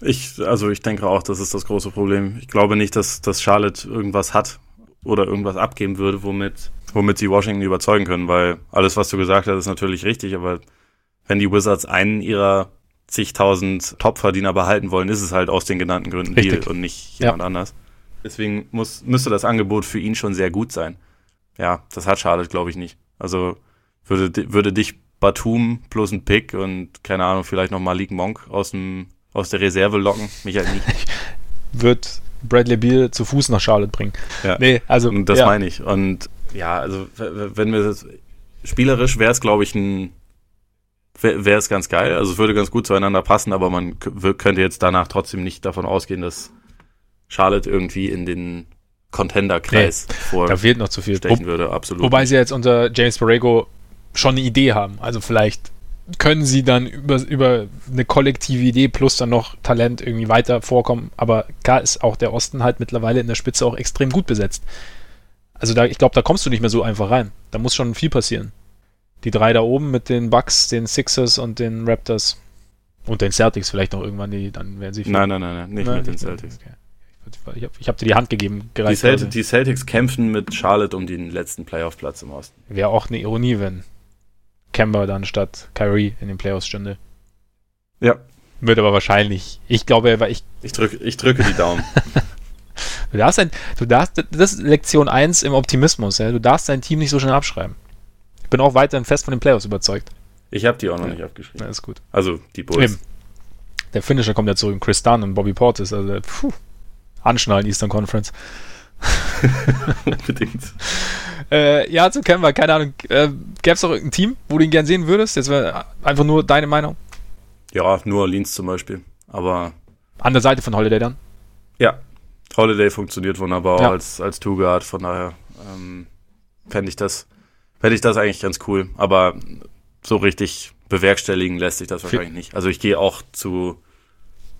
Ich, also ich denke auch, das ist das große Problem. Ich glaube nicht, dass, dass Charlotte irgendwas hat oder irgendwas abgeben würde, womit, womit sie Washington überzeugen können, weil alles, was du gesagt hast, ist natürlich richtig, aber wenn die Wizards einen ihrer zigtausend Topverdiener behalten wollen, ist es halt aus den genannten Gründen Richtig. Deal und nicht jemand ja. anders. Deswegen muss, müsste das Angebot für ihn schon sehr gut sein. Ja, das hat Charlotte, glaube ich, nicht. Also würde, würde dich Batum plus ein Pick und keine Ahnung, vielleicht noch Malik Monk aus, dem, aus der Reserve locken. Mich halt nicht. [laughs] Wird Bradley Beal zu Fuß nach Charlotte bringen. Ja. Nee, also. Und das ja. meine ich. Und ja, also, wenn wir das, spielerisch wäre es, glaube ich, ein, wäre es ganz geil. Also, es würde ganz gut zueinander passen, aber man könnte jetzt danach trotzdem nicht davon ausgehen, dass Charlotte irgendwie in den Contender-Kreis nee, vor da fehlt noch zu viel. stechen würde, absolut. Wobei sie jetzt unter James Borrego schon eine Idee haben. Also vielleicht können sie dann über, über eine kollektive Idee plus dann noch Talent irgendwie weiter vorkommen. Aber klar ist auch der Osten halt mittlerweile in der Spitze auch extrem gut besetzt. Also da, ich glaube, da kommst du nicht mehr so einfach rein. Da muss schon viel passieren. Die drei da oben mit den Bucks, den Sixers und den Raptors. Und den Celtics vielleicht noch irgendwann, die, dann werden sie. Nein, nein, nein, nein, nicht nein, mit den Celtics. Okay. Ich habe hab dir die Hand gegeben. Die, Celtics, die Celtics kämpfen mit Charlotte um den letzten Playoff-Platz im Osten. Wäre auch eine Ironie, wenn Kemba dann statt Kyrie in den Playoffs stünde. Ja. Wird aber wahrscheinlich. Ich glaube, weil ich. Ich drücke, ich drücke die Daumen. [laughs] du darfst ein, du darfst, das ist Lektion 1 im Optimismus, ja. Du darfst dein Team nicht so schnell abschreiben. Ich bin auch weiterhin fest von den Playoffs überzeugt. Ich habe die auch noch ja. nicht abgeschrieben. Ja, ist gut. Also die Bulls. Eben. Der Finisher kommt ja zurück. Chris Dunn und Bobby Portis. Also, puh, anschnallen Eastern Conference. [laughs] Unbedingt. Äh, ja, zu Kemba, keine Ahnung. Äh, Gäbe es auch irgendein Team, wo du ihn gern sehen würdest? Jetzt wäre einfach nur deine Meinung. Ja, nur Orleans zum Beispiel. Aber. An der Seite von Holiday dann? Ja. Holiday funktioniert wunderbar ja. als, als Two-Guard, von daher ähm, fände ich das, fände ich das eigentlich ganz cool. Aber so richtig bewerkstelligen lässt sich das wahrscheinlich nicht. Also ich gehe auch zu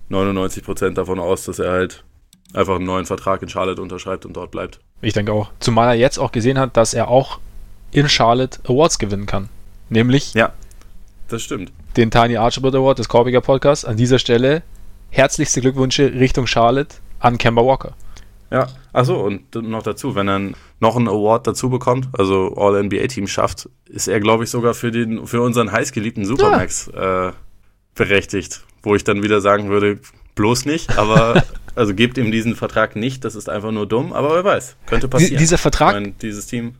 99 Prozent davon aus, dass er halt einfach einen neuen Vertrag in Charlotte unterschreibt und dort bleibt. Ich denke auch. Zumal er jetzt auch gesehen hat, dass er auch in Charlotte Awards gewinnen kann. Nämlich ja, das stimmt. den Tiny Archibald Award des Korbiger Podcasts. An dieser Stelle herzlichste Glückwünsche Richtung Charlotte an Kemba Walker. Ja, achso, und noch dazu, wenn er noch einen Award dazu bekommt, also All-NBA-Team schafft, ist er, glaube ich, sogar für, den, für unseren heißgeliebten Supermax ja. äh, berechtigt. Wo ich dann wieder sagen würde, bloß nicht, aber [laughs] also gebt ihm diesen Vertrag nicht, das ist einfach nur dumm, aber wer weiß, könnte passieren. Dieser Vertrag? Ich meine, dieses Team,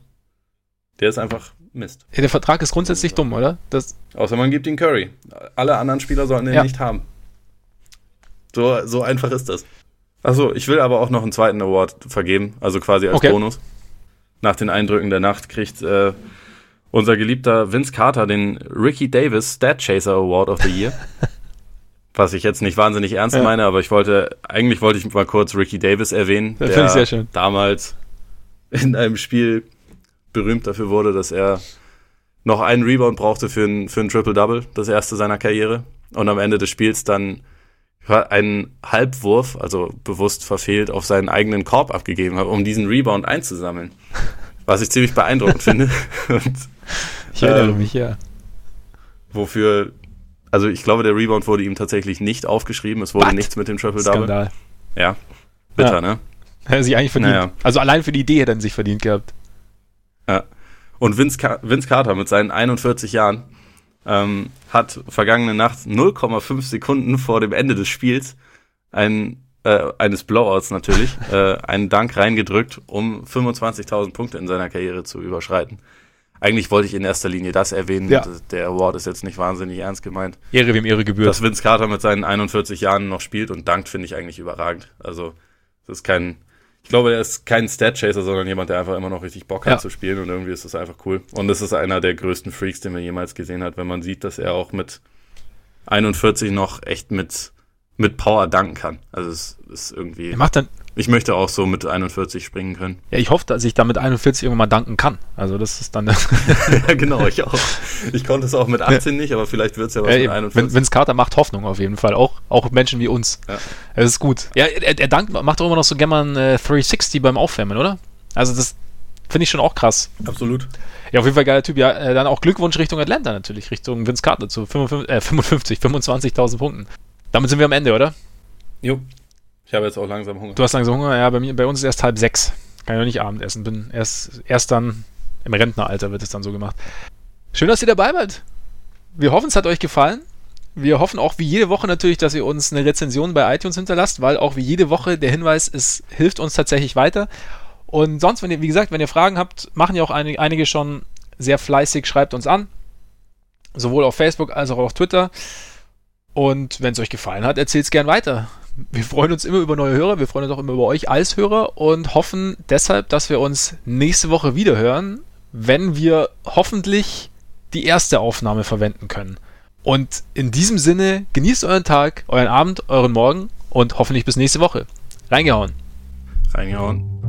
der ist einfach Mist. Ja, der Vertrag ist grundsätzlich dumm, oder? Das Außer man gibt ihn Curry. Alle anderen Spieler sollten den ja. nicht haben. So, so einfach ist das. Achso, ich will aber auch noch einen zweiten Award vergeben, also quasi als okay. Bonus. Nach den Eindrücken der Nacht kriegt äh, unser geliebter Vince Carter den Ricky Davis Stat Chaser Award of the Year. [laughs] Was ich jetzt nicht wahnsinnig ernst ja. meine, aber ich wollte, eigentlich wollte ich mal kurz Ricky Davis erwähnen, das der ich sehr schön. damals in einem Spiel berühmt dafür wurde, dass er noch einen Rebound brauchte für ein, für ein Triple-Double, das erste seiner Karriere. Und am Ende des Spiels dann einen Halbwurf, also bewusst verfehlt, auf seinen eigenen Korb abgegeben hat, um diesen Rebound einzusammeln. Was ich ziemlich beeindruckend [laughs] finde. Und, ich erinnere ähm, mich, ja. Wofür, also ich glaube, der Rebound wurde ihm tatsächlich nicht aufgeschrieben. Es wurde What? nichts mit dem Triple-Double. Skandal. Ja, bitter, ja. ne? Hätte er sich eigentlich verdient. Naja. Also allein für die Idee hätte er sich verdient gehabt. Ja. Und Vince, Vince Carter mit seinen 41 Jahren ähm, hat vergangene Nacht 0,5 Sekunden vor dem Ende des Spiels ein, äh, eines Blowouts natürlich [laughs] äh, einen Dank reingedrückt, um 25.000 Punkte in seiner Karriere zu überschreiten. Eigentlich wollte ich in erster Linie das erwähnen. Ja. Der Award ist jetzt nicht wahnsinnig ernst gemeint. Ehre wem Ehre gebührt. Dass Vince Carter mit seinen 41 Jahren noch spielt und dankt, finde ich eigentlich überragend. Also, das ist kein, ich glaube, er ist kein Stat-Chaser, sondern jemand, der einfach immer noch richtig Bock hat ja. zu spielen und irgendwie ist das einfach cool. Und es ist einer der größten Freaks, den man jemals gesehen hat, wenn man sieht, dass er auch mit 41 noch echt mit, mit Power danken kann. Also es ist irgendwie. Er macht dann, ich möchte auch so mit 41 springen können. Ja, ich hoffe, dass ich da mit 41 irgendwann mal danken kann. Also das ist dann. [laughs] ja, genau, ich auch. Ich konnte es auch mit 18 nicht, aber vielleicht wird es ja was ja, mit 41. Vince Carter macht Hoffnung auf jeden Fall. Auch, auch Menschen wie uns. Ja. Das ist gut. Ja, er, er dankt, macht auch immer noch so gerne mal ein äh, 360 beim Aufwärmen, oder? Also das finde ich schon auch krass. Absolut. Ja, auf jeden Fall geiler Typ. Ja, äh, dann auch Glückwunsch Richtung Atlanta natürlich, Richtung Vince Carter zu 55, äh, 55 25.000 Punkten. Damit sind wir am Ende, oder? Jo. Ich habe jetzt auch langsam Hunger. Du hast langsam Hunger? Ja, bei, mir, bei uns ist erst halb sechs. Kann ich noch nicht Abendessen. Bin erst, erst dann im Rentneralter wird es dann so gemacht. Schön, dass ihr dabei wart. Wir hoffen, es hat euch gefallen. Wir hoffen auch wie jede Woche natürlich, dass ihr uns eine Rezension bei iTunes hinterlasst, weil auch wie jede Woche der Hinweis, es hilft uns tatsächlich weiter. Und sonst, wenn ihr, wie gesagt, wenn ihr Fragen habt, machen ja auch einige, einige schon sehr fleißig, schreibt uns an. Sowohl auf Facebook als auch auf Twitter. Und wenn es euch gefallen hat, erzählt es gern weiter wir freuen uns immer über neue Hörer, wir freuen uns auch immer über euch als Hörer und hoffen deshalb, dass wir uns nächste Woche wieder hören, wenn wir hoffentlich die erste Aufnahme verwenden können. Und in diesem Sinne, genießt euren Tag, euren Abend, euren Morgen und hoffentlich bis nächste Woche. Reingehauen. Reingehauen.